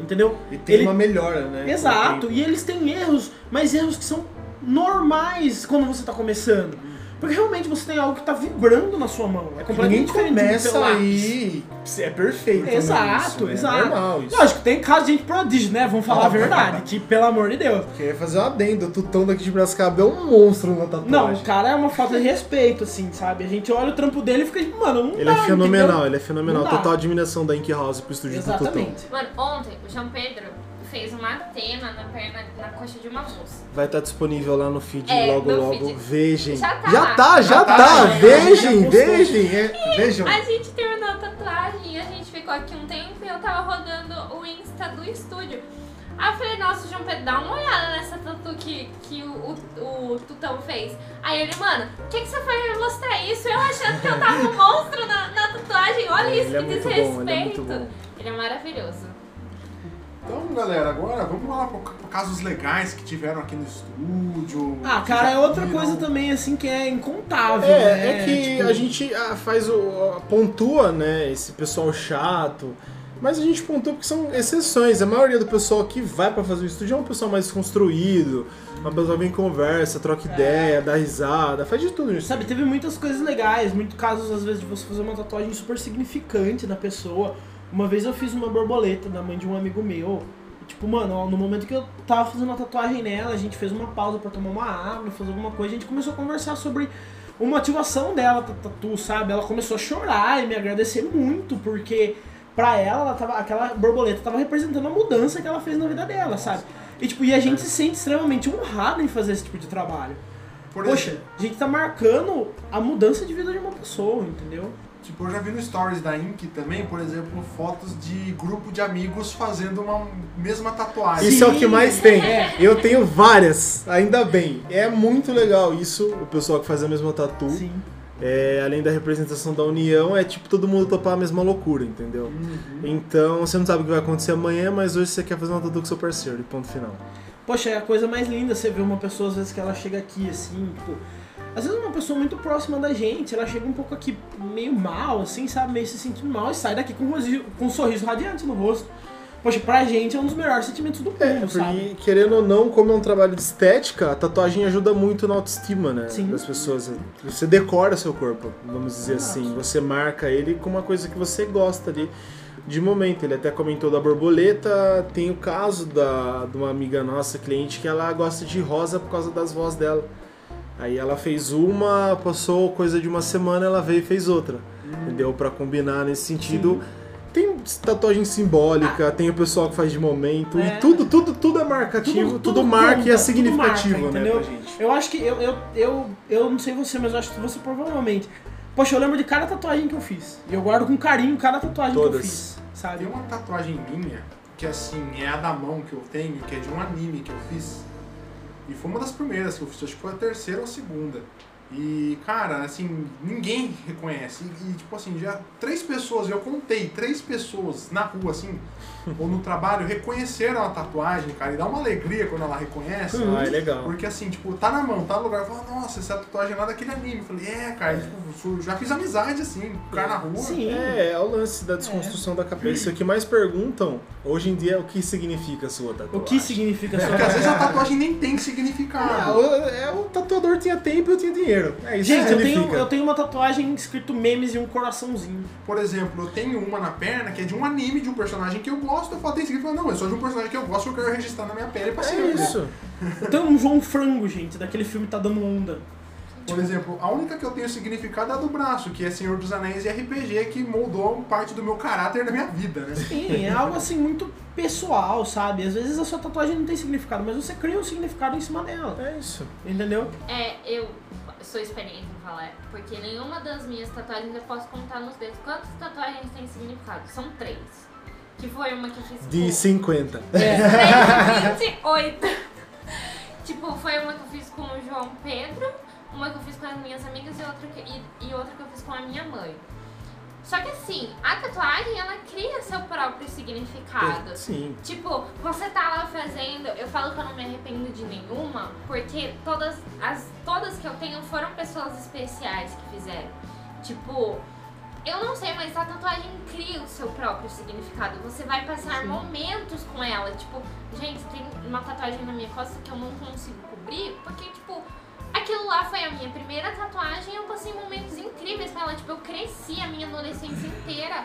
[SPEAKER 3] Entendeu?
[SPEAKER 4] E tem
[SPEAKER 3] Ele-
[SPEAKER 4] uma melhora, né?
[SPEAKER 3] Exato, e eles têm erros, mas erros que são normais quando você tá começando. Porque realmente você tem algo que tá vibrando na sua mão. É
[SPEAKER 4] Ninguém
[SPEAKER 3] completamente diferente do
[SPEAKER 4] começa aí. É perfeito. né?
[SPEAKER 3] Exato,
[SPEAKER 4] Isso, né?
[SPEAKER 3] exato.
[SPEAKER 4] É normal isso.
[SPEAKER 3] Lógico, tem caso de gente prodígio, né? Vamos falar a verdade, que pelo amor de Deus.
[SPEAKER 4] Queria fazer um adendo. O Tutão daqui de Brascaba é um monstro na tatuagem.
[SPEAKER 3] Não, o cara é uma falta de respeito, assim, sabe? A gente olha o trampo dele e fica tipo, mano, não
[SPEAKER 4] Ele
[SPEAKER 3] dá,
[SPEAKER 4] é fenomenal,
[SPEAKER 3] entendeu?
[SPEAKER 4] ele é fenomenal. Total admiração da Ink House pro estúdio do Tutão.
[SPEAKER 3] Exatamente.
[SPEAKER 2] Mano, ontem o João Pedro fez uma antena na perna, na coxa de uma moça.
[SPEAKER 4] Vai estar disponível lá no feed
[SPEAKER 2] É,
[SPEAKER 4] logo
[SPEAKER 2] no
[SPEAKER 4] logo.
[SPEAKER 2] feed.
[SPEAKER 4] Vejam.
[SPEAKER 2] Já tá
[SPEAKER 4] já tá, já tá.
[SPEAKER 1] tá,
[SPEAKER 3] já
[SPEAKER 4] Vejam,
[SPEAKER 3] postou.
[SPEAKER 4] vejam. é, vejam.
[SPEAKER 2] A gente terminou a tatuagem e a gente ficou aqui um tempo e eu tava rodando o Insta do estúdio. Aí eu falei, nossa, João Pedro, dá uma olhada nessa tatu que, que o, o, o Tutão fez. Aí ele, mano, o que, que você foi me mostrar isso? Eu achando que eu tava um monstro na, na tatuagem. Olha isso,
[SPEAKER 4] Ele é
[SPEAKER 2] que
[SPEAKER 4] muito bom,
[SPEAKER 2] desrespeito.
[SPEAKER 4] ele é muito bom.
[SPEAKER 2] Ele é maravilhoso.
[SPEAKER 1] Então, galera, agora vamos lá para casos legais que tiveram aqui no estúdio.
[SPEAKER 3] Ah, cara, é outra
[SPEAKER 1] viram.
[SPEAKER 3] coisa também, assim, que é incontável.
[SPEAKER 4] É,
[SPEAKER 3] né?
[SPEAKER 4] é que
[SPEAKER 3] Tipo,
[SPEAKER 4] a gente ah, faz o. pontua, né, esse pessoal chato. Mas a gente pontua porque são exceções. A maioria do pessoal que vai pra fazer o estúdio é um pessoal mais construído. Uma pessoa vem conversa, troca ideia, dá risada, faz de tudo isso.
[SPEAKER 3] Sabe, teve muitas coisas legais, muitos casos, às vezes, de você fazer uma tatuagem super significante da pessoa. Uma vez eu fiz uma borboleta da mãe de um amigo meu. E, tipo, mano, no momento que eu tava fazendo a tatuagem nela, a gente fez uma pausa pra tomar uma água, fazer alguma coisa, a gente começou a conversar sobre a motivação dela tatu, sabe? Ela começou a chorar e me agradecer muito, porque pra ela, ela tava, aquela borboleta tava representando a mudança que ela fez na vida dela, sabe? E, tipo, e a gente se sente extremamente honrado em fazer esse tipo de trabalho.
[SPEAKER 1] Por
[SPEAKER 3] Poxa, a gente tá marcando a mudança de vida de uma pessoa, entendeu?
[SPEAKER 1] Tipo, eu já vi no stories da Ink também, por exemplo, fotos de grupo de amigos fazendo uma mesma tatuagem.
[SPEAKER 4] Isso é o que mais tem.
[SPEAKER 3] é.
[SPEAKER 4] Eu tenho várias, ainda bem. É muito legal isso, o pessoal que faz a mesma tatu.
[SPEAKER 3] Sim.
[SPEAKER 4] É, além da representação da união, é tipo todo mundo topar a mesma loucura, entendeu?
[SPEAKER 1] Uhum.
[SPEAKER 4] Então você não sabe o que vai acontecer amanhã, mas hoje você quer fazer uma tatu com seu parceiro, e ponto final.
[SPEAKER 3] Poxa, é a coisa mais linda você ver uma pessoa, às vezes, que ela chega aqui, assim, tipo... Às vezes uma pessoa muito próxima da gente, ela chega um pouco aqui meio mal, assim, sabe? Meio se sentindo mal e sai daqui com um, rosi- com um sorriso radiante no rosto. Poxa, pra gente é um dos melhores sentimentos do mundo,
[SPEAKER 4] É,
[SPEAKER 3] sabe?
[SPEAKER 4] porque querendo ou não, como é um trabalho de estética, a tatuagem ajuda muito na autoestima, né?
[SPEAKER 3] Sim.
[SPEAKER 4] Das pessoas. Você decora seu corpo, vamos dizer assim. Você marca ele com uma coisa que você gosta ali de momento. Ele até comentou da borboleta. Tem o caso da, de uma amiga nossa, cliente, que ela gosta de rosa por causa das vozes dela. Aí ela fez uma, passou coisa de uma semana, ela veio e fez outra. Entendeu? Pra combinar nesse sentido. tem tatuagem simbólica, tem o pessoal que faz de momento,
[SPEAKER 3] É.
[SPEAKER 4] e tudo, tudo, tudo é marcativo, tudo, marca e é
[SPEAKER 3] conta,
[SPEAKER 4] significativo,
[SPEAKER 3] tudo marca,
[SPEAKER 4] né,
[SPEAKER 3] entendeu?
[SPEAKER 4] pra gente.
[SPEAKER 3] Eu acho que eu, eu, eu, eu não sei você, mas eu acho que você provavelmente. Poxa, eu lembro de cada tatuagem que eu fiz. E eu guardo com carinho cada tatuagem que eu
[SPEAKER 4] Todas.
[SPEAKER 3] fiz. Sabe?
[SPEAKER 1] Tem uma tatuagem minha, que assim, é a da mão que eu tenho, que é de um anime que eu fiz. E foi uma das primeiras que eu fiz, acho que foi a terceira ou a segunda. E, cara, assim, ninguém reconhece. E, e, tipo assim, já três pessoas, eu contei, três pessoas na rua, assim, ou no trabalho, reconheceram a tatuagem, cara. E dá uma alegria quando ela reconhece.
[SPEAKER 4] Ah, é legal.
[SPEAKER 1] Porque assim, tipo, tá na mão, tá no lugar, fala, nossa, essa tatuagem é lá daquele anime. Eu falei, é, cara, e, tipo, já fiz amizade assim, com o cara na rua.
[SPEAKER 3] Sim.
[SPEAKER 4] É, é o lance da desconstrução da cabeça. O que mais perguntam hoje em dia o que significa a sua tatuagem.
[SPEAKER 3] O que significa sua
[SPEAKER 1] Porque às vezes a
[SPEAKER 3] tatuagem?
[SPEAKER 1] tatuagem nem tem significado.
[SPEAKER 4] o, é, o tatuador tinha tempo e eu tinha dinheiro. É isso
[SPEAKER 3] Gente,
[SPEAKER 4] que
[SPEAKER 3] eu tenho, eu tenho uma tatuagem escrito memes e um coraçãozinho.
[SPEAKER 1] Por exemplo, eu tenho uma na perna que é de um anime de um personagem que eu gosto, eu falo, tem escrito, não, é só de um personagem que eu gosto que eu quero registrar na minha pele pra
[SPEAKER 4] É
[SPEAKER 1] sempre.
[SPEAKER 4] isso.
[SPEAKER 3] Eu tenho um João Frango, gente, daquele filme Tá Dando Onda.
[SPEAKER 1] Por exemplo, a única que eu tenho significado é a do braço, que é Senhor dos Anéis e RPG, que moldou parte do meu caráter da minha vida, né?
[SPEAKER 3] Sim, é algo assim muito pessoal, sabe? Às vezes a sua tatuagem não tem significado, mas você cria um significado em cima dela.
[SPEAKER 4] É isso.
[SPEAKER 3] Entendeu?
[SPEAKER 2] É, eu sou experiente em falar, porque nenhuma das minhas tatuagens eu posso contar nos dedos. Quantas tatuagens têm significado? São três. Que foi uma que eu fiz
[SPEAKER 4] De
[SPEAKER 2] com...
[SPEAKER 4] 50.
[SPEAKER 3] É.
[SPEAKER 2] 3 de 28. tipo, foi uma que eu fiz com o João Pedro, uma que eu fiz com as minhas amigas e outra que, e, e outra que eu fiz com a minha mãe. Só que assim, a tatuagem ela cria seu próprio significado.
[SPEAKER 4] Sim.
[SPEAKER 2] Tipo, você tá lá fazendo, eu falo que eu não me arrependo de nenhuma, porque todas as todas que eu tenho foram pessoas especiais que fizeram. Tipo, eu não sei, mas a tatuagem cria o seu próprio significado. Você vai passar momentos com ela. Tipo, gente, tem uma tatuagem na minha costa que eu não consigo cobrir, porque, tipo, aquilo lá foi a minha primeira tatuagem e eu passei momentos incríveis com ela. Tipo, eu cresci a minha adolescência inteira.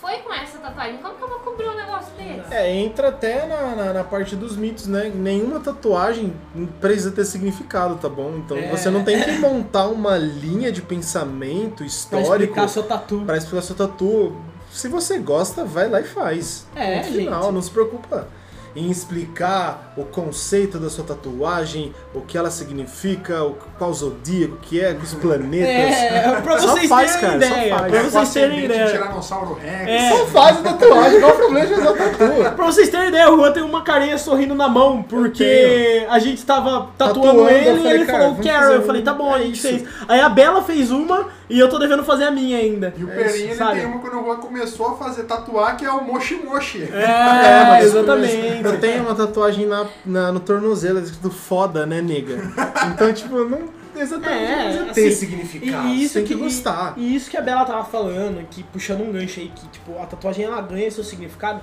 [SPEAKER 2] Foi com essa tatuagem. Como que eu vou cobrir um negócio desse?
[SPEAKER 4] É, entra até na, na, na parte dos mitos, né? Nenhuma tatuagem precisa ter significado, tá bom? Então
[SPEAKER 3] É.
[SPEAKER 4] você não tem que montar uma linha de pensamento
[SPEAKER 3] Pra
[SPEAKER 4] histórico
[SPEAKER 3] explicar seu tatu.
[SPEAKER 4] pra explicar seu tatu. Se você gosta, vai lá e faz.
[SPEAKER 3] É,
[SPEAKER 4] no final,
[SPEAKER 3] gente.
[SPEAKER 4] não se preocupa em explicar o conceito da sua tatuagem, o que ela significa, o, qual zodíaco que é, os planetas.
[SPEAKER 3] É, pra
[SPEAKER 4] Só
[SPEAKER 3] vocês
[SPEAKER 4] faz,
[SPEAKER 3] terem
[SPEAKER 4] cara, só
[SPEAKER 3] ideia.
[SPEAKER 4] faz.
[SPEAKER 3] Pra
[SPEAKER 1] É
[SPEAKER 3] vocês terem ideia.
[SPEAKER 1] Tiranossauro Rex.
[SPEAKER 3] É.
[SPEAKER 4] Só faz a tatuagem, qual o problema de fazer a tatu?
[SPEAKER 3] Pra vocês terem ideia, o Juan tem uma carinha sorrindo na mão, porque a gente tava tatuando,
[SPEAKER 4] Tatuando,
[SPEAKER 3] ele e
[SPEAKER 4] falei,
[SPEAKER 3] ele
[SPEAKER 4] cara,
[SPEAKER 3] falou
[SPEAKER 4] fazer
[SPEAKER 3] Eu falei, tá bom, a
[SPEAKER 4] é
[SPEAKER 3] gente
[SPEAKER 4] isso.
[SPEAKER 3] fez. Aí a Bela fez uma e eu tô devendo fazer a minha ainda.
[SPEAKER 1] E o
[SPEAKER 4] É
[SPEAKER 1] ele
[SPEAKER 3] sabe?
[SPEAKER 1] tem uma quando o Juan começou a fazer tatuar, que é o Moshi Moshi.
[SPEAKER 3] É,
[SPEAKER 4] mas
[SPEAKER 3] exatamente.
[SPEAKER 4] Eu tenho uma tatuagem na, na- no tornozelo escrito foda, né, nega? Então, tipo, não exatamente
[SPEAKER 3] É,
[SPEAKER 4] não precisa ter
[SPEAKER 3] assim,
[SPEAKER 4] significado.
[SPEAKER 3] E isso
[SPEAKER 4] tem que,
[SPEAKER 3] que,
[SPEAKER 4] gostar.
[SPEAKER 3] E, e isso que a Bela tava falando, que puxando um gancho aí, que tipo, a tatuagem ela ganha seu significado.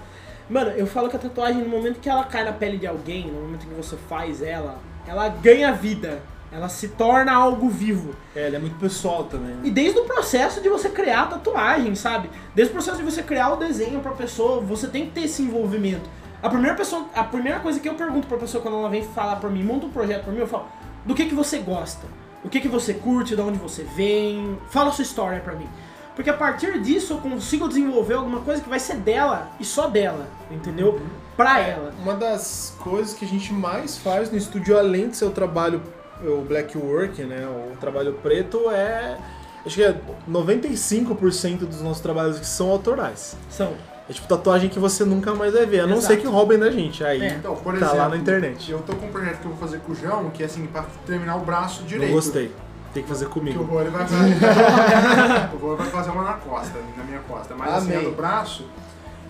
[SPEAKER 3] Mano, eu falo que a tatuagem, no momento que ela cai na pele de alguém, no momento que você faz ela, ela ganha vida. Ela se torna algo vivo.
[SPEAKER 4] É, ele é muito pessoal também. né?
[SPEAKER 3] E desde o processo de você criar a tatuagem, sabe? Desde o processo de você criar o desenho pra pessoa, você tem que ter esse envolvimento. A primeira pessoa, a primeira coisa que eu pergunto pra pessoa quando ela vem falar pra mim, monta um projeto pra mim, eu falo: "Do que que você gosta? O que que você curte? De onde você vem? Fala a sua história pra mim". Porque a partir disso eu consigo desenvolver alguma coisa que vai ser dela e só dela, entendeu? Pra ela.
[SPEAKER 4] Uma das coisas que a gente mais faz no estúdio, além de ser o trabalho, o black work, né, o trabalho preto, é... Acho que é 95% dos nossos trabalhos que são autorais.
[SPEAKER 3] São.
[SPEAKER 4] É tipo tatuagem que você nunca mais vai ver, a não
[SPEAKER 3] Exato.
[SPEAKER 4] ser que roubem da gente. Aí
[SPEAKER 3] É.
[SPEAKER 1] Então, por
[SPEAKER 4] tá
[SPEAKER 1] exemplo,
[SPEAKER 4] lá na internet.
[SPEAKER 1] eu tô com um projeto que eu vou fazer com o João, que é assim, pra terminar o braço
[SPEAKER 4] Não
[SPEAKER 1] direito.
[SPEAKER 4] gostei. Tem que fazer
[SPEAKER 1] Que o
[SPEAKER 4] comigo.
[SPEAKER 1] Ele vai fazer. o Juan vai fazer uma na costa, na minha costa. Mas assim, a
[SPEAKER 4] Amei.
[SPEAKER 1] do braço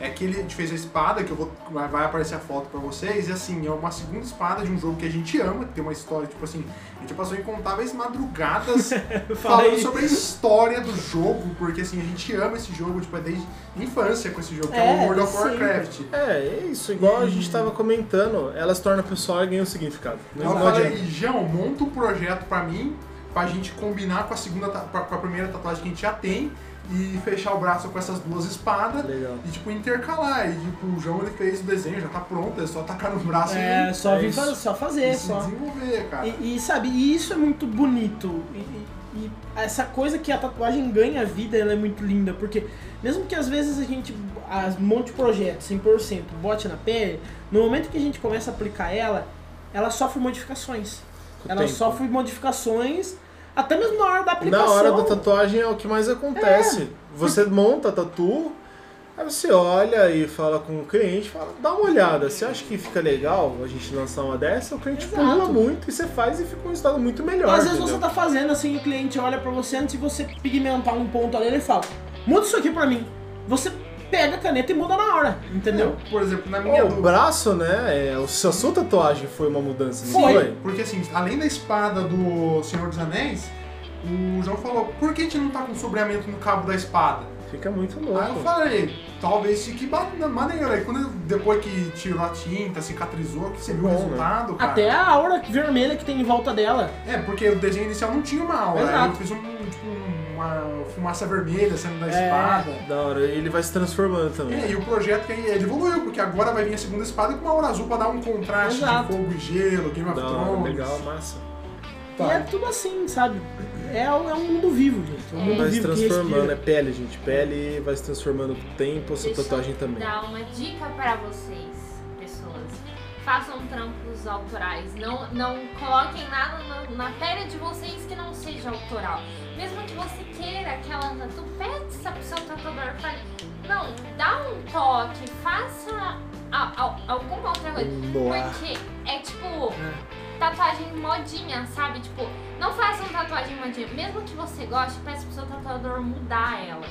[SPEAKER 1] é que ele a gente fez a espada, que eu vou. Vai aparecer a foto pra vocês. E assim, é uma segunda espada de um jogo que a gente ama, que tem uma história, tipo assim, a gente passou incontáveis madrugadas
[SPEAKER 3] Fala
[SPEAKER 1] falando
[SPEAKER 3] aí.
[SPEAKER 1] sobre a história do jogo, porque assim, a gente ama esse jogo, tipo, é desde infância com esse jogo, que é,
[SPEAKER 3] É,
[SPEAKER 1] o World of
[SPEAKER 3] sempre.
[SPEAKER 1] Warcraft.
[SPEAKER 4] É, é isso. Igual a gente tava comentando, ela se torna pessoal e ganha um significado. Não,
[SPEAKER 1] falei,
[SPEAKER 4] adianta.
[SPEAKER 1] João, monta um projeto pra mim, pra gente combinar com a segunda, com a primeira tatuagem que a gente já tem e fechar o braço com essas duas espadas
[SPEAKER 4] Legal.
[SPEAKER 1] e tipo intercalar. E tipo, o João ele fez o desenho, já tá pronto, é só tacar no braço
[SPEAKER 3] É,
[SPEAKER 1] e,
[SPEAKER 3] só
[SPEAKER 4] é
[SPEAKER 3] vir
[SPEAKER 4] isso.
[SPEAKER 3] fa- só
[SPEAKER 1] e
[SPEAKER 3] fazer,
[SPEAKER 1] se
[SPEAKER 3] só.
[SPEAKER 1] desenvolver, cara.
[SPEAKER 3] E, e, sabe, e isso é muito bonito. E, e- e essa coisa que a tatuagem ganha vida, ela é muito linda, porque mesmo que às vezes a gente as um monte de projetos 100% bote na pele, no momento que a gente começa a aplicar ela, ela sofre modificações.
[SPEAKER 4] O
[SPEAKER 3] ela
[SPEAKER 4] tempo.
[SPEAKER 3] sofre modificações até mesmo na hora da aplicação.
[SPEAKER 4] Na hora da tatuagem é o que mais acontece. Você monta a tatu, aí você olha e fala com o cliente, fala, dá uma olhada, você acha que fica legal a gente lançar uma dessa? O cliente
[SPEAKER 3] Exato.
[SPEAKER 4] pula muito e você faz e fica um resultado muito melhor.
[SPEAKER 3] Às vezes
[SPEAKER 4] entendeu?
[SPEAKER 3] você tá fazendo assim, o cliente olha pra você antes de você pigmentar um ponto ali, ele fala, muda isso aqui pra mim. Você pega a caneta e muda na hora, entendeu?
[SPEAKER 1] Por exemplo, na minha
[SPEAKER 4] o
[SPEAKER 1] do-
[SPEAKER 4] braço, né? É, o- a sua tatuagem foi uma mudança, não
[SPEAKER 3] Foi.
[SPEAKER 4] foi?
[SPEAKER 1] Porque assim, além da espada do Senhor dos Anéis, o João falou, por que a gente não tá com sobreamento no cabo da espada?
[SPEAKER 4] Fica muito
[SPEAKER 1] Aí eu
[SPEAKER 4] louco.
[SPEAKER 1] falei, talvez fique maneiro. Aí quando depois que tirou a tinta, cicatrizou, que você viu o
[SPEAKER 4] né?
[SPEAKER 1] resultado, cara.
[SPEAKER 3] Até a aura vermelha que tem em volta dela.
[SPEAKER 1] É, porque o desenho inicial não tinha uma aura.
[SPEAKER 3] Exato.
[SPEAKER 1] Aí eu fiz um, tipo, uma fumaça vermelha saindo da
[SPEAKER 3] É.
[SPEAKER 1] espada.
[SPEAKER 4] Da hora, ele vai se transformando também.
[SPEAKER 1] É, e o projeto que ele evoluiu, porque agora vai vir a segunda espada com uma aura azul pra dar um contraste
[SPEAKER 3] Exato.
[SPEAKER 1] de fogo e gelo, Game of
[SPEAKER 4] Da hora,
[SPEAKER 1] Thrones.
[SPEAKER 4] legal, massa.
[SPEAKER 3] E é tudo assim, sabe? É, é um mundo vivo, gente. É um mundo
[SPEAKER 4] Vai se
[SPEAKER 3] vivo que
[SPEAKER 4] transformando, é pele, gente. Pele vai se transformando com o tempo, a sua
[SPEAKER 2] Deixa
[SPEAKER 4] tatuagem também.
[SPEAKER 2] dar uma dica para vocês, pessoas. Façam trampos autorais. Não, não coloquem nada na, na pele de vocês que não seja autoral. Mesmo que você queira aquela tatu, peça pro seu tatuador. Fale, não, dá um toque, faça a- a- alguma outra coisa.
[SPEAKER 4] Noir.
[SPEAKER 2] Porque é tipo tatuagem modinha, sabe? Tipo, não façam tatuagem modinha. Mesmo que você goste, peça pro seu tatuador mudar ela.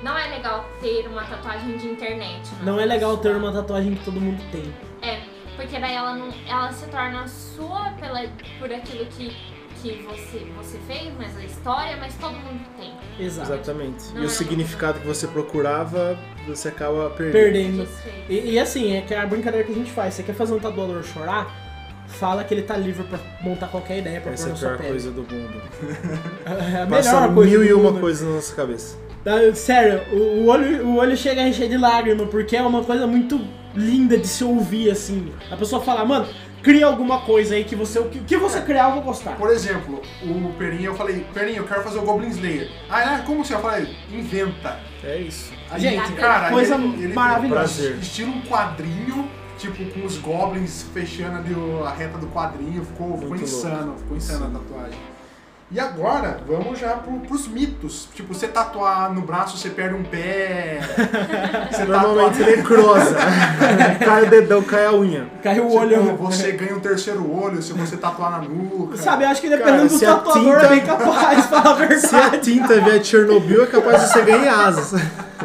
[SPEAKER 2] Não é legal ter uma tatuagem de internet. na
[SPEAKER 3] Não é legal ter uma tatuagem que todo mundo tem.
[SPEAKER 2] É, porque daí ela não. Ela se torna sua pela, por aquilo que, que você, você fez, mas a história, mas todo mundo tem.
[SPEAKER 3] Exato.
[SPEAKER 4] Exatamente.
[SPEAKER 2] Não
[SPEAKER 4] e
[SPEAKER 2] é
[SPEAKER 4] o significado que você procurava, você acaba perdendo.
[SPEAKER 3] Perdendo. E, e assim, é que a brincadeira que a gente faz. Você quer fazer um tatuador chorar? Fala que ele tá livre pra montar qualquer ideia pra
[SPEAKER 4] Essa
[SPEAKER 3] pôr
[SPEAKER 4] é
[SPEAKER 3] na
[SPEAKER 4] a
[SPEAKER 3] sua
[SPEAKER 4] pior
[SPEAKER 3] pele.
[SPEAKER 4] coisa do mundo.
[SPEAKER 3] É a
[SPEAKER 4] Passa
[SPEAKER 3] melhor coisa
[SPEAKER 4] mil e uma coisas na nossa cabeça.
[SPEAKER 3] Tá, Sério, o, o olho, o olho chega a encher de lágrima, porque é uma coisa muito linda de se ouvir, assim. A pessoa fala, mano, cria alguma coisa aí que você. O que, que você criar eu vou gostar.
[SPEAKER 1] Por exemplo, o Perinho, eu falei, Perinho, eu quero fazer o Goblin Slayer. Ah, é? Como assim? Eu falei, inventa.
[SPEAKER 4] É isso.
[SPEAKER 3] Gente,
[SPEAKER 1] Cara,
[SPEAKER 3] coisa
[SPEAKER 1] ele- ele-
[SPEAKER 3] maravilhosa.
[SPEAKER 1] Estilo um quadrinho, tipo, com os goblins fechando a reta do quadrinho. Ficou, ficou insano, ficou insano a tatuagem. E agora, vamos já pro, pros mitos. Tipo, você tatuar no braço, você perde um pé. Você
[SPEAKER 4] Normalmente
[SPEAKER 1] tatuar...
[SPEAKER 4] necrosa. cai o dedão, cai a unha.
[SPEAKER 3] Caiu o
[SPEAKER 1] Tipo,
[SPEAKER 3] olho.
[SPEAKER 1] você ganha um terceiro olho se você tatuar na nuca.
[SPEAKER 3] Sabe, eu acho que
[SPEAKER 4] Cara,
[SPEAKER 3] dependendo do
[SPEAKER 4] se a
[SPEAKER 3] tatuador
[SPEAKER 4] tinta-
[SPEAKER 3] é bem capaz, falar a
[SPEAKER 4] Se a
[SPEAKER 3] verdade.
[SPEAKER 4] tinta vier de Chernobyl, é capaz de você ganhar asas.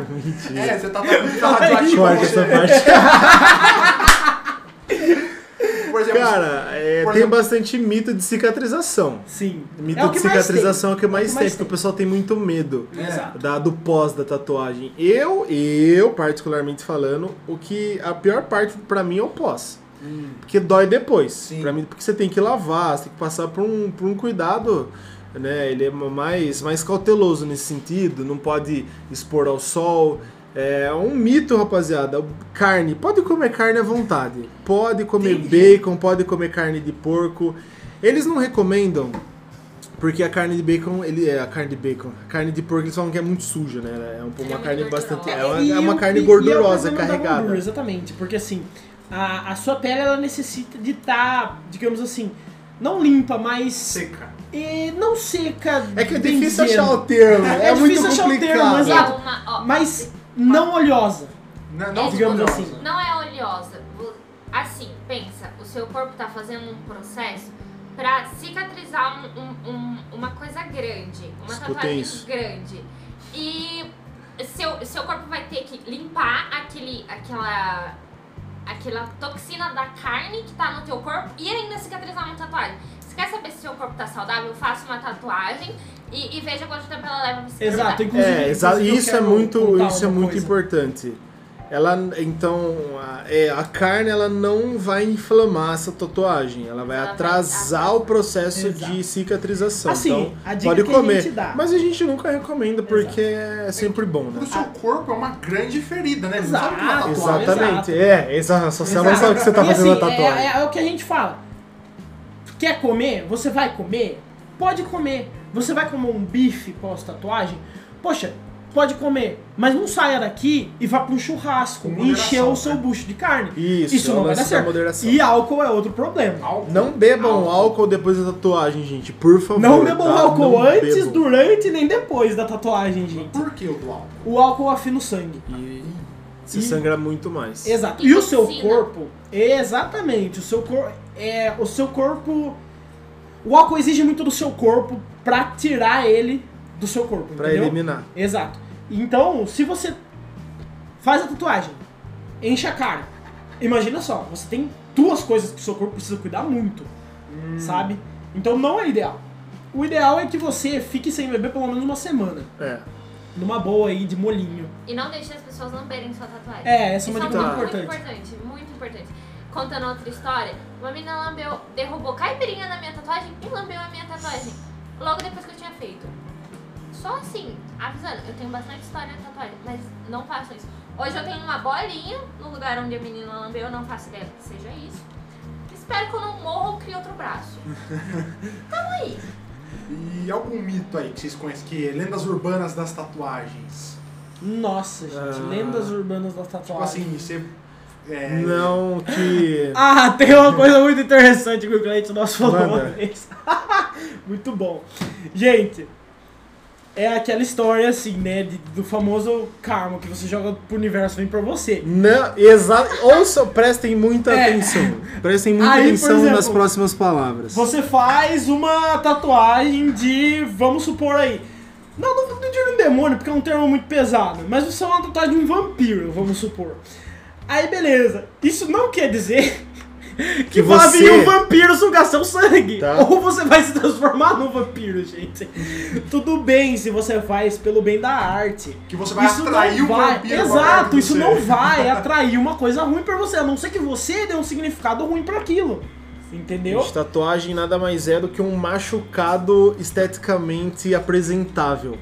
[SPEAKER 4] Mentira.
[SPEAKER 1] É, você com fica radioativo.
[SPEAKER 4] Corta essa parte.
[SPEAKER 1] Exemplo,
[SPEAKER 4] Cara, é,
[SPEAKER 1] Por
[SPEAKER 4] tem
[SPEAKER 1] exemplo-
[SPEAKER 4] bastante mito de cicatrização.
[SPEAKER 3] Sim.
[SPEAKER 4] Mito
[SPEAKER 3] é
[SPEAKER 4] de
[SPEAKER 3] mais
[SPEAKER 4] cicatrização é o que mais
[SPEAKER 3] É o que
[SPEAKER 4] tem,
[SPEAKER 3] mais
[SPEAKER 4] porque o
[SPEAKER 3] tem.
[SPEAKER 4] pessoal tem muito medo.
[SPEAKER 3] Exato.
[SPEAKER 4] da, do pós da tatuagem. Eu, eu, particularmente falando, o que a pior parte pra mim é o pós. Porque dói depois.
[SPEAKER 1] Sim.
[SPEAKER 4] Pra mim, porque você tem que lavar, você tem que passar por um, por um cuidado, né? Ele é mais, mais cauteloso nesse sentido, não pode expor ao sol. É um mito, rapaziada. Carne, pode comer carne à vontade. Pode comer bacon, pode comer carne de porco. Eles não recomendam porque a carne de bacon, ele é a carne de bacon. A carne de porco eles falam que é muito suja, né? É um-
[SPEAKER 2] é
[SPEAKER 4] uma
[SPEAKER 2] muito
[SPEAKER 4] carne
[SPEAKER 2] gordurosa.
[SPEAKER 4] bastante. É
[SPEAKER 3] É,
[SPEAKER 4] uma, é uma
[SPEAKER 3] o-
[SPEAKER 4] carne gordurosa,
[SPEAKER 3] é da
[SPEAKER 4] carregada.
[SPEAKER 3] gordura, exatamente, porque assim, a, a sua pele ela necessita de estar, digamos assim, não limpa, mas
[SPEAKER 1] seca.
[SPEAKER 3] e não seca.
[SPEAKER 4] É que é difícil achar o termo. É,
[SPEAKER 3] É
[SPEAKER 4] muito
[SPEAKER 3] difícil achar o termo,
[SPEAKER 4] complicado.
[SPEAKER 3] mas-
[SPEAKER 2] É
[SPEAKER 3] Exato.
[SPEAKER 2] uma, ó,
[SPEAKER 3] Mas não oleosa.
[SPEAKER 1] Não,
[SPEAKER 2] É,
[SPEAKER 1] não
[SPEAKER 3] digamos
[SPEAKER 1] oleosa.
[SPEAKER 3] assim.
[SPEAKER 2] Não é oleosa. Assim, pensa, o seu corpo tá fazendo um processo pra cicatrizar um- um- um- uma coisa grande. Uma
[SPEAKER 4] Escutem
[SPEAKER 2] tatuagem
[SPEAKER 4] isso.
[SPEAKER 2] grande. E seu, seu corpo vai ter que limpar aquele, aquela, aquela toxina da carne que tá no teu corpo e ainda cicatrizar uma tatuagem. Você quer saber se seu corpo tá saudável? Faça uma tatuagem e, e veja quanto tempo ela leva pra cicatrizar.
[SPEAKER 3] Exato, inclusive.
[SPEAKER 4] É, exa-
[SPEAKER 3] inclusive eu
[SPEAKER 4] isso é muito, isso é muito
[SPEAKER 3] coisa.
[SPEAKER 4] importante. Ela, então, a, é, a carne ela não vai inflamar essa tatuagem, ela vai
[SPEAKER 2] Ela vai
[SPEAKER 4] atrasar
[SPEAKER 2] atrasar.
[SPEAKER 4] o processo
[SPEAKER 3] Exato.
[SPEAKER 4] de cicatrização.
[SPEAKER 3] Assim,
[SPEAKER 4] então,
[SPEAKER 3] a dica
[SPEAKER 4] pode
[SPEAKER 3] que a
[SPEAKER 4] comer,
[SPEAKER 3] gente dá.
[SPEAKER 4] mas a gente nunca recomenda porque é sempre bom, né?
[SPEAKER 1] O seu corpo é uma grande ferida, né? Ele não sabe que é uma
[SPEAKER 3] Exato.
[SPEAKER 4] Exatamente,
[SPEAKER 3] exato.
[SPEAKER 4] é, exato. Só você não sabe que você tá
[SPEAKER 3] E
[SPEAKER 4] fazendo
[SPEAKER 3] assim,
[SPEAKER 4] a tatuagem.
[SPEAKER 3] É, é- é o que a gente fala. Quer comer? Você vai comer? Pode comer. Você vai comer um bife pós-tatuagem? Poxa, pode comer, mas não saia daqui e vá para um churrasco e encher o seu
[SPEAKER 1] né?
[SPEAKER 3] bucho de carne.
[SPEAKER 4] Isso,
[SPEAKER 3] Isso
[SPEAKER 4] é
[SPEAKER 3] não vai dar
[SPEAKER 4] da
[SPEAKER 3] certo.
[SPEAKER 4] moderação.
[SPEAKER 3] E álcool é outro problema.
[SPEAKER 1] Álcool.
[SPEAKER 4] Não bebam álcool depois da tatuagem, gente, por favor.
[SPEAKER 3] Não bebam
[SPEAKER 4] tá?
[SPEAKER 3] álcool
[SPEAKER 4] Não
[SPEAKER 3] antes,
[SPEAKER 4] bebam.
[SPEAKER 3] durante nem depois da tatuagem, gente.
[SPEAKER 1] Por que o álcool?
[SPEAKER 3] O álcool afina o sangue.
[SPEAKER 4] E se
[SPEAKER 3] E-
[SPEAKER 4] sangra muito mais.
[SPEAKER 3] Exato.
[SPEAKER 2] E
[SPEAKER 3] E o seu corpo, exatamente, o seu corpo é o seu corpo o álcool exige muito do seu corpo pra tirar ele do seu corpo,
[SPEAKER 4] Pra
[SPEAKER 3] entendeu?
[SPEAKER 4] eliminar.
[SPEAKER 3] Exato. Então, se você faz a tatuagem, enche a cara. Imagina só, você tem duas coisas que o seu corpo precisa cuidar muito, sabe? Então não é ideal. O ideal é que você fique sem beber pelo menos uma semana,
[SPEAKER 4] É.
[SPEAKER 3] numa boa aí de molinho.
[SPEAKER 2] E não deixe as pessoas lamberem sua tatuagem.
[SPEAKER 3] É, essa é uma
[SPEAKER 2] é
[SPEAKER 3] dica
[SPEAKER 2] muito,
[SPEAKER 3] muito
[SPEAKER 2] muito
[SPEAKER 3] importante.
[SPEAKER 2] importante, muito importante. Contando outra história, uma menina lambeu, derrubou caipirinha na minha tatuagem e lambeu a minha tatuagem. Logo depois que eu tinha feito. Só assim, avisando, eu tenho bastante história na tatuagem, mas não façam isso. Hoje eu tenho uma bolinha no lugar onde a menina lambeu, eu não faço ideia que seja isso. Espero que eu não morra ou crie outro braço. Tamo aí.
[SPEAKER 1] E algum mito aí que vocês conhecem? Que é lendas urbanas das tatuagens.
[SPEAKER 3] Nossa, gente,
[SPEAKER 4] Ah.
[SPEAKER 3] lendas urbanas da
[SPEAKER 1] Tipo
[SPEAKER 3] tatuagem.
[SPEAKER 1] assim, você. É,
[SPEAKER 4] Não que.
[SPEAKER 3] Ah, tem uma coisa muito interessante que o cliente nosso falou
[SPEAKER 4] Manda.
[SPEAKER 3] uma vez. muito bom. Gente, é aquela história assim, né, de- do famoso karma que você joga pro universo vem pra você.
[SPEAKER 4] Não, exato. Ouça, prestem muita
[SPEAKER 3] É.
[SPEAKER 4] atenção. Prestem muita
[SPEAKER 3] Aí,
[SPEAKER 4] atenção
[SPEAKER 3] exemplo,
[SPEAKER 4] nas próximas palavras.
[SPEAKER 3] Você faz uma tatuagem de, vamos supor aí, não, não, não digo um demônio, porque é um termo muito pesado, mas você é uma tatuagem de um vampiro, vamos supor. Aí beleza, isso não quer dizer que,
[SPEAKER 4] Que
[SPEAKER 3] vai
[SPEAKER 4] você-
[SPEAKER 3] vir um vampiro sugar seu sangue.
[SPEAKER 4] Tá.
[SPEAKER 3] Ou você vai se transformar num vampiro, gente. Tudo bem se você faz pelo bem da arte.
[SPEAKER 1] que você vai
[SPEAKER 3] Isso
[SPEAKER 1] atrair o
[SPEAKER 3] vai.
[SPEAKER 1] vampiro.
[SPEAKER 3] Exato, isso não vai atrair uma coisa ruim pra você, a não ser que você dê um significado ruim pra aquilo. Entendeu?
[SPEAKER 4] Gente, tatuagem nada mais é do que um machucado esteticamente apresentável.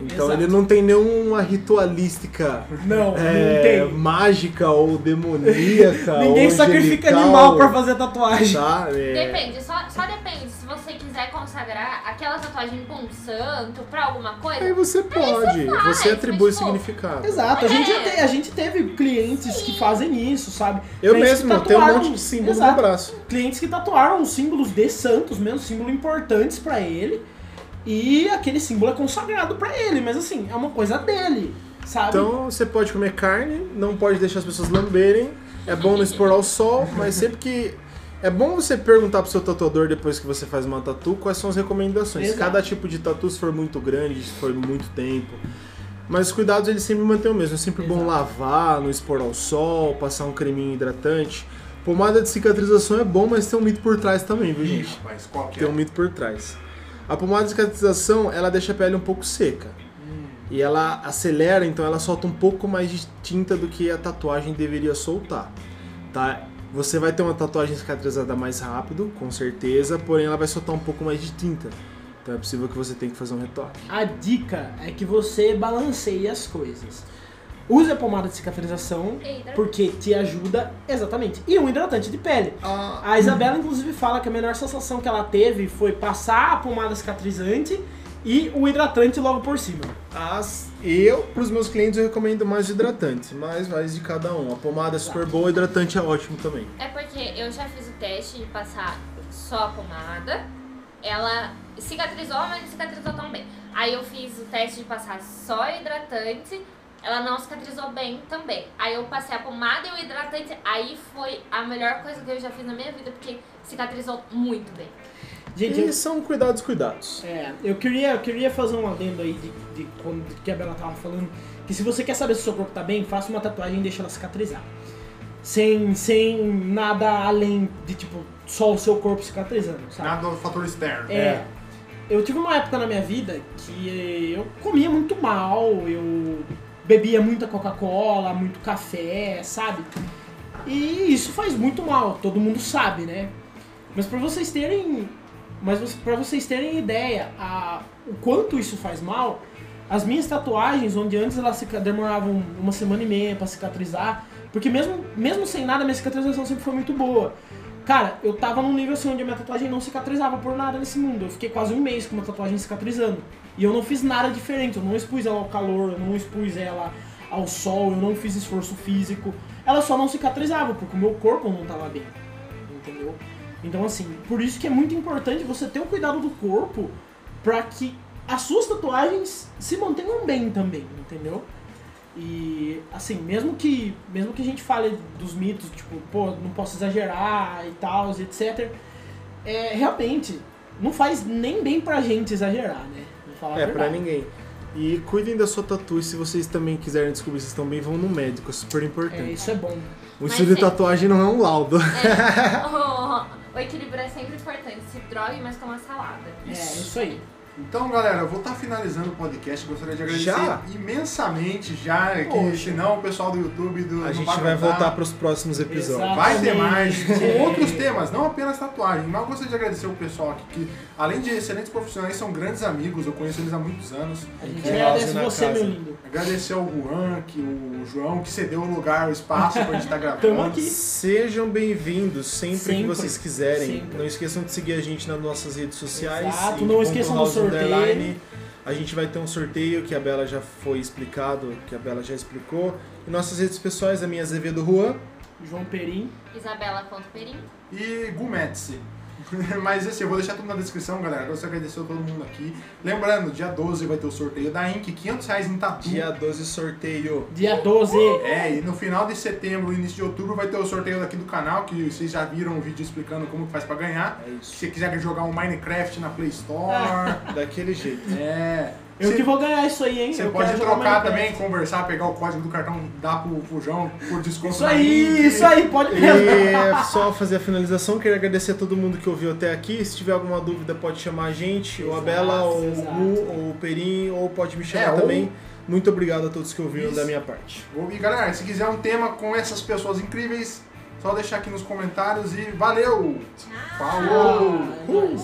[SPEAKER 4] Então
[SPEAKER 3] Exato.
[SPEAKER 4] ele não tem nenhuma ritualística
[SPEAKER 3] Não,
[SPEAKER 4] é,
[SPEAKER 3] não tem.
[SPEAKER 4] mágica ou demoníaca.
[SPEAKER 3] Ninguém
[SPEAKER 4] ou
[SPEAKER 3] sacrifica animal pra fazer tatuagem.
[SPEAKER 4] Tá? É,
[SPEAKER 2] Depende, só, só depende. Se você quiser consagrar aquela tatuagem pra um santo, pra alguma coisa,
[SPEAKER 4] Aí você pode,
[SPEAKER 2] faz,
[SPEAKER 4] você atribui
[SPEAKER 2] mas, tipo,
[SPEAKER 4] significado.
[SPEAKER 3] Exato, a gente, já
[SPEAKER 2] É.
[SPEAKER 3] te- a gente teve clientes que fazem isso, sabe?
[SPEAKER 4] Eu
[SPEAKER 3] Clientes que
[SPEAKER 4] mesmo tenho um monte de símbolo
[SPEAKER 3] Exato.
[SPEAKER 4] no braço.
[SPEAKER 3] Clientes que tatuaram símbolos de santos mesmo, símbolos importantes pra ele. E aquele símbolo é consagrado pra ele, mas assim, é uma coisa dele, sabe?
[SPEAKER 4] Então você pode comer carne, não pode deixar as pessoas lamberem. É bom não expor ao sol, mas sempre que. É bom você perguntar pro seu tatuador depois que você faz uma tatu quais são as recomendações.
[SPEAKER 3] Exato.
[SPEAKER 4] Cada tipo de tatu, se for muito grande, se for muito tempo. Mas os cuidados eles sempre mantêm o mesmo. É sempre bom
[SPEAKER 3] Exato.
[SPEAKER 4] lavar, não expor ao sol, passar um creminho hidratante. Pomada de cicatrização é bom, mas tem um mito por trás também, viu, gente?
[SPEAKER 1] qual que
[SPEAKER 4] Tem
[SPEAKER 1] é?
[SPEAKER 4] um mito por trás. A pomada de cicatrização, ela deixa a pele um pouco seca. E ela acelera, então ela solta um pouco mais de tinta do que a tatuagem deveria soltar. Tá? Você vai ter uma tatuagem cicatrizada mais rápido, com certeza, porém ela vai soltar um pouco mais de tinta. Então é possível que você tenha que fazer um retoque.
[SPEAKER 3] A dica é que você balanceie as coisas. Use a pomada de cicatrização,
[SPEAKER 2] Eita.
[SPEAKER 3] porque te ajuda, exatamente. E um hidratante de pele. A Isabela, inclusive, fala que a melhor sensação que ela teve foi passar a pomada cicatrizante e o hidratante logo por cima.
[SPEAKER 4] As, eu, para os meus clientes, eu recomendo mais hidratante, mas vai de cada um. A pomada é super boa, o hidratante é ótimo também.
[SPEAKER 2] É porque eu já fiz o teste de passar só a pomada. Ela cicatrizou, mas não cicatrizou tão bem. Aí eu fiz o teste de passar só hidratante. Ela não cicatrizou bem também. Aí eu passei a pomada e o hidratante. Aí foi a melhor coisa que eu já fiz na minha vida, porque cicatrizou muito bem.
[SPEAKER 3] Gente, eu,
[SPEAKER 4] são cuidados, cuidados.
[SPEAKER 3] é, eu, queria, eu queria fazer um adendo aí de, de quando que a Bela tava falando. Que se você quer saber se o seu corpo tá bem, faça uma tatuagem e deixa ela cicatrizar. Sem, sem nada além de, tipo, só o seu corpo cicatrizando, sabe?
[SPEAKER 1] Nada do fator externo.
[SPEAKER 3] É. Eu tive uma época na minha vida que eu comia muito mal, eu bebia muita Coca-Cola, muito café, sabe? E isso faz muito mal, todo mundo sabe, né? Mas pra vocês terem, mas para vocês terem ideia, a, o quanto isso faz mal, as minhas tatuagens, onde antes elas demoravam uma semana e meia pra cicatrizar, porque mesmo, mesmo sem nada, minha cicatrização sempre foi muito boa. Cara, eu tava num nível assim onde a minha tatuagem não cicatrizava por nada nesse mundo. Eu fiquei quase um mês com uma tatuagem cicatrizando. E eu não fiz nada diferente. Eu não expus ela ao calor, eu não expus ela ao sol, eu não fiz esforço físico. Ela só não cicatrizava, porque o meu corpo não tava bem. Entendeu? Então, assim, por isso que é muito importante você ter o cuidado do corpo pra que as suas tatuagens se mantenham bem também, entendeu? E assim, mesmo que mesmo que a gente fale dos mitos, tipo, pô, não posso exagerar e tal, etc. É, realmente não faz nem bem pra gente exagerar, né? Vou falar
[SPEAKER 4] É, pra ninguém. E cuidem da sua tatu e se vocês também quiserem descobrir se estão bem, vão no médico, é super
[SPEAKER 3] É,
[SPEAKER 4] importante.
[SPEAKER 3] isso é bom.
[SPEAKER 4] O
[SPEAKER 2] Mas
[SPEAKER 4] estudo de
[SPEAKER 2] sim.
[SPEAKER 4] tatuagem não é um laudo.
[SPEAKER 2] É, o, o equilíbrio é sempre importante. Se drogue, mas coma salada.
[SPEAKER 3] É, isso aí.
[SPEAKER 1] Então, galera, eu vou estar finalizando o podcast. Gostaria de agradecer
[SPEAKER 4] Já?
[SPEAKER 1] imensamente já, que
[SPEAKER 3] Poxa.
[SPEAKER 1] senão o pessoal do YouTube do,
[SPEAKER 4] A gente
[SPEAKER 1] vai
[SPEAKER 4] vai
[SPEAKER 1] aguentar.
[SPEAKER 4] voltar pros próximos episódios.
[SPEAKER 3] Exato.
[SPEAKER 1] Vai ter
[SPEAKER 3] Exatamente.
[SPEAKER 1] mais, com outros temas, não apenas tatuagem. Mas eu gostaria de agradecer o pessoal aqui, que além de excelentes profissionais, são grandes amigos, eu conheço eles há muitos anos.
[SPEAKER 3] A gente
[SPEAKER 4] É,
[SPEAKER 3] agradece você,
[SPEAKER 4] casa.
[SPEAKER 3] meu lindo.
[SPEAKER 1] Agradecer ao Juan, que o João, que cedeu o lugar, o espaço pra gente estar gravando.
[SPEAKER 3] Tamo aqui.
[SPEAKER 4] Sejam bem-vindos sempre, que
[SPEAKER 3] Sempre.
[SPEAKER 4] vocês quiserem.
[SPEAKER 3] Sempre.
[SPEAKER 4] Não esqueçam de seguir a gente nas nossas redes sociais.
[SPEAKER 3] Exato, não esqueçam do
[SPEAKER 4] house
[SPEAKER 3] sorteio.
[SPEAKER 4] underline. A gente vai ter um sorteio que a Bela já foi explicado, que a Bela já explicou. E nossas redes pessoais, a minha Azevedo Juan.
[SPEAKER 3] João Perim.
[SPEAKER 2] Isabela.perim.
[SPEAKER 1] e Gumetse. Mas assim, eu vou deixar tudo na descrição, galera. Gostaria de agradecer a todo mundo aqui. Lembrando, dia 12 vai ter o sorteio da Ink, 500 reais em tatu.
[SPEAKER 4] Dia 12, sorteio.
[SPEAKER 3] Dia 12.
[SPEAKER 1] É, e no final de setembro, início de outubro, vai ter o sorteio daqui do canal, que vocês já viram o vídeo explicando como que faz pra ganhar.
[SPEAKER 4] É
[SPEAKER 1] Se
[SPEAKER 4] isso.
[SPEAKER 1] você quiser jogar um Minecraft na Play Store,
[SPEAKER 4] Daquele jeito.
[SPEAKER 1] é...
[SPEAKER 3] Eu
[SPEAKER 1] Cê-
[SPEAKER 3] que vou ganhar isso aí, hein?
[SPEAKER 1] Você pode trocar também, conversar, pegar o código do cartão, dar pro Fujão por desconto
[SPEAKER 3] Isso aí, isso aí, pode mesmo.
[SPEAKER 4] E só fazer a finalização, queria agradecer a todo mundo que ouviu até aqui. Se tiver alguma dúvida, pode chamar a gente, ou a
[SPEAKER 3] Exato,
[SPEAKER 4] Bela, ou o
[SPEAKER 3] exato.
[SPEAKER 4] Gu, ou o Perim, ou pode me chamar
[SPEAKER 1] É, ou-
[SPEAKER 4] também. Muito obrigado a todos que ouviram
[SPEAKER 1] Isso.
[SPEAKER 4] da minha parte.
[SPEAKER 1] E galera, se quiser um tema com essas pessoas incríveis, só deixar aqui nos comentários e valeu!
[SPEAKER 2] Tchau!
[SPEAKER 1] Falou!
[SPEAKER 3] Nóis.